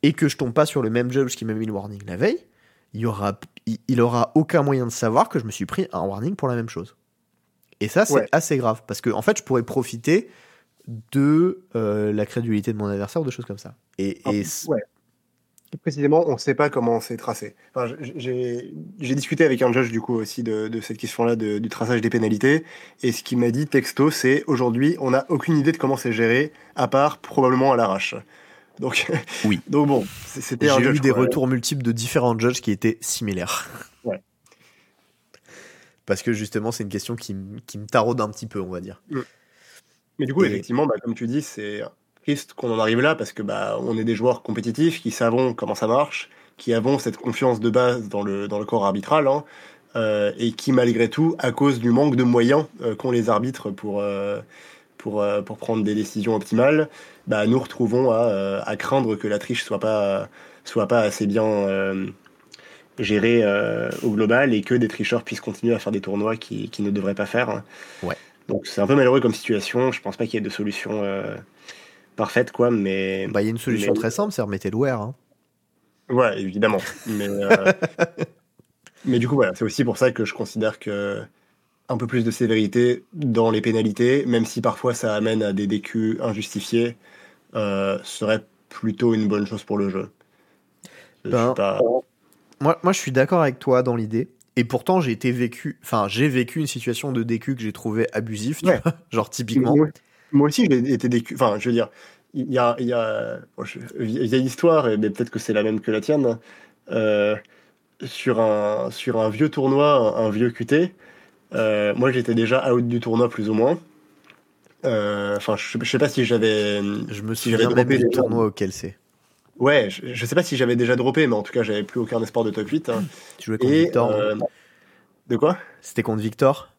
et que je tombe pas sur le même judge qui m'a mis le warning la veille, il y aura, il, aura aucun moyen de savoir que je me suis pris un warning pour la même chose. Et ça, c'est assez grave, parce que en fait, je pourrais profiter de euh, la crédulité de mon adversaire ou de choses comme ça. Et, et Précisément, on ne sait pas comment c'est tracé. j'ai discuté avec un judge du coup aussi de, cette question-là du traçage des pénalités, et ce qu'il m'a dit texto, c'est aujourd'hui, on n'a aucune idée de comment c'est géré, à part probablement à l'arrache. Donc, oui. donc bon, c'était J'ai eu des retours multiples de différents judges qui étaient similaires. Ouais. Parce que justement, c'est une question qui, me taraude un petit peu, on va dire. Mm. Mais du coup, effectivement, bah, comme tu dis, c'est triste qu'on en arrive là parce que bah, on est des joueurs compétitifs qui savons comment ça marche, qui avons cette confiance de base dans le, dans le corps arbitral hein, euh, et qui malgré tout, à cause du manque de moyens euh, qu'ont les arbitres pour, euh, pour, pour prendre des décisions optimales, bah, nous retrouvons à, à, craindre que la triche soit pas, soit pas assez bien géré au global et que des tricheurs puissent continuer à faire des tournois qui, qui ne devraient pas faire. Ouais. Donc c'est un peu malheureux comme situation. Je pense pas qu'il y ait de solution parfaite, quoi, mais. Bah, il y a une solution très simple, c'est remettre le wear. Hein. Ouais, évidemment. Mais, mais du coup, voilà, c'est aussi pour ça que je considère que un peu plus de sévérité dans les pénalités, même si parfois ça amène à des DQ injustifiés, euh, serait plutôt une bonne chose pour le jeu. Ben, moi, moi, je suis d'accord avec toi dans l'idée. Et pourtant, j'ai été vécu, enfin, j'ai vécu une situation de DQ que j'ai trouvé abusif, genre typiquement. Moi, aussi, j'ai été DQ. Enfin, je veux dire, il y a, il y a, il y a histoire, mais peut-être que c'est la même que la tienne. Euh, sur un, sur un vieux tournoi, un, vieux QT, euh, moi j'étais déjà out du tournoi plus ou moins. Euh, enfin, je, sais pas si j'avais. Je me suis si droppé du tournoi auquel c'est. Ouais, je, sais pas si j'avais déjà droppé, mais en tout cas, j'avais plus aucun espoir de top 8. Hein. Tu jouais contre Victor euh, De quoi? C'était contre Victor?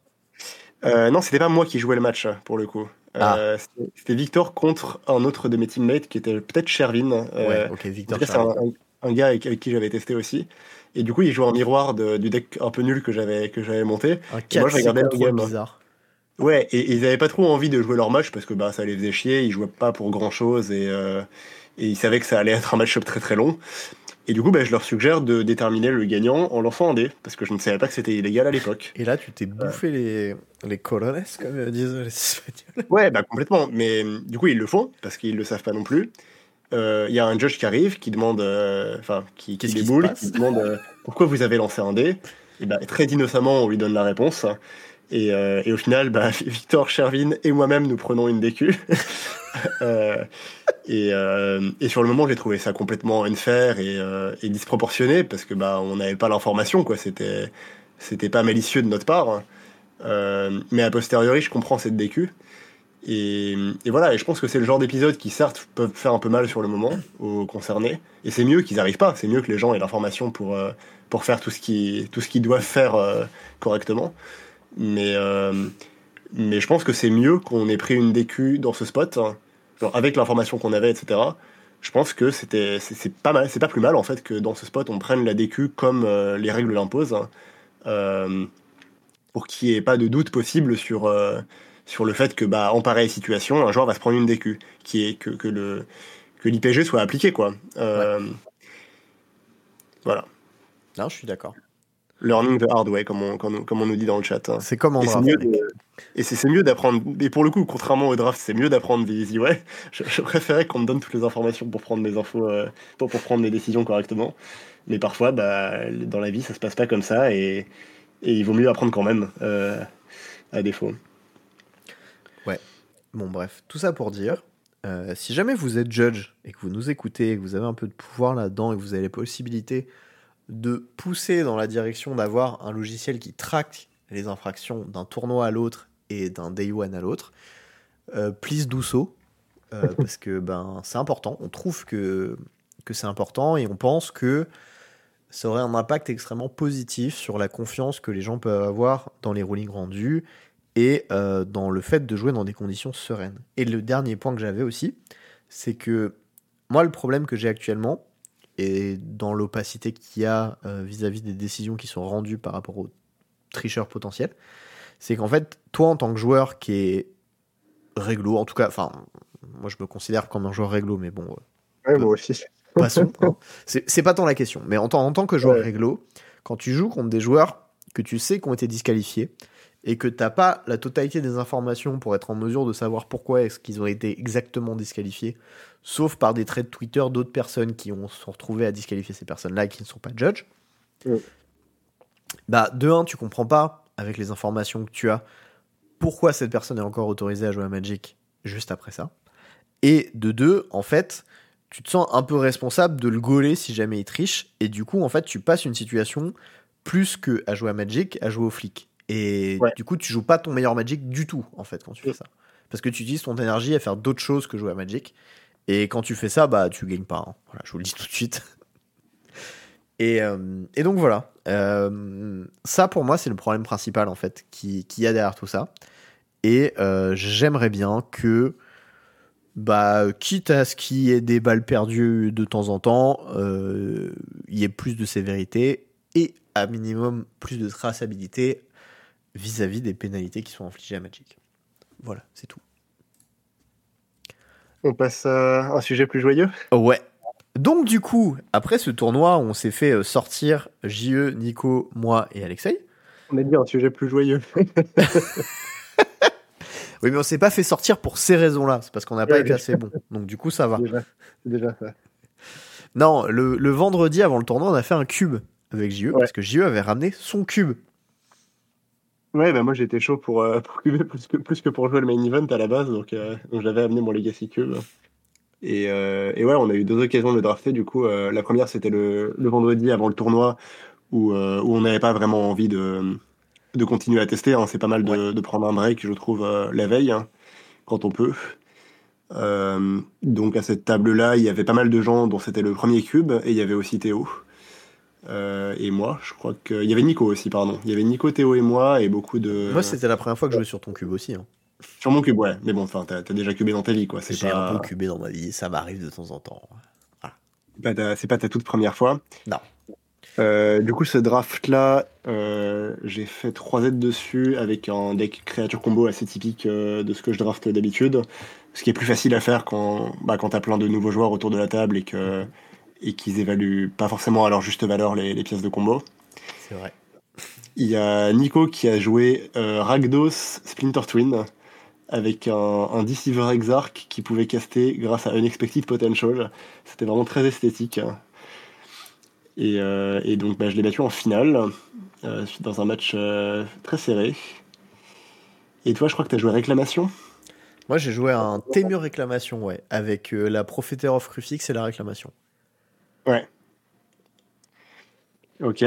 Non, c'était pas moi qui jouais le match, pour le coup. Ah. C'était Victor contre un autre de mes teammates qui était peut-être Shervin. ouais, ok, Victor. C'est un, un, gars avec, avec qui j'avais testé aussi. Et du coup, il jouait en miroir du deck un peu nul que j'avais que j'avais monté. Un moi, je regardais le game. bizarre. Ouais, et, ils n'avaient pas trop envie de jouer leur match parce que bah ça les faisait chier. Ils jouaient pas pour grand chose et, euh, et ils savaient que ça allait être un match-up très très long. Et du coup, bah, je leur suggère de déterminer le gagnant en lançant un dé, parce que je ne savais pas que c'était illégal à l'époque. Et là, tu t'es bouffé les, les colones, comme disent les Espagnols. Ouais, bah complètement. Mais du coup, ils le font, parce qu'ils le savent pas non plus. Euh, il y a un judge qui arrive, qui demande, euh, enfin, qui, qui déboule, qui demande euh, pourquoi vous avez lancé un dé? Et bah, très innocemment, on lui donne la réponse. Et, et au final, bah, Victor, Shervin et moi-même, nous prenons une DQ. et, et, sur le moment, j'ai trouvé ça complètement unfair et, disproportionné parce que bah, on n'avait pas l'information, quoi. C'était, c'était pas malicieux de notre part. mais a posteriori, je comprends cette DQ. Et, voilà, et je pense que c'est le genre d'épisode qui, certes, peuvent faire un peu mal sur le moment aux concernés. Et c'est mieux qu'ils n'arrivent pas. C'est mieux que les gens aient l'information pour, euh, pour faire tout ce qu'ils doivent faire euh, correctement. Mais, euh, mais je pense que c'est mieux qu'on ait pris une DQ dans ce spot, hein. avec l'information qu'on avait, etc. Je pense que c'était c'est pas mal, c'est pas plus mal en fait que dans ce spot on prenne la DQ comme les règles l'imposent, hein. pour qu'il n'y ait pas de doute possible sur sur le fait que, bah, en pareille situation, un joueur va se prendre une DQ, qui est que, que le que l'IPG soit appliqué, quoi. Euh, voilà. Non, je suis d'accord. Learning the hard way, comme on, comme, on nous dit dans le chat. Hein. C'est comme en draft. Et c'est mieux d'apprendre. Et pour le coup, contrairement au draft, c'est mieux d'apprendre des easy way. Je, préférais qu'on me donne toutes les informations pour prendre mes infos, euh, pour, pour, prendre mes décisions correctement. Mais parfois, bah, dans la vie, ça se passe pas comme ça et, et il vaut mieux apprendre quand même, euh, à défaut. Bon, bref, tout ça pour dire, euh, si jamais vous êtes judge et que vous nous écoutez, et que vous avez un peu de pouvoir là-dedans et que vous avez la possibilité de pousser dans la direction d'avoir un logiciel qui traque les infractions d'un tournoi à l'autre et d'un day one à l'autre, euh, please do so. Euh, parce que ben, c'est important. On trouve que, que c'est important et on pense que ça aurait un impact extrêmement positif sur la confiance que les gens peuvent avoir dans les rulings rendus et euh, dans le fait de jouer dans des conditions sereines. Et le dernier point que j'avais aussi, c'est que moi, le problème que j'ai actuellement, et dans l'opacité qu'il y a euh, vis-à-vis des décisions qui sont rendues par rapport aux tricheurs potentiels, c'est qu'en fait, toi, en tant que joueur qui est réglo, en tout cas, enfin, moi je me considère comme un joueur réglo, mais bon. Ouais, moi aussi. Passons. Hein. C'est pas tant la question. Mais en tant, en tant que joueur réglo, quand tu joues contre des joueurs que tu sais qui ont été disqualifiés, et que t'as pas la totalité des informations pour être en mesure de savoir pourquoi est-ce qu'ils ont été exactement disqualifiés, sauf par des traits de Twitter d'autres personnes qui ont se retrouvé à disqualifier ces personnes-là et qui ne sont pas judge. Bah, de un, tu comprends pas, avec les informations que tu as, pourquoi cette personne est encore autorisée à jouer à Magic juste après ça. Et de deux, en fait, tu te sens un peu responsable de le gauler si jamais il triche, et du coup, en fait, tu passes une situation plus que à jouer à Magic, à jouer au flic. Et du coup, tu joues pas ton meilleur Magic du tout, en fait, quand tu fais ça. Parce que tu utilises ton énergie à faire d'autres choses que jouer à Magic. Et quand tu fais ça, bah, tu gagnes pas. Hein. Voilà, je vous le dis tout de suite. et, euh, et, donc voilà. Euh, ça, pour moi, c'est le problème principal, en fait, qui, qui y a derrière tout ça. Et euh, j'aimerais bien que, bah, quitte à ce qu'il y ait des balles perdues de temps en temps, il y ait plus de sévérité et à minimum plus de traçabilité vis-à-vis des pénalités qui sont infligées à Magic. Voilà, c'est tout. On passe à un sujet plus joyeux Ouais. Donc du coup, après ce tournoi, on s'est fait euh, sortir JE, Nico, moi et Alexei. On a dit un sujet plus joyeux. Oui, mais on s'est pas fait sortir pour ces raisons-là. C'est parce qu'on n'a pas été assez bon. Donc du coup, ça va. déjà, c'est déjà ça. Non, le, le vendredi avant le tournoi, on a fait un cube avec JE Ouais. parce que JE avait ramené son cube. Ouais, bah moi j'étais chaud pour, euh, pour cuber plus que, plus que pour jouer le main event à la base, donc, euh, donc j'avais amené mon Legacy Cube. Et, euh, et ouais, on a eu deux occasions de le drafter. Du coup, la première c'était le, le vendredi avant le tournoi où, où on n'avait pas vraiment envie de, de continuer à tester. hein. C'est pas mal de, de prendre un break, je trouve, la veille, hein, quand on peut. Donc à cette table-là, il y avait pas mal de gens dont c'était le premier cube, et il y avait aussi Théo. Euh, et moi, je crois qu'il y avait Nico aussi, pardon. Il y avait Nico, Théo et moi, et beaucoup de. Moi, c'était la première fois que je jouais sur ton cube aussi. hein. Sur mon cube, ouais. Mais bon, enfin, t'as déjà cubé dans ta vie, quoi. C'est J'ai pas, un peu cubé dans ma vie, ça m'arrive de temps en temps. ta- c'est pas ta toute première fois. Non. Euh, du coup, ce draft-là, euh, j'ai fait 3 Z dessus avec un deck créature combo assez typique euh, de ce que je draft d'habitude. Ce qui est plus facile à faire quand, bah, quand t'as plein de nouveaux joueurs autour de la table et que et qu'ils évaluent pas forcément à leur juste valeur les, les pièces de combo. C'est vrai. Il y a Nico qui a joué euh, Ragdos Splinter Twin avec un, un Deceiver Exarch qui pouvait caster grâce à Unexpected Potential. C'était vraiment très esthétique. Et, euh, et donc bah, je l'ai battu en finale euh, dans un match euh, très serré. Et toi, je crois que tu as joué Réclamation? Moi, j'ai joué à un Témur réclamation, ouais, avec la Propheter of Rufix et la réclamation. Ouais. Ok.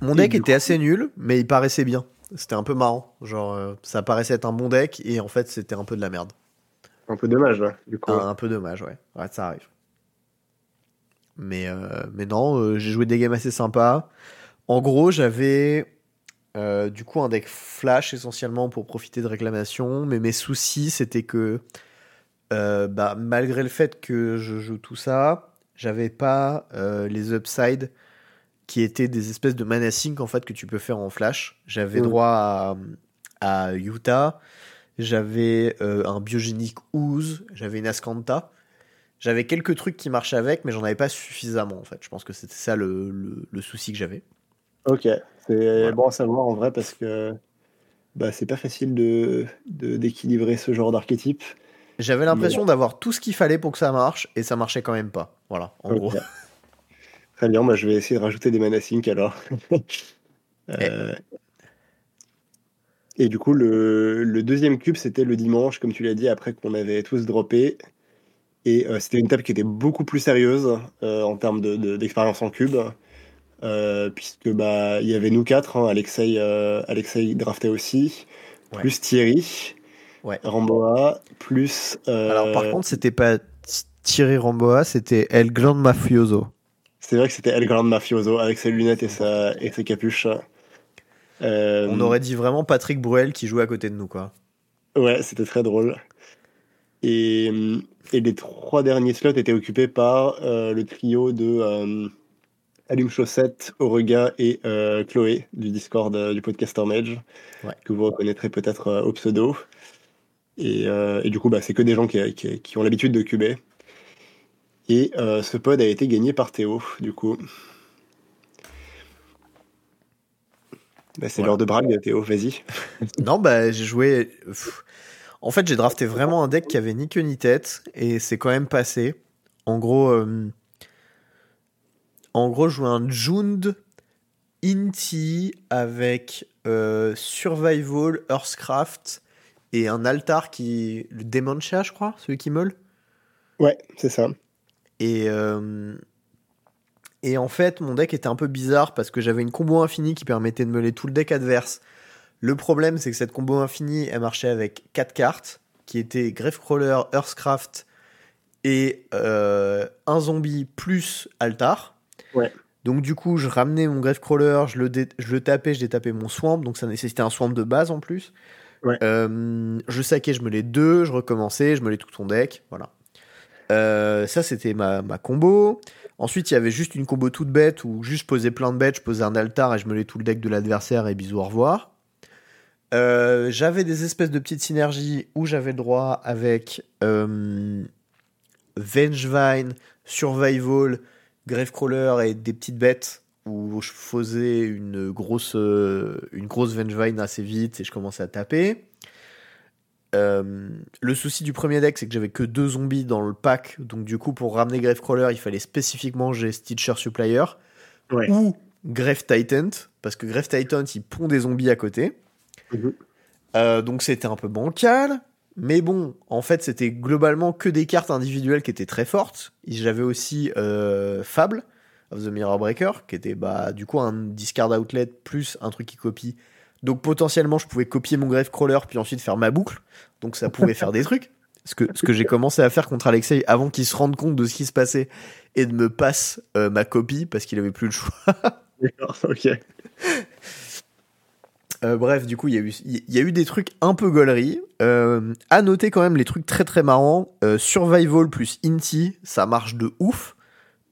Mon deck était assez nul, mais il paraissait bien. C'était un peu marrant. Genre, euh, ça paraissait être un bon deck, et en fait, c'était un peu de la merde. Un peu dommage, là, du coup. Un, un peu dommage, ouais. Ouais, ça arrive. Mais, euh, mais non, euh, j'ai joué des games assez sympas. En gros, j'avais euh, du coup un deck flash essentiellement pour profiter de réclamation, mais mes soucis c'était que euh, bah, malgré le fait que je joue tout ça, j'avais pas euh, les upsides qui étaient des espèces de mana sync en fait que tu peux faire en flash. J'avais Mhm. droit à, à Utah, j'avais euh, un biogénique ooze, j'avais une Ascanta. J'avais quelques trucs qui marchaient avec, mais j'en avais pas suffisamment en fait. Je pense que c'était ça le, le- le souci que j'avais. Ok, c'est bon à savoir en vrai parce que bah, c'est pas facile de de- d'équilibrer ce genre d'archétype. J'avais l'impression d'avoir tout ce qu'il fallait pour que ça marche, et ça marchait quand même pas. Voilà, en gros. Très bien, moi je vais essayer de rajouter des mana sync alors. Euh, Et du coup, le, le deuxième cube, c'était le dimanche, comme tu l'as dit, après qu'on avait tous droppé. Et euh, c'était une table qui était beaucoup plus sérieuse euh, en termes de- de- d'expérience en cube. Puisque bah il y avait nous quatre, hein, Alexei, Alexei draftait aussi, Ouais. plus Thierry, Ouais. Ramboa, plus. euh, Alors par contre, c'était pas Thierry Ramboa, c'était El Grand Mafioso. C'est vrai que c'était El Grand Mafioso avec ses lunettes et, sa, et ses capuches. Euh, On aurait dit vraiment Patrick Bruel qui jouait à côté de nous, quoi. Ouais, c'était très drôle. Et, et les trois derniers slots étaient occupés par euh, le trio de Allume Chaussette, Aurega et Chloé du Discord du podcaster Mage, Ouais. que vous reconnaîtrez peut-être au pseudo. Et, euh, et du coup, bah, c'est que des gens qui, qui- qui ont l'habitude de cuber. Et euh, ce pod a été gagné par Théo, du coup. Bah, c'est Ouais. l'heure de brague, Théo, vas-y. Non, bah j'ai joué. En fait, j'ai drafté vraiment un deck qui avait ni queue ni tête, et c'est quand même passé. En gros, euh, en gros, je jouais un Jund Inti avec euh, Survival, Earthcraft et un altar qui. Le Demontia, je crois, celui qui meule. Ouais, c'est ça. Et, euh, et en fait, mon deck était un peu bizarre parce que j'avais une combo infinie qui permettait de meuler tout le deck adverse. Le problème, c'est que cette combo infinie, elle marchait avec 4 cartes qui étaient Gravecrawler, Earthcraft et euh, un zombie plus altar. Ouais. Donc du coup, je ramenais mon Gravecrawler, je le, je le tapais, je détapais mon swamp, donc ça nécessitait un swamp de base en plus. Euh, je saquais, je me les deux, je recommençais, je me les tout ton deck, voilà. Euh, ça, c'était ma, ma combo. Ensuite, il y avait juste une combo toute bête où juste je posais plein de bêtes, je posais un altar et je menais tout le deck de l'adversaire et bisous, au revoir. Euh, j'avais des espèces de petites synergies où j'avais le droit avec Vengevine, Survival, Gravecrawler et des petites bêtes où je faisais une grosse, euh, une grosse Vengevine assez vite et je commençais à taper. Euh, le souci du premier deck, c'est que j'avais que deux zombies dans le pack, donc du coup, pour ramener Gravecrawler, il fallait spécifiquement j'ai Stitcher Supplier Ouais. ou Grave Titan, parce que Grave Titan, il pond des zombies à côté. Mhm. Euh, donc c'était un peu bancal. Mais bon, en fait, c'était globalement que des cartes individuelles qui étaient très fortes. J'avais aussi euh, Fable of the Mirror Breaker, qui était bah, du coup un discard outlet plus un truc qui copie. Donc potentiellement, je pouvais copier mon Gravecrawler puis ensuite faire ma boucle. Donc ça pouvait faire des trucs. Ce que, ce que j'ai commencé à faire contre Alexei avant qu'il se rende compte de ce qui se passait et de me passe euh, ma copie parce qu'il avait plus le choix. Ok. Euh, bref, du coup, il y, a eu- y a eu des trucs un peu gauleries. Euh, à noter quand même les trucs très très marrants. Euh, Survival plus Inti, ça marche de ouf.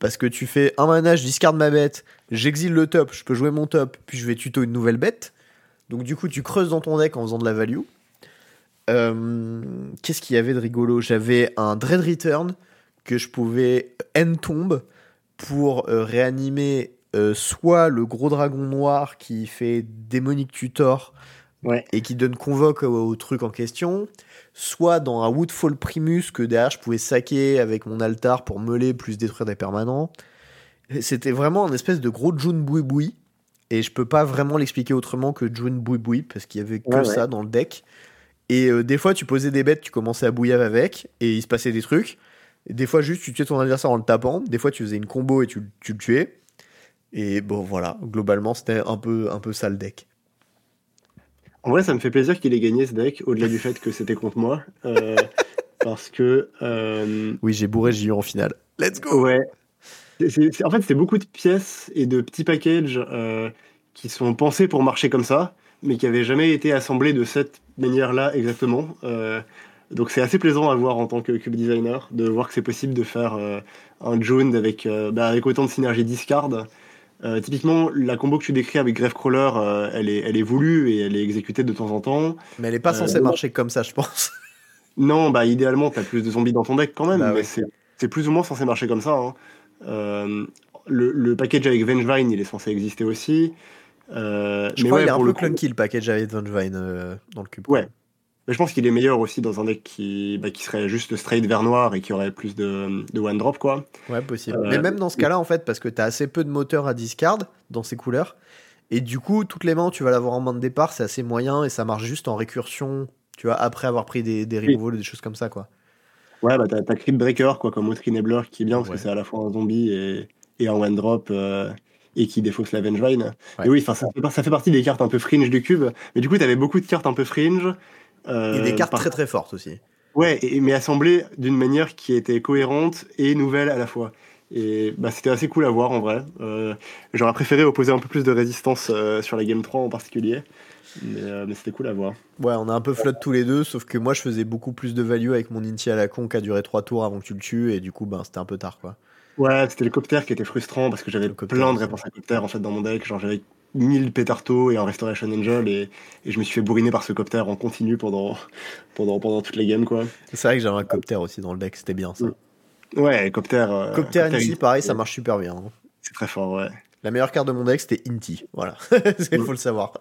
Parce que tu fais un mana, je discarde ma bête, j'exile le top, je peux jouer mon top, puis je vais tuto une nouvelle bête. Donc du coup, tu creuses dans ton deck en faisant de la value. Euh, Qu'est-ce qu'il y avait de rigolo? J'avais un Dread Return que je pouvais end tombe pour euh, réanimer euh, soit le gros dragon noir qui fait démonique tutor Ouais. et qui donne convoque au, au truc en question, soit dans un Woodfall Primus que derrière je pouvais saquer avec mon altar pour meuler plus détruire des permanents. C'était vraiment un espèce de gros June Boui. Et je peux pas vraiment l'expliquer autrement que June Boui Boui parce qu'il y avait que Ouais, ouais. ça dans le deck. Et euh, des fois, tu posais des bêtes, tu commençais à bouillir avec, et il se passait des trucs. Et des fois, juste, tu tuais ton adversaire en le tapant. Des fois, tu faisais une combo et tu, tu le tuais. Et bon, voilà, globalement, c'était un peu, un peu ça le deck. En vrai, ça me fait plaisir qu'il ait gagné ce deck, au-delà du fait que c'était contre moi. euh, parce que. euh, Oui, j'ai bourré J en finale. Let's go Ouais. En fait, c'est beaucoup de pièces et de petits packages euh, qui sont pensés pour marcher comme ça, mais qui n'avaient jamais été assemblés de cette manière-là exactement. Euh, donc c'est assez plaisant à voir en tant que cube designer, de voir que c'est possible de faire euh, un June avec, euh, bah, avec autant de synergie discard. Euh, typiquement, la combo que tu décris avec Gravecrawler, euh, elle, est, elle est voulue et elle est exécutée de temps en temps. Mais elle est pas Euh, censée marcher comme ça, je pense. Non, bah idéalement, t'as plus de zombies dans ton deck quand même, Bah mais c'est plus ou moins censé marcher comme ça. hein. Euh, le, le package avec Vengevine, il est censé exister aussi. Je mais crois ouais, qu'il est un peu coup- clunky le package avec Vengevine dans le cube. Ouais. Mais je pense qu'il est meilleur aussi dans un deck qui, bah, qui serait juste straight vert noir et qui aurait plus de, de one drop, quoi. Ouais, possible. Euh, Mais même dans ce cas-là, en fait, parce que t'as assez peu de moteurs à discard dans ces couleurs, et du coup, toutes les mains, tu vas l'avoir en main de départ, c'est assez moyen, et ça marche juste en récursion, tu vois, après avoir pris des, des Oui. removals, des choses comme ça, quoi. Ouais, bah t'as t'as Crypt Breaker, quoi, comme autre enabler qui est bien parce Ouais. que c'est à la fois un zombie et, et un one drop euh, et qui défausse la Vengevine. Ouais. Et oui, enfin, ça, fait ça fait partie des cartes un peu fringe du cube. Mais du coup, t'avais beaucoup de cartes un peu fringe. Euh, Et des cartes par- très très fortes aussi. Ouais, et- mais assemblées d'une manière qui était cohérente et nouvelle à la fois. Et bah, c'était assez cool à voir en vrai. Euh, J'aurais préféré opposer un peu plus de résistance euh, sur la Game 3 en particulier. Mais, euh, mais c'était cool à voir. Ouais, on a un peu flotte tous les deux, sauf que moi, je faisais beaucoup plus de value avec mon Inti à la con qui a duré 3 tours avant que tu le tues, et du coup, ben, c'était un peu tard, quoi. Ouais, c'était le copter qui était frustrant parce que j'avais plein de réponses à copter en fait dans mon deck. Genre j'avais 1000 pétartos et un Restoration Angel et, et je me suis fait bourriner par ce copter en continu pendant, pendant, pendant toutes les games quoi. C'est vrai que j'avais un copter aussi dans le deck, c'était bien ça. Mm. Ouais, copter. euh, Copter Inti, il- pareil, ça marche super bien. hein. C'est très fort, ouais. La meilleure carte de mon deck, c'était Inti. Voilà. Il faut le savoir.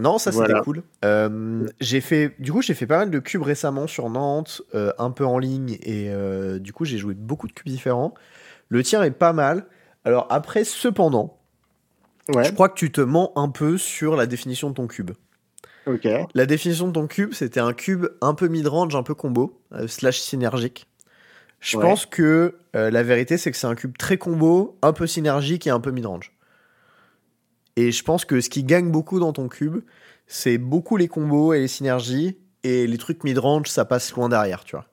Non, ça c'était Voilà. cool. Euh, j'ai fait, du coup, j'ai fait pas mal de cubes récemment sur Nantes, euh, un peu en ligne, et euh, du coup, j'ai joué beaucoup de cubes différents. Le tien est pas mal. Alors après, cependant, Ouais, je crois que tu te mens un peu sur la définition de ton cube. La définition de ton cube, c'était un cube un peu mid-range, un peu combo, euh, slash synergique. Je Ouais. pense que euh, la vérité, c'est que c'est un cube très combo, un peu synergique et un peu mid-range. Et je pense que ce qui gagne beaucoup dans ton cube, c'est beaucoup les combos et les synergies, et les trucs mid-range, ça passe loin derrière, tu vois.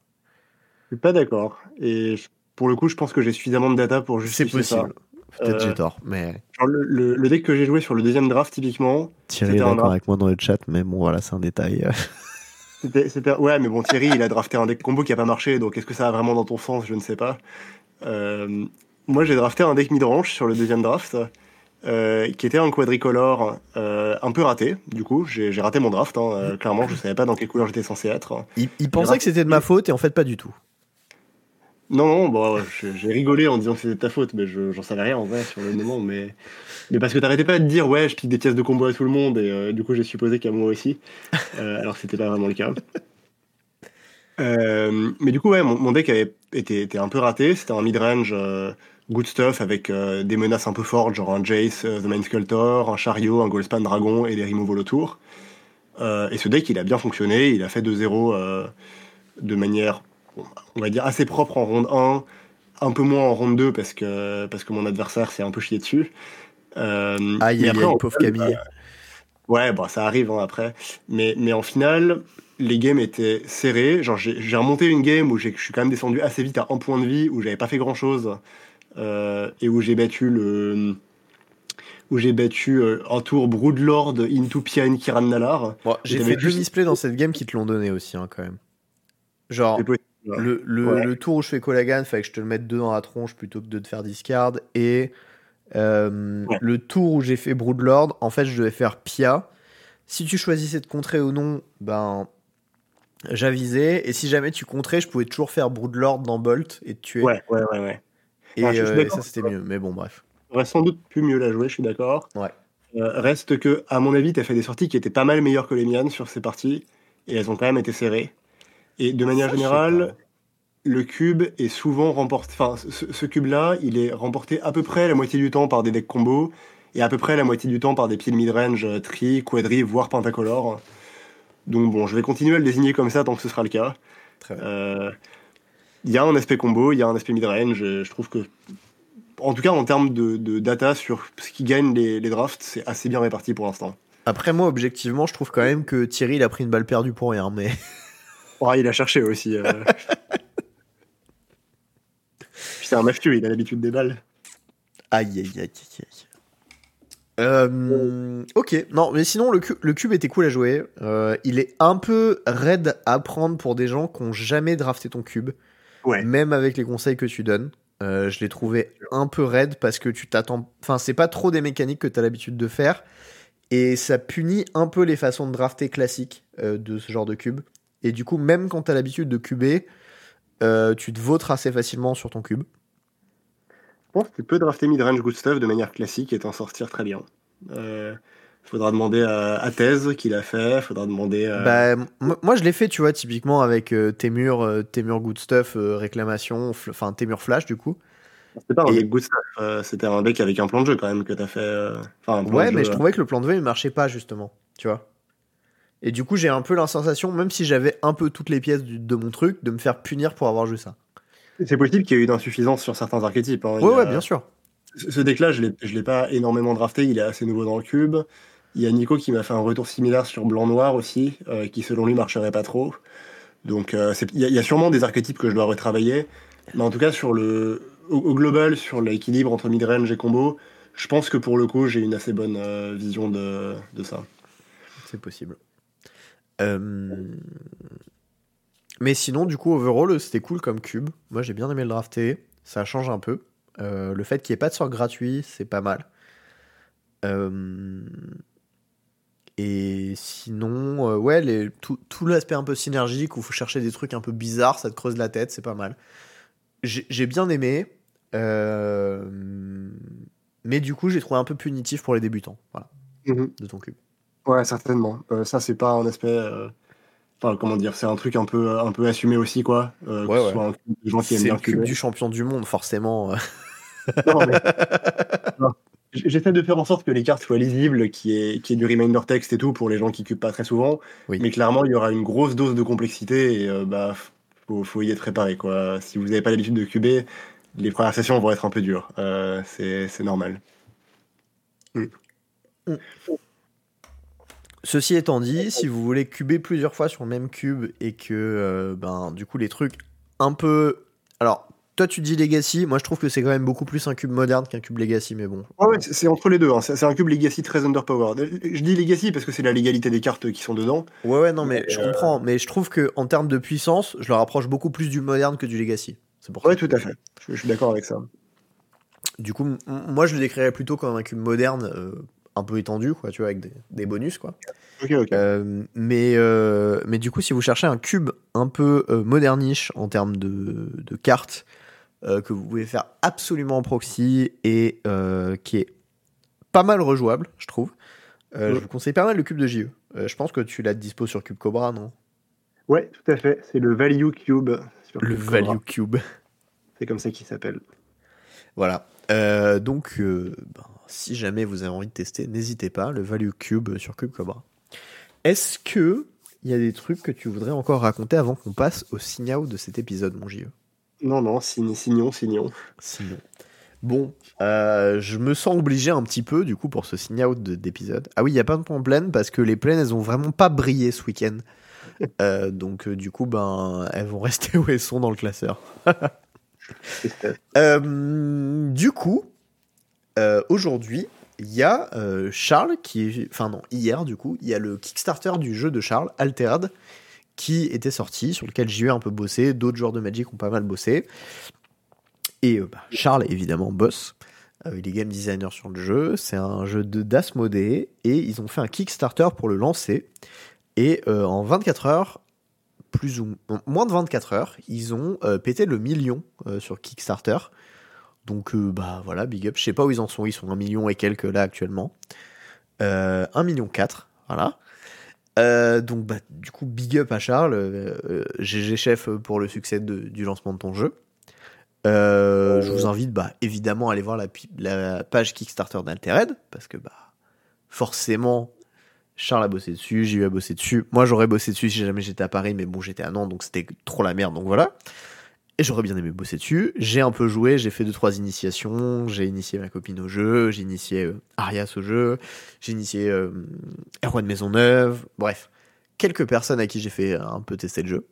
Je suis pas d'accord. Et je- pour le coup, je pense que j'ai suffisamment de data pour C'est justifier ça. possible. Peut-être Euh, j'ai tort, mais Genre, le, le- le deck que j'ai joué sur le deuxième draft, typiquement, Thierry est d'accord avec moi dans le chat, mais bon, voilà, c'est un détail. C'était, c'était- Ouais, mais bon, Thierry, il a drafté un deck combo qui a pas marché, donc est-ce que ça va vraiment dans ton sens? Je ne sais pas. Euh, moi, j'ai drafté un deck midrange sur le deuxième draft, euh, qui était un quadricolore euh, un peu raté. Du coup, j'ai, j'ai raté mon draft. hein. Euh, clairement, je savais pas dans quelle couleur j'étais censé être. Il, il pensait que c'était de ma faute et en fait pas du tout. Non, non, bon, ouais, j'ai rigolé en disant que c'était ta faute, mais je, j'en savais rien en vrai sur le moment. Mais, mais parce que t'arrêtais pas de dire, ouais, je pique des pièces de combo à tout le monde, et euh, du coup, j'ai supposé qu'à moi aussi. Euh, alors que c'était pas vraiment le cas. Euh, mais du coup, ouais, mon, mon deck avait été, était un peu raté. C'était un mid-range good stuff avec des menaces un peu fortes, genre un Jace, The Mind Sculptor, un Chariot, un Goldspan Dragon et des removals autour. Et ce deck, il a bien fonctionné. Il a fait 2-0 euh, de manière, on va dire, assez propre en ronde 1, un peu moins en ronde 2 parce que, parce que mon adversaire s'est un peu chié dessus. Euh, Aïe, aïe, après, pauvre Camille. Ouais, bah, ça arrive hein, après. Mais, mais en finale, les games étaient serrés. Genre, j'ai remonté une game où j'ai- je suis quand même descendu assez vite à un point de vie, où j'avais pas fait grand chose, et où j'ai battu le. Où j'ai battu euh, un tour Broodlord into Pian Kiran Nalar. Bon, j'ai fait deux misplays dans cette game qui te l'ont donné aussi, hein, quand même. Genre, ouais. le, le, Ouais. le tour où je fais Colagan, fallait que je te le mette deux dans la tronche plutôt que de te faire discard. Et euh, Ouais. le tour où j'ai fait Broodlord, en fait, je devais faire Pia. Si tu choisissais de contrer ou non, ben. J'avisais, et si jamais tu contrais, je pouvais toujours faire Broodlord dans Bolt et te tuer. Ouais, ouais, ouais, ouais. et, je suis euh, et ça, c'était mieux. Mais bon, bref. J'aurais sans doute pu mieux la jouer, je suis d'accord. Ouais. Euh, reste que, à mon avis, tu as fait des sorties qui étaient pas mal meilleures que les miennes sur ces parties, et elles ont quand même été serrées. Et de manière Ça, je sais générale, le cube est souvent remporté. Enfin, ce, ce cube-là, il est remporté à peu près la moitié du temps par des decks combos, et à peu près la moitié du temps par des piles midrange, euh, tri, quadri, voire pentacolore. Donc bon, je vais continuer à le désigner comme ça tant que ce sera le cas. Très bien. Euh, Il y a un aspect combo, il y a un aspect midrange. et Je trouve que, en tout cas, en termes de, de data sur ce qui gagne les, les drafts, c'est assez bien réparti pour l'instant. Après, moi, objectivement, je trouve quand même que Thierry, il a pris une balle perdue pour rien. Mais Oh, il a cherché aussi. euh. C'est un mafieux, il a l'habitude des balles. Aïe, aïe, aïe, aïe, aïe. Euh, ok, non, mais sinon, le, cu- le cube était cool à jouer. Euh, il est un peu raide à prendre pour des gens qui ont jamais drafté ton cube, Ouais. même avec les conseils que tu donnes. Euh, je l'ai trouvé un peu raide parce que tu t'attends. Enfin, c'est pas trop des mécaniques que tu as l'habitude de faire. Et ça punit un peu les façons de drafter classiques euh, de ce genre de cube. Et du coup, même quand tu as l'habitude de cuber, euh, tu te vautres assez facilement sur ton cube. Je pense que tu peux drafter midrange good stuff de manière classique et t'en sortir très bien. Euh, faudra demander à, à Thèse qui l'a fait, faudra demander à... Bah, moi, je l'ai fait, tu vois, typiquement avec euh, tes murs, euh, tes murs good stuff, euh, réclamation, enfin tes murs flash, du coup. C'était pas un et- deck good stuff, c'était un deck avec un plan de jeu quand même que t'as fait. Enfin, un plan Ouais, de mais jeu, je trouvais que le plan de jeu, il marchait pas, justement, tu vois. Et du coup, j'ai un peu la sensation, même si j'avais un peu toutes les pièces du- de mon truc, de me faire punir pour avoir joué ça. C'est possible qu'il y ait eu une insuffisance sur certains archétypes. hein. Ouais, y a- ouais, bien sûr. Ce deck-là, je je l'ai pas énormément drafté, il est assez nouveau dans le cube. Il y a Nico qui m'a fait un retour similaire sur blanc-noir aussi, euh, qui selon lui marcherait pas trop. Donc euh, il y, a- il y a sûrement des archétypes que je dois retravailler. Mais en tout cas, sur le, au, au global, sur l'équilibre entre midrange et combo, je pense que pour le coup, j'ai une assez bonne euh, vision de, de ça. C'est possible. Euh, Mais sinon, du coup, overall, c'était cool comme cube. Moi, j'ai bien aimé le drafter. Ça change un peu. Euh, le fait qu'il n'y ait pas de sort gratuit, c'est pas mal. Euh, Et sinon, euh, ouais, les... tout, tout l'aspect un peu synergique où il faut chercher des trucs un peu bizarres, ça te creuse la tête, c'est pas mal. J'ai bien aimé. euh, Mais du coup, j'ai trouvé un peu punitif pour les débutants voilà, de ton cube. Ouais, certainement. Euh, ça, c'est pas un aspect. euh, Enfin, comment dire, c'est un truc un peu, un peu assumé aussi, quoi. Euh, Ouais, que ce ouais. soit un de gens qui aiment C'est bien le cube cuber. du champion du monde, forcément. Non, mais- Non. J- J'essaie de faire en sorte que les cartes soient lisibles, qu'il y, ait- qu'il y ait du reminder text et tout pour les gens qui cubent pas très souvent. Oui. Mais clairement, il y aura une grosse dose de complexité et euh, bah, faut, faut y être préparé. Quoi. Si vous n'avez pas l'habitude de cuber, les premières sessions vont être un peu dures. Euh, c'est c'est normal. Ceci étant dit, si vous voulez cuber plusieurs fois sur le même cube et que euh, ben du coup les trucs un peu alors toi tu dis Legacy, moi je trouve que c'est quand même beaucoup plus un cube moderne qu'un cube Legacy, mais bon. Ouais, ouais, c'est entre les deux. Hein. C'est un cube Legacy très underpowered. Je dis Legacy parce que c'est la légalité des cartes qui sont dedans. Ouais, ouais, non, mais, je euh, comprends. Mais je trouve que en termes de puissance, je le rapproche beaucoup plus du moderne que du Legacy. C'est pour Ouais, tout à fait. Je, suis d'accord avec ça. Du coup, moi je le décrirais plutôt comme un cube moderne, euh, un peu étendu, quoi, tu vois, avec des, bonus, quoi. Ok, ok. Euh, mais, mais du coup, si vous cherchez un cube un peu moderniche en termes de, de cartes, euh, que vous pouvez faire absolument en proxy et euh, qui est pas mal rejouable, je trouve. Euh, je vous conseille pas mal le cube de JE. je pense que tu l'as dispo sur Cube Cobra, non? Ouais, tout à fait. C'est le Value Cube. le Value Cube. C'est comme ça qu'il s'appelle. Voilà. Donc, ben, si jamais vous avez envie de tester, n'hésitez pas, le Value Cube sur Cube Cobra. Est-ce que il y a des trucs que tu voudrais encore raconter avant qu'on passe au signal de cet épisode, mon JE non, non, signons, signons. Sinon. Bon, euh, je me sens obligé un petit peu, du coup, pour ce signe-out d'épisode. Ah oui, il n'y a pas de point pleine parce que les plaines, elles ont vraiment pas brillé ce week-end. Euh, donc, euh, du coup, ben, elles vont rester où elles sont dans le classeur. du coup, aujourd'hui, il y a Charles qui est. Enfin, non, hier, du coup, il y a le Kickstarter du jeu de Charles, Altered, qui était sorti, sur lequel j'ai eu un peu bossé, d'autres joueurs de Magic ont pas mal bossé. Et euh, bah, Charles, évidemment, boss. Euh, il est game designer sur le jeu. C'est un jeu de d'Asmodée et ils ont fait un Kickstarter pour le lancer. Et euh, en 24 heures, plus ou moins de 24 heures, ils ont pété le million sur Kickstarter. Donc bah voilà, big up. Je sais pas où ils en sont. Ils sont un million et quelques là actuellement. 1 million 4, voilà. Euh, donc, bah, du coup, big up à Charles, GG euh, chef pour le succès du lancement de ton jeu. Euh, je vous invite bah, évidemment à aller voir la, la page Kickstarter d'Altered, parce que bah, forcément, Charles a bossé dessus, j'ai eu à bosser dessus. Moi, j'aurais bossé dessus si jamais j'étais à Paris, mais bon, j'étais à Nantes, donc c'était trop la merde, donc voilà. Et j'aurais bien aimé bosser dessus. J'ai un peu joué, j'ai fait deux trois initiations, j'ai initié ma copine au jeu, j'ai initié euh, Arias au jeu, j'ai initié euh, Erwan Maisonneuve, bref, quelques personnes à qui j'ai fait un peu tester le jeu.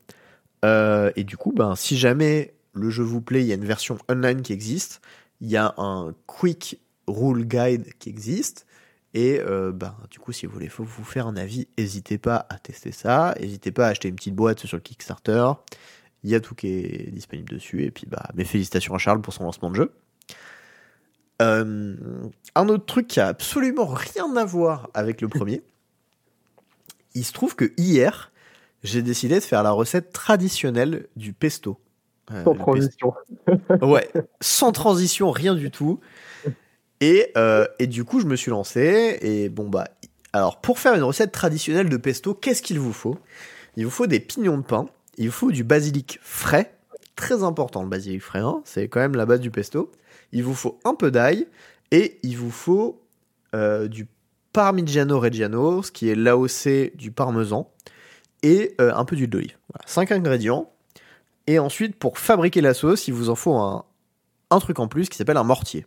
Euh, et du coup, ben si jamais le jeu vous plaît, il y a une version online qui existe, il y a un quick rule guide qui existe. Et euh, ben, du coup, si vous voulez faut vous faire un avis, n'hésitez pas à tester ça. N'hésitez pas à acheter une petite boîte sur le Kickstarter. Il y a tout qui est disponible dessus. Et puis, bah, mes félicitations à Charles pour son lancement de jeu. Euh, un autre truc qui a absolument rien à voir avec le premier. il se trouve que hier, j'ai décidé de faire la recette traditionnelle du pesto. Euh, sans transition. ouais, sans transition, rien du tout. Et, euh, et, du coup, je me suis lancé. Et bon, bah, alors pour faire une recette traditionnelle de pesto, qu'est-ce qu'il vous faut? Il vous faut des pignons de pain, il vous faut du basilic frais, très important le basilic frais, hein, c'est quand même la base du pesto. Il vous faut un peu d'ail et il vous faut euh, du parmigiano reggiano, ce qui est l'AOC du parmesan, et euh, un peu d'huile d'olive. Voilà, 5 ingrédients. Et ensuite, pour fabriquer la sauce, il vous en faut un, un truc en plus qui s'appelle un mortier.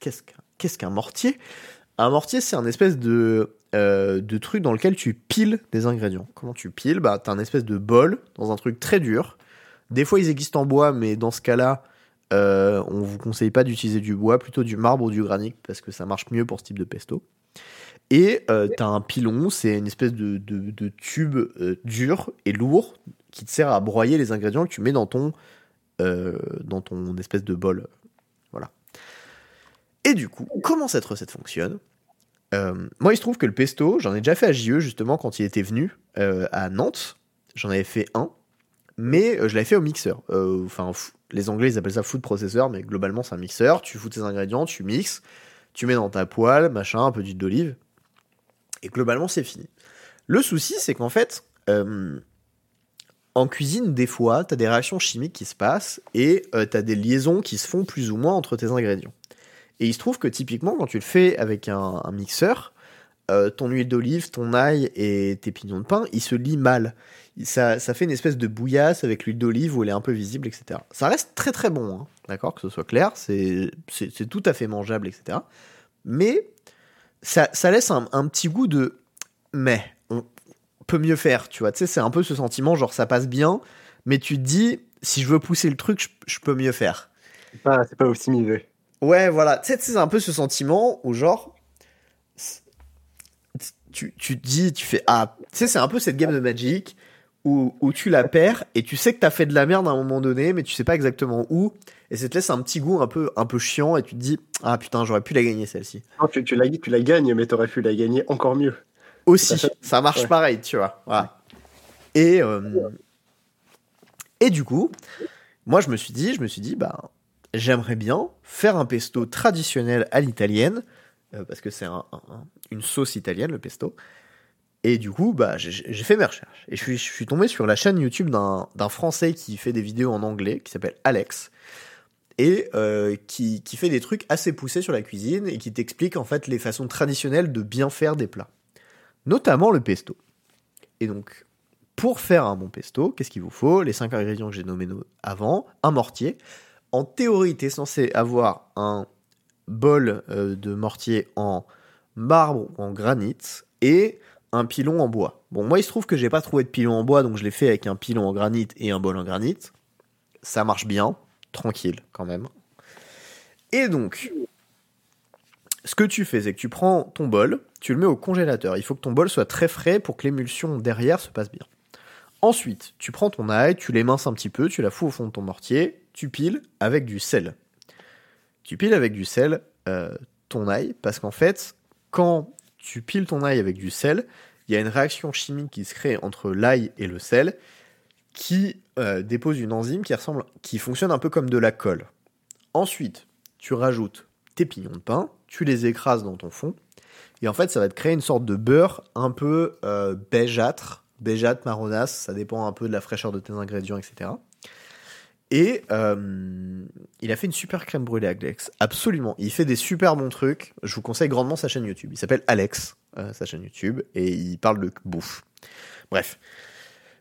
Qu'est-ce qu'un mortier? Un mortier, c'est un espèce de euh, de trucs dans lequel tu piles des ingrédients. Comment tu piles? Bah, t'as un espèce de bol dans un truc très dur. Des fois, ils existent en bois, mais dans ce cas-là, euh, on vous conseille pas d'utiliser du bois, plutôt du marbre ou du granit, parce que ça marche mieux pour ce type de pesto. Et euh, t'as un pilon, c'est une espèce de, de tube euh, dur et lourd qui te sert à broyer les ingrédients que tu mets dans ton, dans ton espèce de bol. Et du coup, comment cette recette fonctionne euh, moi, il se trouve que le pesto, j'en ai déjà fait à JE justement quand il était venu euh, à Nantes. J'en avais fait un, mais euh, je l'avais fait au mixeur. Enfin, les Anglais ils appellent ça food processor, mais globalement c'est un mixeur. Tu fous tes ingrédients, tu mixes, tu mets dans ta poêle, machin, un peu d'huile d'olive, et globalement c'est fini. Le souci, c'est qu'en fait, en cuisine, des fois, tu as des réactions chimiques qui se passent et tu as des liaisons qui se font plus ou moins entre tes ingrédients. Et il se trouve que typiquement, quand tu le fais avec un, mixeur, euh, ton huile d'olive, ton ail et tes pignons de pain, ils se lient mal. Ça, ça fait une espèce de bouillasse avec l'huile d'olive où elle est un peu visible, etc. Ça reste très très bon, hein, d'accord, que ce soit clair, c'est tout à fait mangeable, etc. Mais ça, ça laisse un, petit goût de mais on peut mieux faire, tu vois. Tu sais, c'est un peu ce sentiment, genre ça passe bien, mais tu te dis, si je veux pousser le truc, je, peux mieux faire. C'est pas, pas optimisé. Ouais, voilà. Tu sais, c'est un peu ce sentiment où, genre, tu, tu te dis, tu fais, ah, tu sais, c'est un peu cette game de Magic où, où tu la perds et tu sais que t'as fait de la merde à un moment donné, mais tu sais pas exactement où. Et ça te laisse un petit goût un peu, un peu chiant et tu te dis, ah putain, j'aurais pu la gagner celle-ci. Non, tu, tu, la, tu la gagnes, mais t'aurais pu la gagner encore mieux. Aussi, ça marche pareil, tu vois. Voilà. Et, euh, et du coup, moi je me suis dit, je me suis dit, bah, j'aimerais bien faire un pesto traditionnel à l'italienne, euh, parce que c'est une sauce italienne, le pesto. Et du coup, bah, j'ai fait mes recherches. Et je suis, je tombé sur la chaîne YouTube d'un Français qui fait des vidéos en anglais, qui s'appelle Alex, et euh, qui, qui fait des trucs assez poussés sur la cuisine, et qui t'explique en fait les façons traditionnelles de bien faire des plats. Notamment le pesto. Et donc, pour faire un bon pesto, qu'est-ce qu'il vous faut? Les cinq ingrédients que j'ai nommés avant, un mortier. En théorie, tu es censé avoir un bol euh, de mortier en marbre ou en granit et un pilon en bois. Bon, moi, il se trouve que j'ai pas trouvé de pilon en bois, donc je l'ai fait avec un pilon en granit et un bol en granit. Ça marche bien, tranquille quand même. Et donc, ce que tu fais, c'est que tu prends ton bol, tu le mets au congélateur. Il faut que ton bol soit très frais pour que l'émulsion derrière se passe bien. Ensuite, tu prends ton ail, tu l'éminces un petit peu, tu la fous au fond de ton mortier, tu piles avec du sel. Tu piles avec du sel euh, ton ail, parce qu'en fait, quand tu piles ton ail avec du sel, il y a une réaction chimique qui se crée entre l'ail et le sel, qui euh, dépose une enzyme qui ressemble, qui fonctionne un peu comme de la colle. Ensuite, tu rajoutes tes pignons de pain, tu les écrases dans ton fond, et en fait, ça va te créer une sorte de beurre un peu euh, beigâtre, béjate, marronasse, ça dépend un peu de la fraîcheur de tes ingrédients, etc. Et euh, il a fait une super crème brûlée Alex, absolument. Il fait des super bons trucs. Je vous conseille grandement sa chaîne YouTube. Il s'appelle Alex, euh, sa chaîne YouTube, et il parle de bouffe. Bref.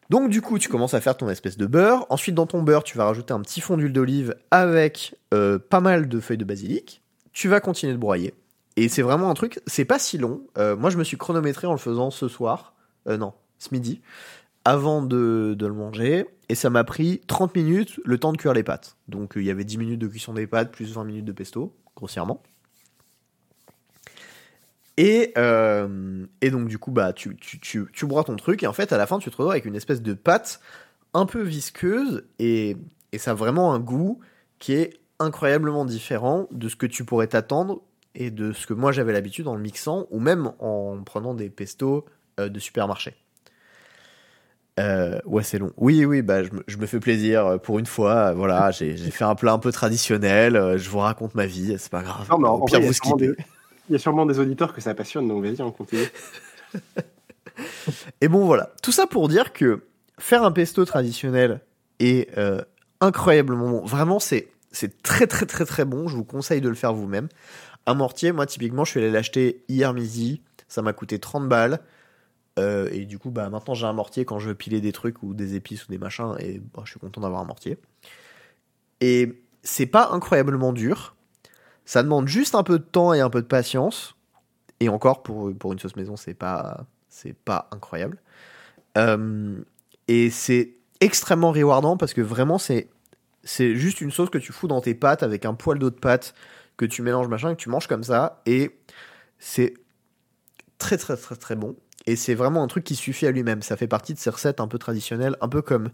Donc du coup, tu commences à faire ton espèce de beurre. Ensuite, dans ton beurre, tu vas rajouter un petit fond d'huile d'olive avec euh, pas mal de feuilles de basilic. Tu vas continuer de broyer. Et c'est vraiment un truc, c'est pas si long. moi, je me suis chronométré en le faisant ce soir. non, ce midi, avant de, le manger. Et ça m'a pris 30 minutes le temps de cuire les pâtes. Donc euh, il y avait 10 minutes de cuisson des pâtes, plus 20 minutes de pesto, grossièrement. Et, euh, et donc du coup, bah, tu, tu, tu, tu broies ton truc, et en fait, à la fin, tu te retrouves avec une espèce de pâte un peu visqueuse, et, et ça a vraiment un goût qui est incroyablement différent de ce que tu pourrais t'attendre et de ce que moi j'avais l'habitude en le mixant, ou même en prenant des pestos euh, de supermarché. Euh, ouais, c'est long. Oui, oui, bah, je me, fais plaisir euh, pour une fois. Euh, voilà, j'ai fait un plat un peu traditionnel. Je vous raconte ma vie, c'est pas grave. Au pire, vous Il y a sûrement des auditeurs que ça passionne, donc vas-y, on continue. Et bon, voilà. Tout ça pour dire que faire un pesto traditionnel est incroyablement bon. Vraiment, c'est c'est très très très très bon. Je vous conseille de le faire vous-même. Un mortier, moi typiquement, je suis allé l'acheter hier midi. Ça m'a coûté 30 balles. Euh, et du coup, bah, maintenant j'ai un mortier quand je veux piler des trucs ou des épices ou des machins, et bah, je suis content d'avoir un mortier. Et c'est pas incroyablement dur. Ça demande juste un peu de temps et un peu de patience. Et encore, pour, pour une sauce maison, c'est pas, c'est pas incroyable. Euh, et c'est extrêmement rewardant parce que vraiment, c'est, c'est juste une sauce que tu fous dans tes pâtes avec un poil d'eau de pâte que tu mélanges machin, que tu manges comme ça. Et c'est très très très très bon. Et c'est vraiment un truc qui suffit à lui-même. Ça fait partie de ces recettes un peu traditionnelles, un peu comme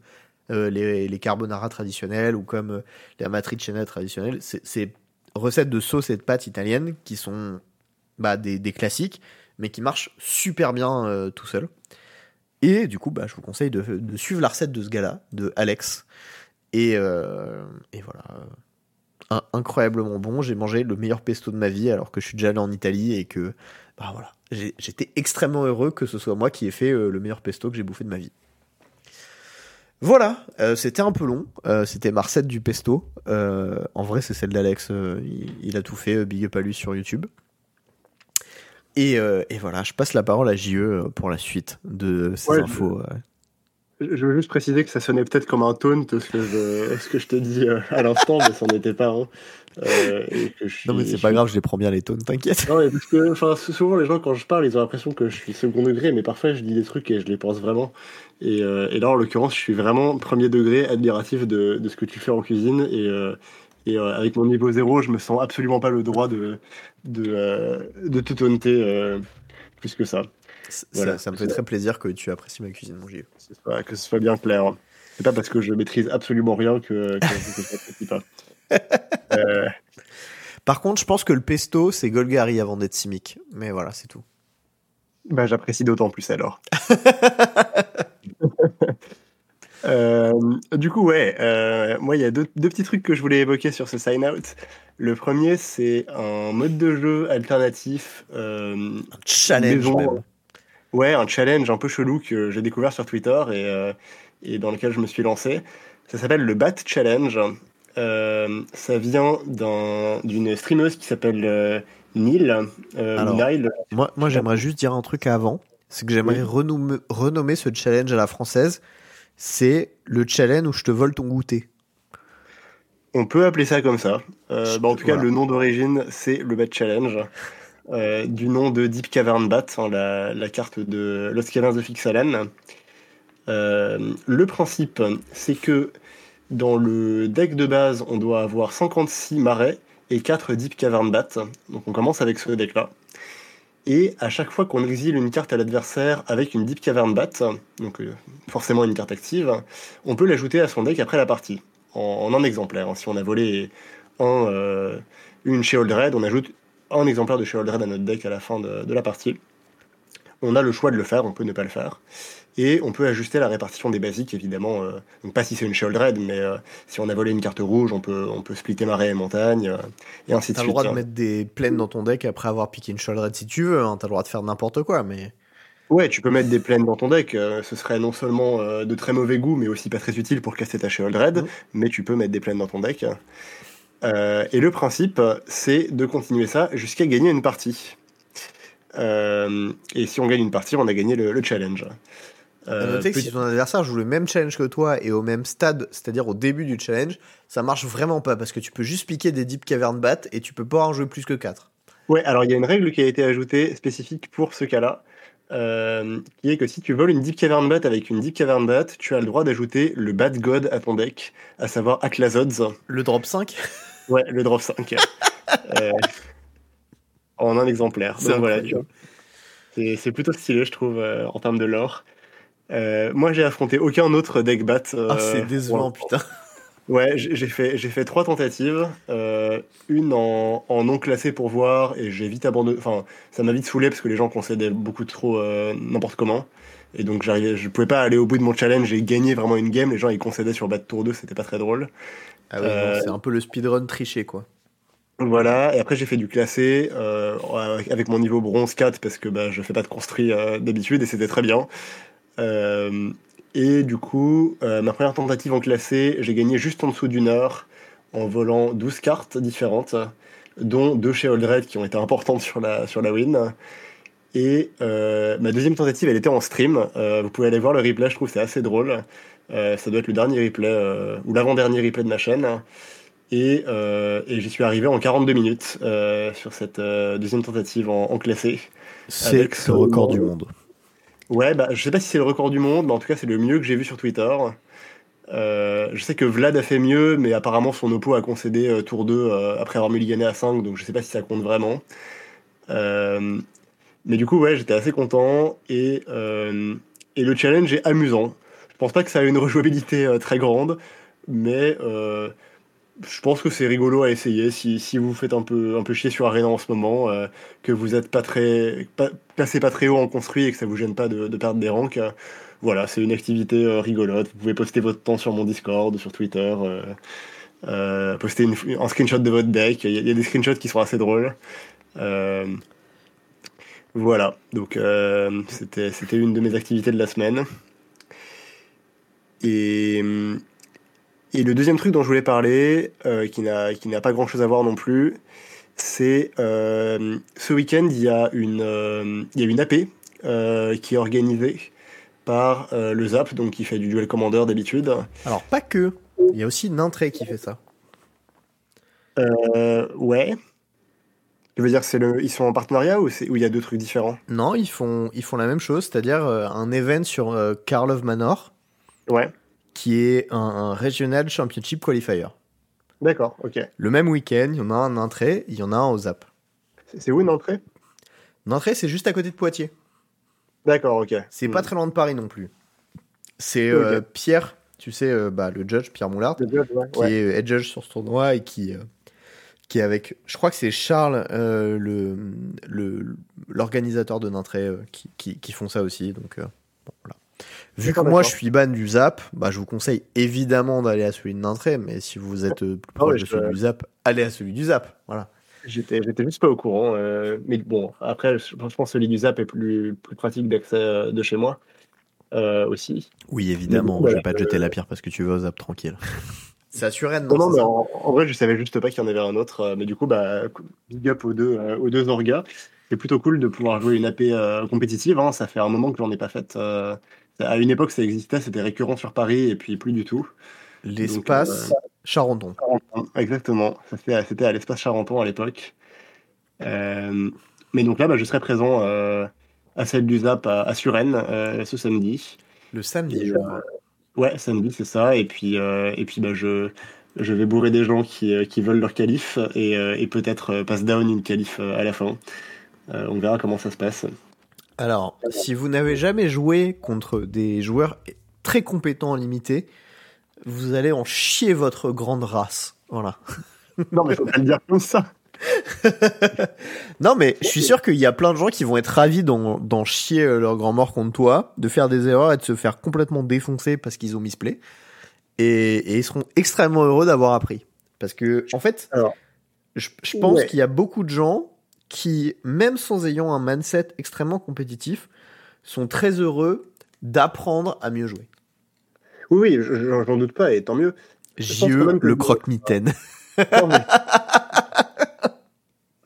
euh, les, carbonara traditionnels ou comme euh, les amatriciana traditionnels. C'est recettes de sauce et de pâtes italiennes qui sont bah, des, classiques, mais qui marchent super bien euh, tout seul. Et du coup, bah, je vous conseille de, suivre la recette de ce gars-là, de Alex. Et, et voilà. Incroyablement bon. J'ai mangé le meilleur pesto de ma vie alors que je suis déjà allé en Italie et que bah voilà, j'étais extrêmement heureux que ce soit moi qui ai fait euh, le meilleur pesto que j'ai bouffé de ma vie. Voilà, euh, c'était un peu long. Euh, c'était ma recette du pesto. en vrai, c'est celle d'Alex. Il, a tout fait. Big up à lui sur YouTube. Et, et, voilà, je passe la parole à JE pour la suite de ces infos. Je veux juste préciser que ça sonnait peut-être comme un taunt ce que je, ce que je te dis euh, à l'instant, mais ça n'en était pas un. Euh, non mais c'est pas grave, je les prends bien les taunts, t'inquiète. Non, parce que souvent les gens quand je parle, ils ont l'impression que je suis second degré, mais parfois je dis des trucs et je les pense vraiment. Et, euh, et là en l'occurrence, je suis vraiment premier degré admiratif de, de ce que tu fais en cuisine et, et avec mon niveau zéro, je me sens absolument pas le droit de, de, de te taunter plus que ça. Ça, me fait très plaisir que tu apprécies ma cuisine, mon Gilles. Que ce soit bien clair. C'est pas parce que je maîtrise absolument rien que, que, je pas. Euh. Par contre, je pense que le pesto, c'est Golgari avant d'être Simic. Mais voilà, c'est tout. Bah, j'apprécie d'autant plus alors. Euh, du coup, ouais, euh, moi, il y a deux, deux, petits trucs que je voulais évoquer sur ce sign out. Le premier, c'est un mode de jeu alternatif. un challenge. Même. Ouais, un challenge un peu chelou que j'ai découvert sur Twitter et, euh, et, dans lequel je me suis lancé. Ça s'appelle le Bat Challenge. Euh, ça vient d'une streameuse qui s'appelle euh, Neil. Euh, moi, moi j'aimerais juste dire un truc avant. C'est que j'aimerais renommer, renommer ce challenge à la française. C'est le challenge où je te vole ton goûter. On peut appeler ça comme ça. Bah, en tout cas, le nom d'origine, c'est le Bat Challenge. Euh, du nom de Deep Cavern Bat, hein, la, carte de Lost Caverns de Fixalan. Euh, le principe, c'est que dans le deck de base, on doit avoir 56 marais et 4 Deep Cavern Bat. Donc on commence avec ce deck-là. Et à chaque fois qu'on exile une carte à l'adversaire avec une Deep Cavern Bat, donc euh, forcément une carte active, on peut l'ajouter à son deck après la partie, en, un exemplaire. Si on a volé une chez Red, on ajoute un exemplaire de Sheoldred à notre deck à la fin de, la partie. On a le choix de le faire, on peut ne pas le faire. Et on peut ajuster la répartition des basiques, évidemment. Euh, donc pas si c'est une Sheoldred, mais euh, si on a volé une carte rouge, on peut, on peut splitter marais et montagne, euh, et ainsi de suite. T'as le droit de mettre des plaines dans ton deck après avoir piqué une Sheoldred si tu veux, hein. t'as le droit de faire n'importe quoi, mais... Ouais, tu peux mettre des plaines dans ton deck. ce serait non seulement de très mauvais goût, mais aussi pas très utile pour casser ta Sheoldred, mmh. mais tu peux mettre des plaines dans ton deck. Euh, et le principe, c'est de continuer ça jusqu'à gagner une partie. Euh, et si on gagne une partie, on a gagné le, challenge. Euh, noter que si ton adversaire joue le même challenge que toi et au même stade, c'est-à-dire au début du challenge, ça marche vraiment pas parce que tu peux juste piquer des Deep Cavern Bat et tu peux pas en jouer plus que 4. Ouais, alors il y a une règle qui a été ajoutée spécifique pour ce cas-là, euh, qui est que si tu voles une Deep Cavern Bat avec une Deep Cavern Bat, tu as le droit d'ajouter le Bat God à ton deck, à savoir Aklazods. Le drop 5 Ouais, le drop 5. euh, en un exemplaire. Donc voilà, C'est plutôt stylé, je trouve, euh, en termes de lore. Euh, moi, j'ai affronté aucun autre deck bat. ah, c'est décevant, putain. Ouais, j'ai fait, fait trois tentatives. une en, en, non classé pour voir, et j'ai vite abandonné. Enfin, ça m'a vite saoulé parce que les gens concédaient beaucoup trop n'importe comment. Et donc, je pouvais pas aller au bout de mon challenge et gagner vraiment une game. Les gens, ils concédaient sur bat tour 2, c'était pas très drôle. Ah euh, c'est un peu le speedrun triché, quoi. Voilà, et après j'ai fait du classé euh, avec mon niveau bronze 4 parce que bah, je fais pas de construit euh, d'habitude et c'était très bien. et du coup, ma première tentative en classé, j'ai gagné juste en dessous d'une heure en volant 12 cartes différentes, dont deux chez Oldred qui ont été importantes sur la, sur la win. Et ma deuxième tentative, elle était en stream. vous pouvez aller voir le replay, je trouve c'est assez drôle. Euh, ça doit être le dernier replay, euh, ou l'avant-dernier replay de ma chaîne. Et, euh, et j'y suis arrivé en 42 minutes sur cette deuxième tentative en, classé. C'est le record du monde. Ouais, bah, je sais pas si c'est le record du monde, mais en tout cas, c'est le mieux que j'ai vu sur Twitter. je sais que Vlad a fait mieux, mais apparemment son oppo a concédé tour 2 après avoir mulligané à 5, donc je sais pas si ça compte vraiment. mais du coup, ouais, j'étais assez content et, et le challenge est amusant. Pense pas que ça a une rejouabilité euh, très grande, mais euh, je pense que c'est rigolo à essayer si, vous faites un peu, un peu chier sur Arena en ce moment, euh, que vous êtes pas très, pas, pas très haut en construit et que ça vous gêne pas de, perdre des ranks. voilà, c'est une activité rigolote. Vous pouvez poster votre temps sur mon Discord, sur Twitter, poster un screenshot de votre deck. Il y, a des screenshots qui sont assez drôles. voilà, donc c'était une de mes activités de la semaine. Et, et le deuxième truc dont je voulais parler, euh, qui n'a pas grand chose à voir non plus, c'est euh, ce week-end, il y a une, euh, il y a une AP qui est organisée par euh, le Zap, donc qui fait du duel commander d'habitude. Alors, pas que. Il y a aussi Nintré qui fait ça. Euh, ouais. Tu veux dire c'est le, ils sont en partenariat ou c'est où il y a deux trucs différents? Non, ils font, ils font la même chose, c'est-à-dire euh, un event sur euh, Karlov Manor Ouais. qui est un, un Regional Championship Qualifier. D'accord, ok. Le même week-end, il y en a un à Nintré, il y en a un au Zap. C'est où une entrée? Nintré, c'est juste à côté de Poitiers. D'accord, ok. C'est Hmm. pas très loin de Paris non plus. C'est euh, Pierre, tu sais, euh, bah, le judge, Pierre Moulard, Le judge, ouais. qui Ouais. est head judge sur ce tournoi et qui, euh, qui est avec, je crois que c'est Charles, euh, le, le, l'organisateur de Nintré, euh, qui, qui, qui font ça aussi. Donc, euh. Vu que moi je suis ban du Zap, bah, je vous conseille évidemment d'aller à celui de Nintré, mais si vous êtes euh, plus ouais, proche de je- celui du Zap, allez à celui du Zap. Voilà. J'étais, j'étais juste pas au courant. euh, mais bon, après, je je pense que celui du Zap est plus, plus pratique d'accès euh, de chez moi euh, aussi. Oui, évidemment, je vais pas te jeter euh, la pierre parce que tu vas au Zap tranquille. c'est assuré, non, Non, non, mais en, en vrai, je savais juste pas qu'il y en avait un autre. euh, mais du coup, bah, big up aux deux, euh, aux deux orgas. C'est plutôt cool de pouvoir jouer une AP euh, compétitive. hein. Ça fait un moment que j'en ai pas faite. euh, à une époque, ça existait, c'était récurrent sur Paris, et puis plus du tout. L'espace Charenton. Charenton, Exactement. C'était à l'espace Charenton à l'époque. Euh, mais donc là, bah, je serai présent euh, à celle du ZAP à, à Suresnes euh, ce samedi. Le samedi, Et, je euh, crois. Ouais, samedi, c'est ça. Et puis, euh, et puis bah, je, je vais bourrer des gens qui, euh, qui veulent leur qualif et, euh, et peut-être euh, passe down une qualif euh, à la fin. Euh, on verra comment ça se passe. Alors, si vous n'avez jamais joué contre des joueurs très compétents en limité, vous allez en chier votre grande race. Voilà. Non, mais faut pas le dire comme ça. Non, mais je suis sûr qu'il y a plein de gens qui vont être ravis d'en chier euh, leur grand mort contre toi, de faire des erreurs et de se faire complètement défoncer parce qu'ils ont misplay. Et, et ils seront extrêmement heureux d'avoir appris. Parce que, en fait, Alors, je, je pense ouais. qu'il y a beaucoup de gens qui, même sans ayant un mindset extrêmement compétitif, sont très heureux d'apprendre à mieux jouer. Oui, oui, je- j'en doute pas, et tant mieux. JE, le croque-mitaine.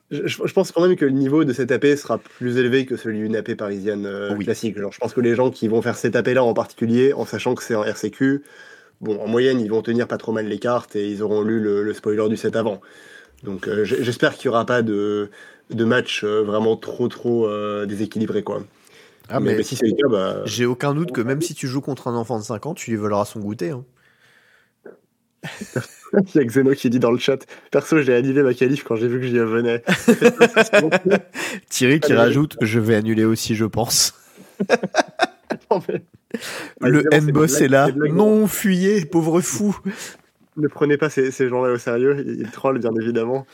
Je, je- pense quand même que le niveau de cette AP sera plus élevé que celui d'une AP parisienne euh, Oui. classique. Genre, je pense que les gens qui vont faire cette AP là en particulier, en sachant que c'est en RCQ, bon, en moyenne, ils vont tenir pas trop mal les cartes et ils auront lu le, le spoiler du set avant. Donc, euh, j'espère qu'il y aura pas de, de match euh, vraiment trop trop euh, déséquilibré quoi. Ah, mais, mais mais si c'est le cas, bah, j'ai aucun doute que même si tu joues contre un enfant de 5 ans, tu lui voleras son goûter. hein. il y a Xeno qui dit dans le chat, perso, j'ai annulé ma qualif quand j'ai vu que j'y venais. Thierry qui Allez. rajoute Je vais annuler aussi, je pense. Non, mais- Le blagues, est là. Non, fuyez, pauvre fou. Ne prenez pas ces, ces gens-là au sérieux, ils, ils trollent bien évidemment.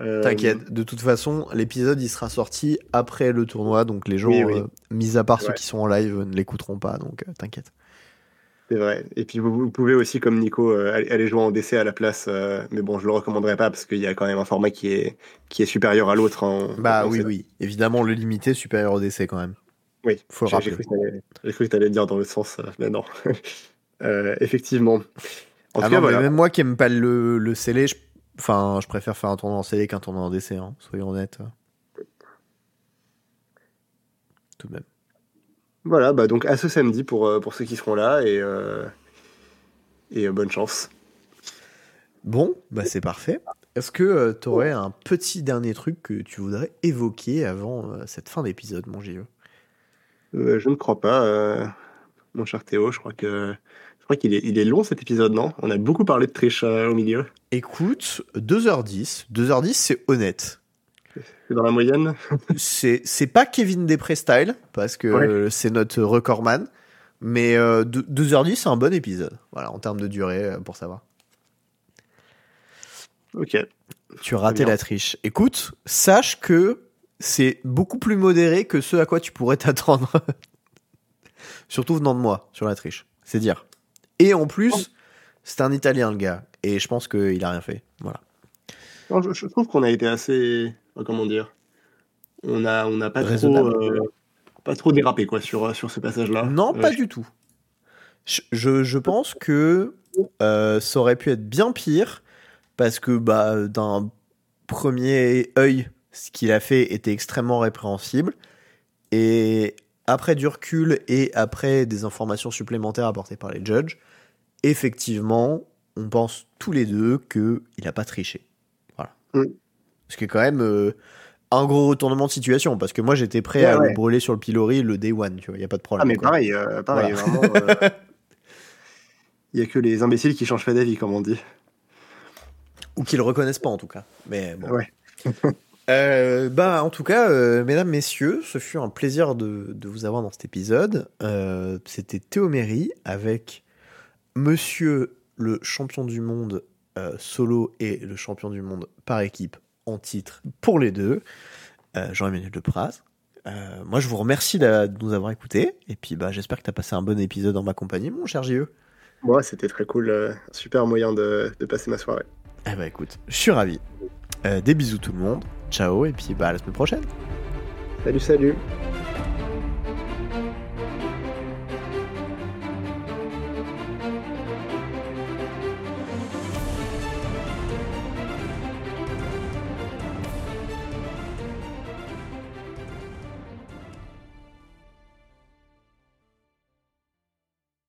Euh, T'inquiète, de toute façon, l'épisode il sera sorti après le tournoi, donc les gens, Oui, oui. euh, mis à part ceux qui sont en live, ne l'écouteront pas, donc euh, t'inquiète. C'est vrai. Et puis vous, vous pouvez aussi, comme Nico, euh, aller, jouer en DC à la place. euh, mais bon, je le recommanderais pas parce qu'il y a quand même un format qui est, qui est supérieur à l'autre. en- Bah en- oui, oui, évidemment, le limité supérieur au décès quand même. Oui, Faut le j'ai rappeler. cru que t'allais- j'ai cru que tu allais dire dans le sens, euh, mais non. Euh, effectivement. En ah tout cas, voilà. même moi qui aime pas le, le scellé, je... enfin, je préfère faire un tournoi en scellé qu'un tournoi en décès, hein, soyons honnêtes. Tout de même. Voilà, bah donc à ce samedi pour, euh, pour ceux qui seront là et, euh, et euh, bonne chance. Bon, bah c'est parfait. Est-ce que tu aurais un petit dernier truc que tu voudrais évoquer avant euh, cette fin d'épisode, mon JE je ne crois pas, mon cher Théo. Je crois que je crois qu'il est, il est long cet épisode, non? On a beaucoup parlé de triche euh, au milieu. Écoute, 2h10. 2h10, c'est honnête. C'est dans la moyenne? C'est pas Kevin Després style, parce que Ouais. c'est notre recordman. Mais euh, deux- 2h10, c'est un bon épisode. Voilà, en termes de durée, euh, pour savoir. Ok. Tu as raté la triche. Écoute, sache que c'est beaucoup plus modéré que ce à quoi tu pourrais t'attendre. Surtout venant de moi, sur la triche. C'est dire. Et en plus, c'est un Italien, le gars. Et je pense qu'il a rien fait. Voilà. Non, je, je trouve qu'on a été assez, euh, comment dire, on a, on n'a pas trop, euh, pas trop dérapé quoi sur sur ce passage-là. Non, Euh, pas du tout. Je, je, je pense que euh, ça aurait pu être bien pire parce que bah, d'un premier œil, ce qu'il a fait était extrêmement répréhensible. Et après du recul et après des informations supplémentaires apportées par les judges, effectivement, on pense tous les deux qu'il n'a pas triché. Voilà. Mm. Ce qui est quand même euh, un gros retournement de situation, parce que moi j'étais prêt à Ouais, le brûler sur le pilori le day one, tu vois, il n'y a pas de Ah, problème. mais quoi. pareil, euh, pareil, Voilà. vraiment. euh, Il a que les imbéciles qui changent pas d'avis, comme on dit. Ou qu'ils le reconnaissent pas en tout cas. Mais bon. Ouais. Euh, bah, en tout cas, euh, mesdames, messieurs, ce fut un plaisir de, de vous avoir dans cet épisode. Euh, C'était Théoméry avec monsieur le champion du monde euh, solo et le champion du monde par équipe en titre pour les deux, euh, Jean-Emmanuel Depraz. Euh, moi, je vous remercie de nous avoir écoutés. Et puis, bah, j'espère que tu as passé un bon épisode en ma compagnie, mon cher JE. Moi, c'était très cool. super moyen de, de passer ma soirée. Eh bah, écoute, je suis ravi. Des bisous tout le monde. Ciao, et puis bah, à la semaine prochaine. Salut, salut.